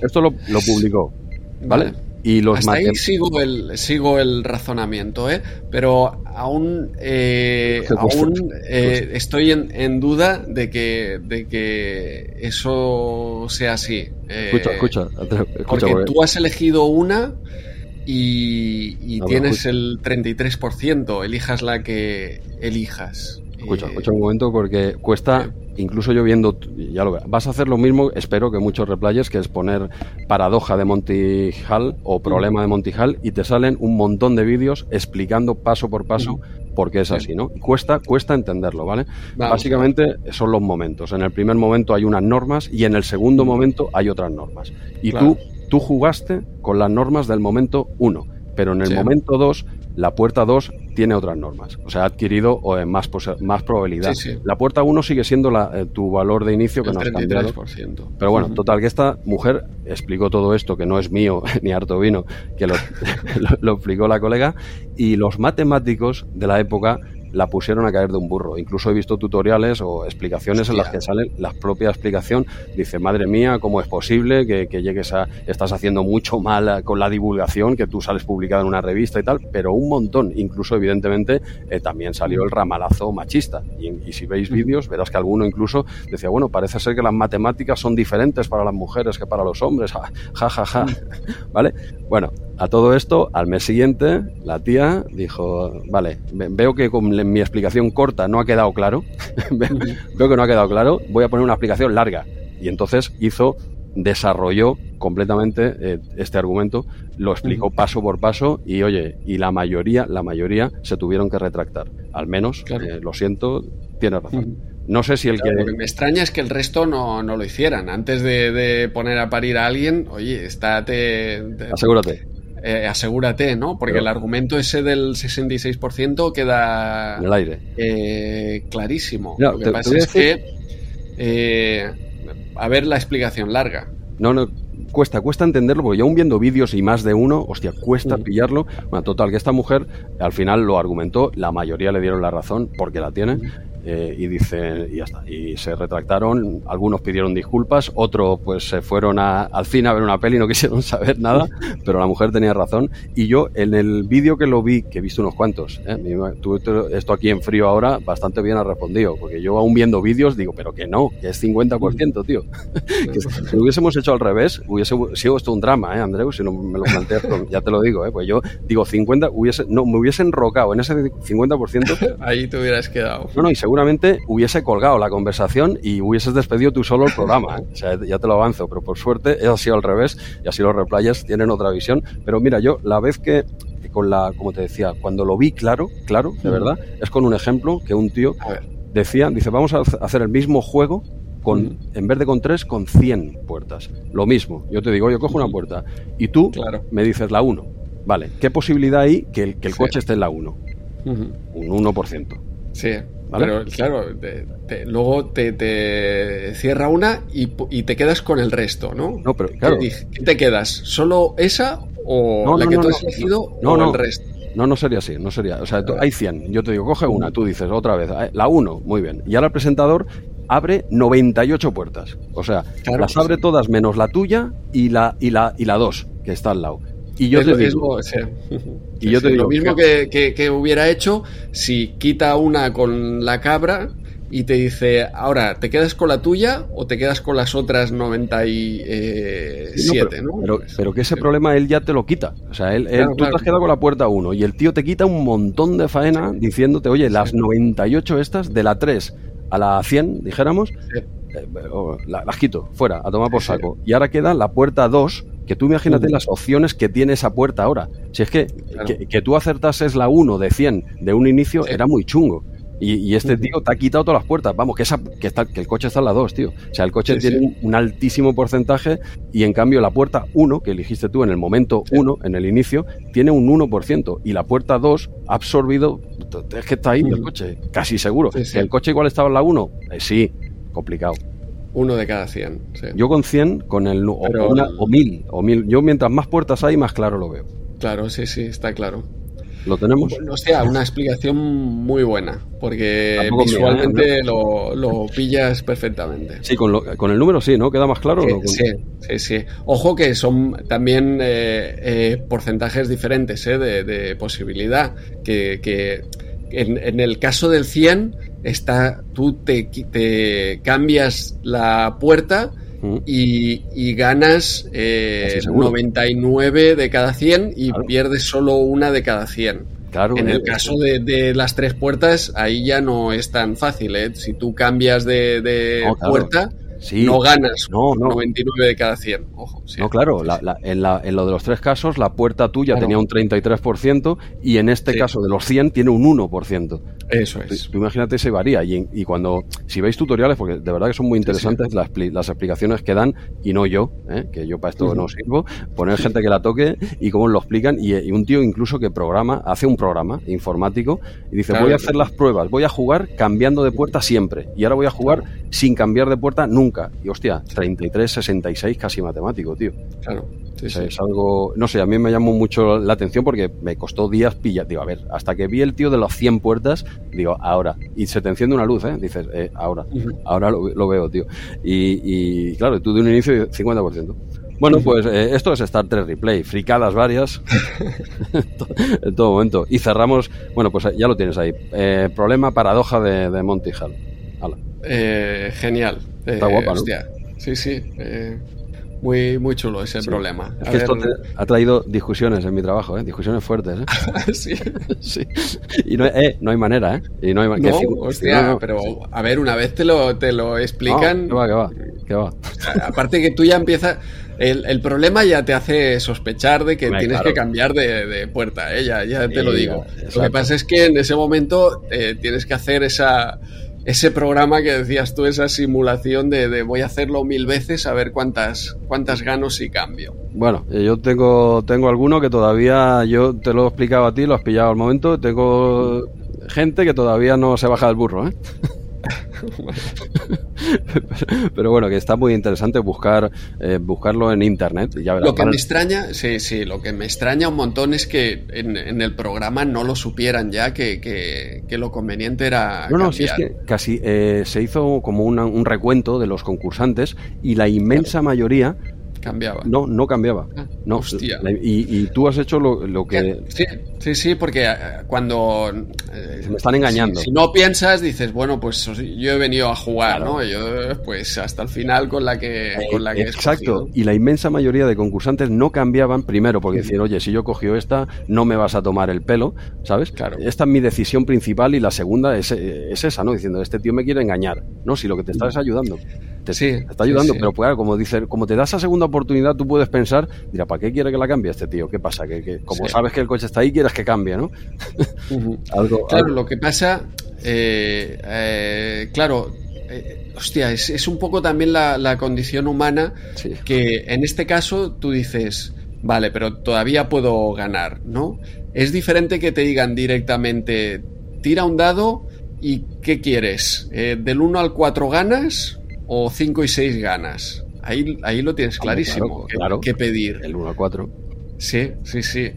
Esto lo, publicó, ¿vale? Y los Hasta ahí sigo el, sigo el razonamiento, ¿eh? pero aún, eh, aún eh, estoy en, duda de que, de que eso sea así. Eh, escucha, escucha, porque, tú has elegido una y, tienes el 33%, elijas la que elijas. Escucha, escucha un momento porque cuesta incluso yo viendo, ya lo veo, vas a hacer lo mismo, espero que muchos replayers, que es poner paradoja de Monty Hall o problema de Monty Hall y te salen un montón de vídeos explicando paso por paso por qué es así, ¿no? Cuesta, cuesta entenderlo, ¿vale? Básicamente son los momentos. En el primer momento hay unas normas y en el segundo momento hay otras normas. Y tú, tú jugaste con las normas del momento 1, pero en el momento 2 la puerta 2 tiene otras normas, o sea, ha adquirido eh, más, más probabilidad. La puerta 1 sigue siendo la, eh, tu valor de inicio que no has cambiado. Pero bueno, total, que esta mujer explicó todo esto, que no es mío ni harto vino, que lo, lo explicó la colega, y los matemáticos de la época la pusieron a caer de un burro. Incluso he visto tutoriales o explicaciones en las que salen la propia explicación. Dice, madre mía, ¿cómo es posible que, llegues a... Estás haciendo mucho mal con la divulgación, que tú sales publicado en una revista y tal, pero un montón. Incluso, evidentemente, eh, también salió el ramalazo machista. Y, si veis vídeos, verás que alguno incluso decía, bueno, parece ser que las matemáticas son diferentes para las mujeres que para los hombres. Ja, ja, ja. ¿Vale? Bueno, a todo esto, al mes siguiente, la tía dijo, vale, veo que con mi explicación corta no ha quedado claro, veo que no ha quedado claro, voy a poner una explicación larga. Y entonces hizo, desarrolló completamente eh, este argumento, lo explicó paso por paso y oye, y la mayoría, la mayoría se tuvieron que retractar. Al menos, eh, lo siento, tiene razón. No sé si el que... Lo que me extraña es que el resto no, lo hicieran. Antes de, poner a parir a alguien, oye, estate... Asegúrate. Eh, asegúrate, ¿no? Porque el argumento ese del 66% queda... En el aire. Eh, clarísimo. Lo que pasa es que... Eh, a ver la explicación larga. No, no, cuesta, cuesta entenderlo, porque yo aún viendo vídeos y más de uno, hostia, cuesta mm. pillarlo. Bueno, total, que esta mujer al final lo argumentó, la mayoría le dieron la razón, porque la tiene, eh, y dice, y ya está. Y se retractaron, algunos pidieron disculpas, otros pues se fueron al cine a ver una peli y no quisieron saber nada, pero la mujer tenía razón. Y yo en el vídeo que lo vi, que he visto unos cuantos, ¿eh? esto aquí en frío ahora, bastante bien ha respondido, porque yo aún viendo vídeos digo, pero que no, que es 50%, tío. que si lo hubiésemos hecho al revés, hubiese sido esto un drama, ¿eh, Andreu? Si no me lo planteas, ya te lo digo, ¿eh? Pues yo digo 50, hubiese, no, me hubiese enrocado en ese 50%. Ahí te hubieras quedado. No, no, y seguramente hubiese colgado la conversación y hubieses despedido tú solo el programa. ¿eh? O sea, ya te lo avanzo, pero por suerte es así al revés y así los replayers tienen otra visión. Pero mira, yo la vez que con la, como te decía, cuando lo vi claro, claro, de verdad, es con un ejemplo que un tío decía, dice, vamos a hacer el mismo juego con, en vez de con tres, con 100 puertas. Lo mismo. Yo te digo, yo cojo una puerta y tú me dices la 1. Vale, ¿qué posibilidad hay que el, que el coche esté en la 1? Un 1%. Sí, pero claro, luego te, cierra una y, te quedas con el resto, ¿no? No, pero claro. ¿Qué, te quedas? ¿Solo esa o la que tú has elegido o el resto? No, no sería así, no sería. O sea, hay 100. Yo te digo, coge una, tú dices otra vez, eh, la 1, muy bien. Y ahora el presentador abre 98 puertas. O sea, las abre todas menos la tuya y la y la y la 2 que está al lado. Y yo te digo, y yo te digo, lo mismo que, hubiera hecho si quita una con la cabra y te dice, ahora, ¿te quedas con la tuya o te quedas con las otras 97? ¿no? Pero, pero, que ese problema él ya te lo quita. O sea, él, tú te has quedado con la puerta 1 y el tío te quita un montón de faena diciéndote, oye, las 98 estas, de la 3 a la 100, dijéramos, eh, las quito, fuera, a tomar por saco. Y ahora queda la puerta 2 que tú imagínate las opciones que tiene esa puerta ahora. Si es que, que, tú acertases la 1 de 100 de un inicio era muy chungo. Y, este tío te ha quitado todas las puertas. Vamos, que, esa, que, está, que el coche está en la 2, tío. O sea, el coche tiene un, altísimo porcentaje y en cambio la puerta 1, que elegiste tú en el momento 1, en el inicio, tiene un 1%. Y la puerta 2 ha absorbido. Es que está ahí el coche, casi seguro. ¿El coche igual estaba en la 1? Eh, sí, complicado. Uno de cada 100. Yo con 100, con el, o, o, mil, o mil. Yo mientras más puertas hay, más claro lo veo. Claro, sí, sí, está claro. ¿Lo tenemos? o sea, una explicación muy buena, porque visualmente lo, pillas perfectamente. Sí, con, con, el número sí, ¿no? ¿Queda más claro? Sí, sí, sí, Ojo que son también eh, eh, porcentajes diferentes eh, de, posibilidad, que, que en, en, el caso del 100 está, tú te, te cambias la puerta y, ganas 99 eh, de cada 100 y pierdes solo una de cada 100. Claro, en el caso de, las tres puertas, ahí ya no es tan fácil. ¿eh? Si tú cambias de, puerta, no ganas no, 99 de cada 100. Ojo, No, claro, en, lo de los tres casos, la puerta tuya tenía un 33% y en este caso de los 100 tiene un 1%. Eso es. Tú, imagínate, se varía. Y, cuando, si veis tutoriales, porque de verdad que son muy interesantes las, las, explicaciones que dan, y no yo, ¿eh? que yo para esto no sirvo, poner gente que la toque y cómo lo explican. Y, un tío incluso que programa, hace un programa informático y dice: Voy a hacer las pruebas, voy a jugar cambiando de puerta siempre. Y ahora voy a jugar sin cambiar de puerta nunca. Y hostia, 33, 66, casi matemático, tío. Claro. Es algo, no sé, a mí me llamó mucho la atención porque me costó días pillar. Digo, a ver, hasta que vi el tío de las 100 puertas, digo, ahora. Y se te enciende una luz, ¿eh? Dices, eh, ahora. Ahora lo, veo, tío. Y, claro, tú de un inicio 50%. Bueno, pues eh, esto es Star Trek Replay, fricadas varias en todo momento. Y cerramos, bueno, pues ya lo tienes ahí. Eh, problema, paradoja de, de Monty Hall. genial. Está guapa, ¿no? Sí, sí. Muy, muy chulo ese problema. Es que esto ha traído discusiones en mi trabajo, ¿eh? discusiones fuertes. ¿eh? sí. sí. Y no, eh, no hay manera, ¿eh? Y no hay no, hostia, pero a ver, una vez te lo, te lo explican. No, que va, que va, Aparte que tú ya empiezas. El, el, problema ya te hace sospechar de que tienes que cambiar de, de puerta, ¿eh? ya, ya te lo digo. Lo que pasa es que en ese momento eh, tienes que hacer esa ese programa que decías tú, esa simulación de, voy a hacerlo mil veces a ver cuántas, cuántas gano si cambio. Bueno, eh, yo tengo, tengo alguno que todavía, yo te lo he explicado a ti, lo has pillado al momento, tengo gente que todavía no se baja del burro, ¿eh? pero, bueno, que está muy interesante buscar eh, buscarlo en internet. Ya lo que me extraña, sí, sí, lo que me extraña un montón es que en, el programa no lo supieran ya, que, que, lo conveniente era. No, no, sí, es que casi eh, se hizo como un recuento de los concursantes y la inmensa mayoría cambiaba. No, no cambiaba. Ah, no, hostia. Y, tú has hecho lo, que... Sí, sí, sí, porque eh, cuando... Eh, me están engañando. Si, no piensas, dices, bueno, pues yo he venido a jugar, ¿no? Yo, pues hasta el final con la que... Con la que Exacto. Y la inmensa mayoría de concursantes no cambiaban, primero, porque decían, oye, si yo cogí esta, no me vas a tomar el pelo, ¿sabes? Claro. Esta es mi decisión principal y la segunda es, es esa, ¿no? Diciendo, este tío me quiere engañar. No, si lo que te está es ayudando te, sí, está ayudando, pero pues, como dice, como te da esa segunda oportunidad, tú puedes pensar, mira, ¿para qué quiere que la cambie este tío? ¿Qué pasa? Que, como sabes que el coche está ahí, quieres que cambie, ¿no? algo, claro, lo que pasa, eh, eh, claro, eh, hostia, es, un poco también la, condición humana que en este caso tú dices, vale, pero todavía puedo ganar, ¿no? Es diferente que te digan directamente, tira un dado y ¿qué quieres? ¿Del 1 al 4 ganas o 5 y 6 ganas. Ahí, ahí lo tienes clarísimo. Claro, ¿Qué pedir? El 1 a 4. Sí, sí, sí.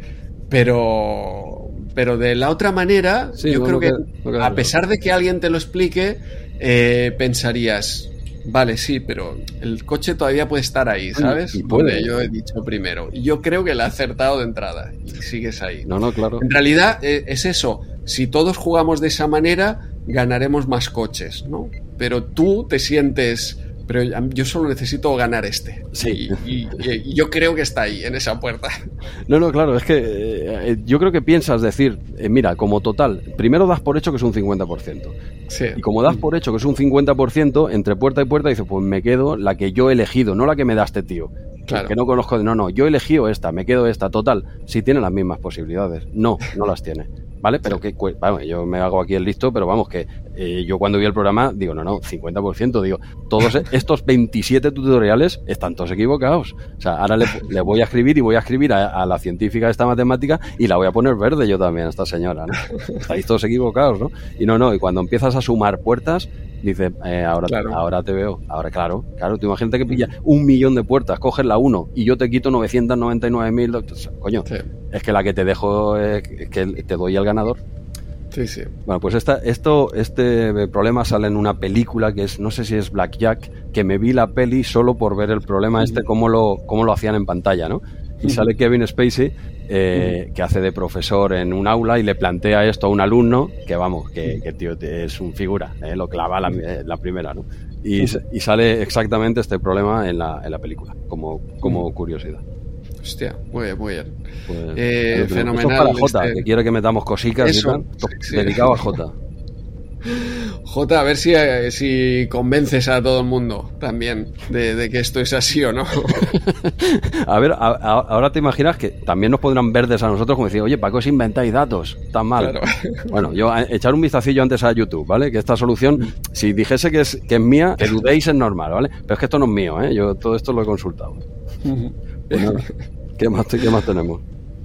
Pero, pero de la otra manera, yo creo que, a pesar de que alguien te lo explique, eh, pensarías, vale, sí, pero el coche todavía puede estar ahí, ¿sabes? Y puede. yo he dicho primero. Y yo creo que le ha acertado de entrada y sigues ahí. No, no, claro. En realidad eh, es eso. Si todos jugamos de esa manera, ganaremos más coches, ¿no? Pero tú te sientes, pero yo solo necesito ganar este. Sí. Y, yo creo que está ahí, en esa puerta. No, no, claro, es que eh, yo creo que piensas decir, eh, mira, como total, primero das por hecho que es un 50%. Sí. Y como das por hecho que es un 50%, entre puerta y puerta dices, pues me quedo la que yo he elegido, no la que me da este tío. Claro. Que no conozco, no, no, yo he elegido esta, me quedo esta, total. Si tiene las mismas posibilidades. No, no las tiene. ¿Vale? Pero que, vamos, yo me hago aquí el listo, pero vamos, que eh, yo cuando vi el programa digo, no, no, 50%, digo, todos estos 27 tutoriales están todos equivocados. O sea, ahora le, voy a escribir y voy a escribir a, la científica de esta matemática y la voy a poner verde yo también a esta señora, ¿no? Estáis todos equivocados, ¿no? Y no, no, y cuando empiezas a sumar puertas, dice, eh, ahora, ahora te veo. Ahora, claro, claro, tú imagínate que pilla un millón de puertas, coges la uno y yo te quito 999.000. Coño, es que la que te dejo es que te doy al ganador. Sí, sí. Bueno, pues esta, esto, este problema sale en una película que es, no sé si es Blackjack, que me vi la peli solo por ver el problema este, cómo lo, cómo lo hacían en pantalla, ¿no? Y sale Kevin Spacey, eh, que hace de profesor en un aula y le plantea esto a un alumno, que vamos, que, tío es un figura, eh, lo clava la, eh, la primera, ¿no? Y, y, sale exactamente este problema en la, en la película, como, como curiosidad. Hostia, muy bien, muy bien. Pues, eh, fenomenal. Esto para Jota, este que quiere que metamos cositas Eso, dedicado a Jota. Jota, a ver si, eh, si convences a todo el mundo también de, que esto es así o no. a ver, ahora te imaginas que también nos pondrán verdes a nosotros como decir, oye, ¿para qué os inventáis datos tan mal? Bueno, yo echar un vistacillo antes a YouTube, ¿vale? Que esta solución, si dijese que es, que es mía, que dudéis es normal, ¿vale? Pero es que esto no es mío, ¿eh? Yo todo esto lo he consultado. ¿Qué, más, ¿Qué más tenemos?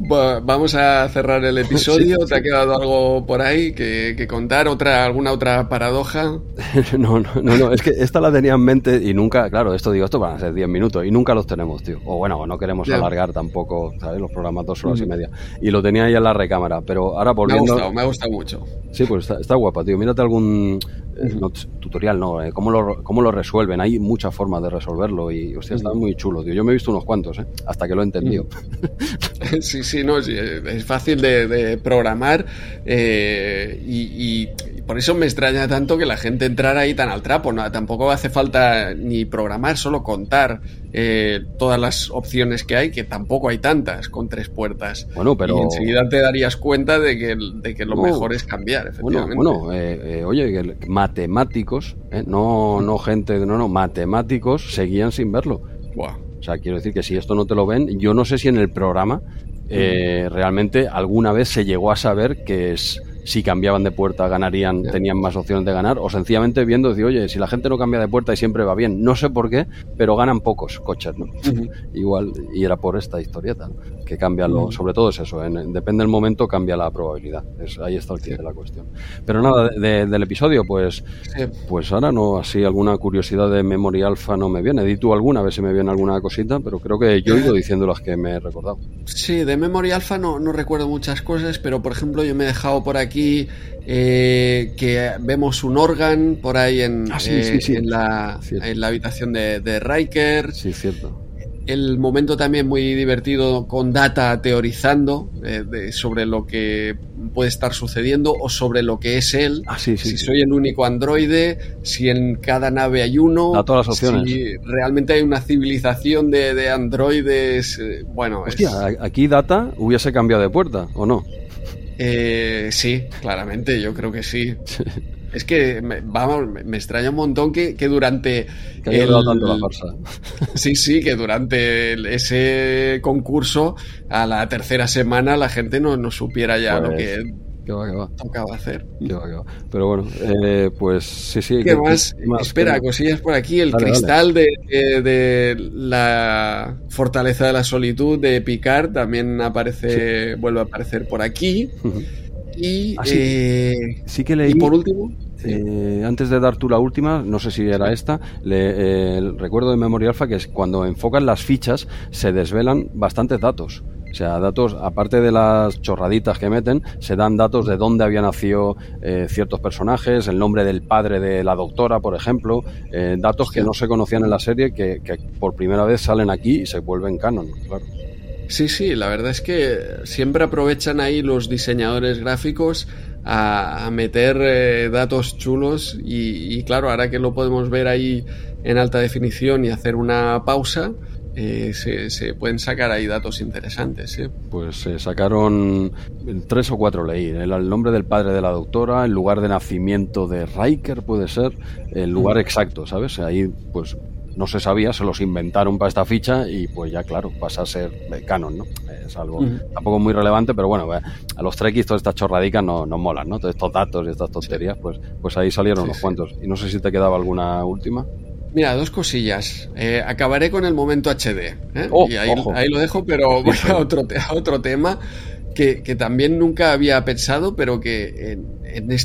vamos a cerrar el episodio. ¿Te ha quedado algo por ahí que, contar? ¿Otra, ¿Alguna otra paradoja? no, no, no, es que esta la tenía en mente y nunca, claro, esto digo, esto van a ser 10 minutos y nunca los tenemos, tío. O bueno, no queremos alargar tampoco, ¿sabes? Los programas dos horas y media. Y lo tenía ahí en la recámara, pero ahora volviendo... Me ha gustado, me ha gustado mucho. Sí, pues está, está guapa, tío. Mírate algún tutorial no, eh, ¿cómo, lo, ¿cómo, lo, resuelven? Hay muchas formas de resolverlo y, hostia, está muy chulo, tío. Yo me he visto unos cuantos, ¿eh? Hasta que lo he entendido. Sí, sí, no, es fácil de, programar eh, y, por eso me extraña tanto que la gente entrara ahí tan al trapo. ¿no? Tampoco hace falta ni programar, solo contar eh, todas las opciones que hay, que tampoco hay tantas con tres puertas. Bueno, pero... Y enseguida te darías cuenta de que, de que lo mejor es cambiar, efectivamente. Bueno, bueno eh, oye, matemáticos, no, no gente, no, no, matemáticos seguían sin verlo. O sea, quiero decir que si esto no te lo ven, yo no sé si en el programa eh, realmente alguna vez se llegó a saber que es si cambiaban de puerta ganarían, tenían más opciones de ganar, o sencillamente viendo, decir, oye, si la gente no cambia de puerta y siempre va bien, no sé por qué, pero ganan pocos coches, ¿no? Igual, y era por esta historieta, que cambia lo, sobre todo es eso, en, depende del momento, cambia la probabilidad. Es, ahí está el kit de la cuestión. Pero nada, del episodio, pues, pues ahora no, así alguna curiosidad de Memory Alpha no me viene. Di tú alguna, a ver si me viene alguna cosita, pero creo que yo he ido diciendo las que me he recordado. Sí, de Memory Alpha no, no recuerdo muchas cosas, pero por ejemplo yo me he dejado por aquí eh, que vemos un órgano por ahí en, ah, eh, en, la, en, la, habitación de, de Riker. Sí, cierto el momento también muy divertido con Data teorizando eh, sobre lo que puede estar sucediendo o sobre lo que es él. Ah, si soy el único androide, si en cada nave hay uno. A todas las opciones. Si realmente hay una civilización de, androides. Eh, bueno, Hostia, aquí Data hubiese cambiado de puerta, ¿o no? Eh, sí, claramente, yo creo que sí. Es que, me, vamos, me extraña un montón que, durante... el, tanto la Sí, sí, que durante ese concurso, a la tercera semana, la gente no, no supiera ya lo pues, que va, va. tocaba hacer. va, Pero bueno, eh, pues sí, sí. ¿Qué más? Espera, cosillas por aquí. El cristal De, de, la fortaleza de la solitud de Picard también aparece, vuelve a aparecer por aquí. Y, ah, eh, sí. que leí. Y por último. Eh, antes de dar tú la última, no sé si era esta, le, el recuerdo de Memoria Alpha que es cuando enfocan las fichas se desvelan bastantes datos. O sea, datos, aparte de las chorraditas que meten, se dan datos de dónde habían nacido eh, ciertos personajes, el nombre del padre de la doctora, por ejemplo, datos que no se conocían en la serie que, que, por primera vez salen aquí y se vuelven canon, claro. Sí, sí, la verdad es que siempre aprovechan ahí los diseñadores gráficos a, meter eh, datos chulos y, claro, ahora que lo podemos ver ahí en alta definición y hacer una pausa, eh, se, pueden sacar ahí datos interesantes. ¿eh? Pues se sacaron tres o cuatro leí. El, el, nombre del padre de la doctora, el lugar de nacimiento de Riker puede ser, el lugar mm. exacto, ¿sabes? Ahí pues no se sabía, se los inventaron para esta ficha y pues ya claro, pasa a ser canon, ¿no? Es algo tampoco muy relevante, pero bueno, a los trekkies todas estas chorradicas no, no molan, ¿no? Todos estos datos y estas tonterías, pues, pues ahí salieron unos cuantos. Y no sé si te quedaba alguna última. Mira, dos cosillas. Eh, acabaré con el momento HD. ¿eh? Oh, y ahí, lo dejo, pero voy a otro, otro tema que, también nunca había pensado, pero que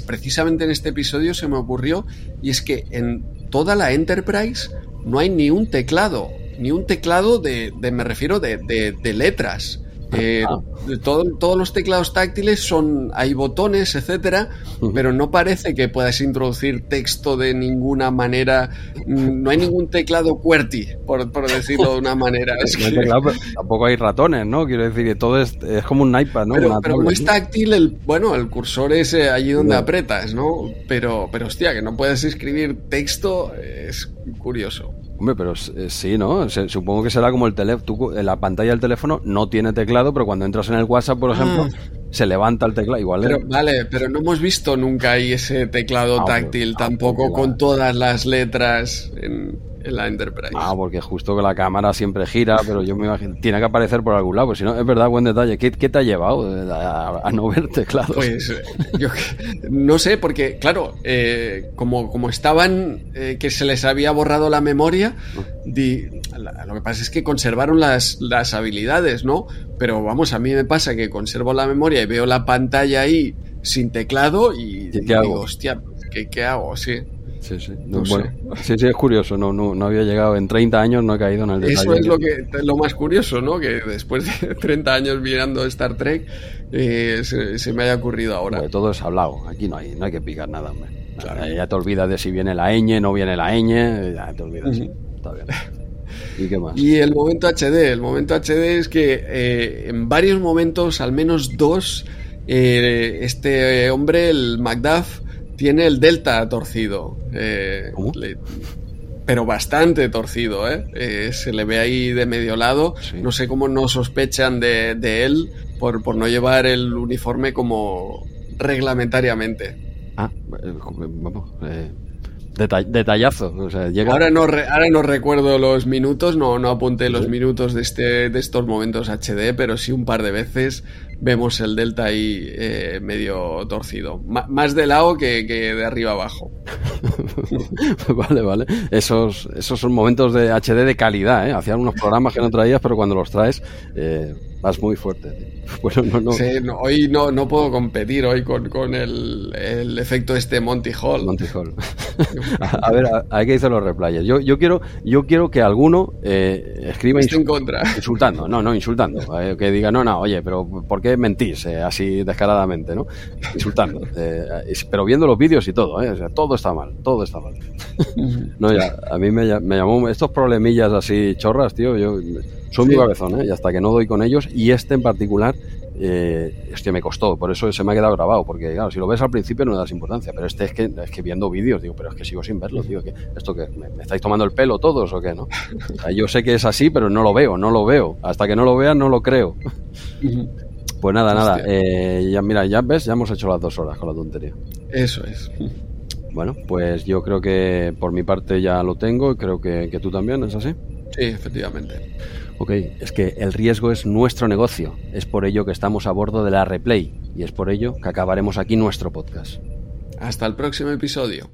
precisamente en este episodio se me ocurrió. Y es que en toda la Enterprise no hay ni un teclado, ni un teclado de, me refiero, de, de, letras. Eh, ah. todos los teclados táctiles son, hay botones, etcétera, pero no parece que puedas introducir texto de ninguna manera. No hay ningún teclado QWERTY, por, decirlo de una manera. tampoco hay ratones, ¿no? Quiero decir que todo es, es como un iPad, ¿no? Pero, pero no es táctil, el, bueno, el cursor es allí donde apretas, ¿no? Pero, pero hostia, que no puedes escribir texto es curioso. Hombre, pero eh, sí, ¿no? supongo que será como el teléfono. La pantalla del teléfono no tiene teclado, pero cuando entras en el WhatsApp, por ejemplo, ah. se levanta el teclado. Igual. Pero, Vale, pero no hemos visto nunca ahí ese teclado ah, táctil ah, tampoco con todas las letras en, la Enterprise. Ah, porque justo que la cámara siempre gira, pero yo me imagino, tiene que aparecer por algún lado, pues si no, es verdad, buen detalle. ¿Qué, te ha llevado a, no ver teclados? Pues yo no sé, porque claro, eh, como, como estaban, eh, que se les había borrado la memoria, lo que pasa es que conservaron las, las habilidades, ¿no? Pero vamos, a mí me pasa que conservo la memoria y veo la pantalla ahí sin teclado y, digo, hostia, ¿qué, ¿qué hago? Sí. Sí, sí. sí, sí, es curioso. No, no, no, había llegado en 30 años, no he caído en el detalle. Eso es lo, que, lo más curioso, ¿no? Que después de 30 años mirando Star Trek, eh, se, me haya ocurrido ahora. todo es hablado. Aquí no hay, no hay que picar nada, hombre. Ya te olvidas de si viene la ñ, no viene la ñ, ya te olvidas. Está bien. ¿Y qué más? Y el momento HD. El momento HD es que eh, en varios momentos, al menos dos, eh, este hombre, el Macduff, tiene el delta torcido. Eh, pero bastante torcido, ¿eh? ¿eh? Se le ve ahí de medio lado. No sé cómo no sospechan de, él por, por, no llevar el uniforme como reglamentariamente. Ah, eh, vamos. detallazo. ahora, no ahora no recuerdo los minutos, no, no apunté los minutos de, este, de estos momentos HD, pero sí un par de veces vemos el delta ahí eh, medio torcido. más de lado que, de arriba abajo. vale, vale. Esos, esos son momentos de HD de calidad, ¿eh? Hacían unos programas que no traías, pero cuando los traes eh, vas muy fuerte. Bueno, no, no. hoy no, no puedo competir hoy con, con el, el, efecto este Monty Hall. Monty Hall. a, ver, hay que decir los replayers. Yo, yo, quiero, yo quiero que alguno eh, escriba en contra. insultando. No, no, insultando. Eh, que diga, no, no, oye, pero ¿por qué mentís eh, así descaradamente? ¿no? Insultando. pero viendo los vídeos y todo, ¿eh? todo está mal, todo está mal. no, ya, a mí me, me llamó estos problemillas así chorras, tío. Yo son mi cabezón, ¿eh? y hasta que no doy con ellos, y este en particular, eh, es que me costó, por eso se me ha quedado grabado, porque claro, si lo ves al principio no le das importancia, pero este es que, es que viendo vídeos, digo, pero es que sigo sin verlo, tío, que esto que me, estáis tomando el pelo todos o qué, ¿no? yo sé que es así, pero no lo veo, no lo veo, hasta que no lo vea no lo creo. Pues nada, nada, eh, ya mira, ya ves, ya hemos hecho las dos horas con la tontería. Eso es. Bueno, pues yo creo que por mi parte ya lo tengo y creo que, que tú también, ¿es así? Sí, efectivamente. Ok, es que el riesgo es nuestro negocio. Es por ello que estamos a bordo de la Replay y es por ello que acabaremos aquí nuestro podcast. Hasta el próximo episodio.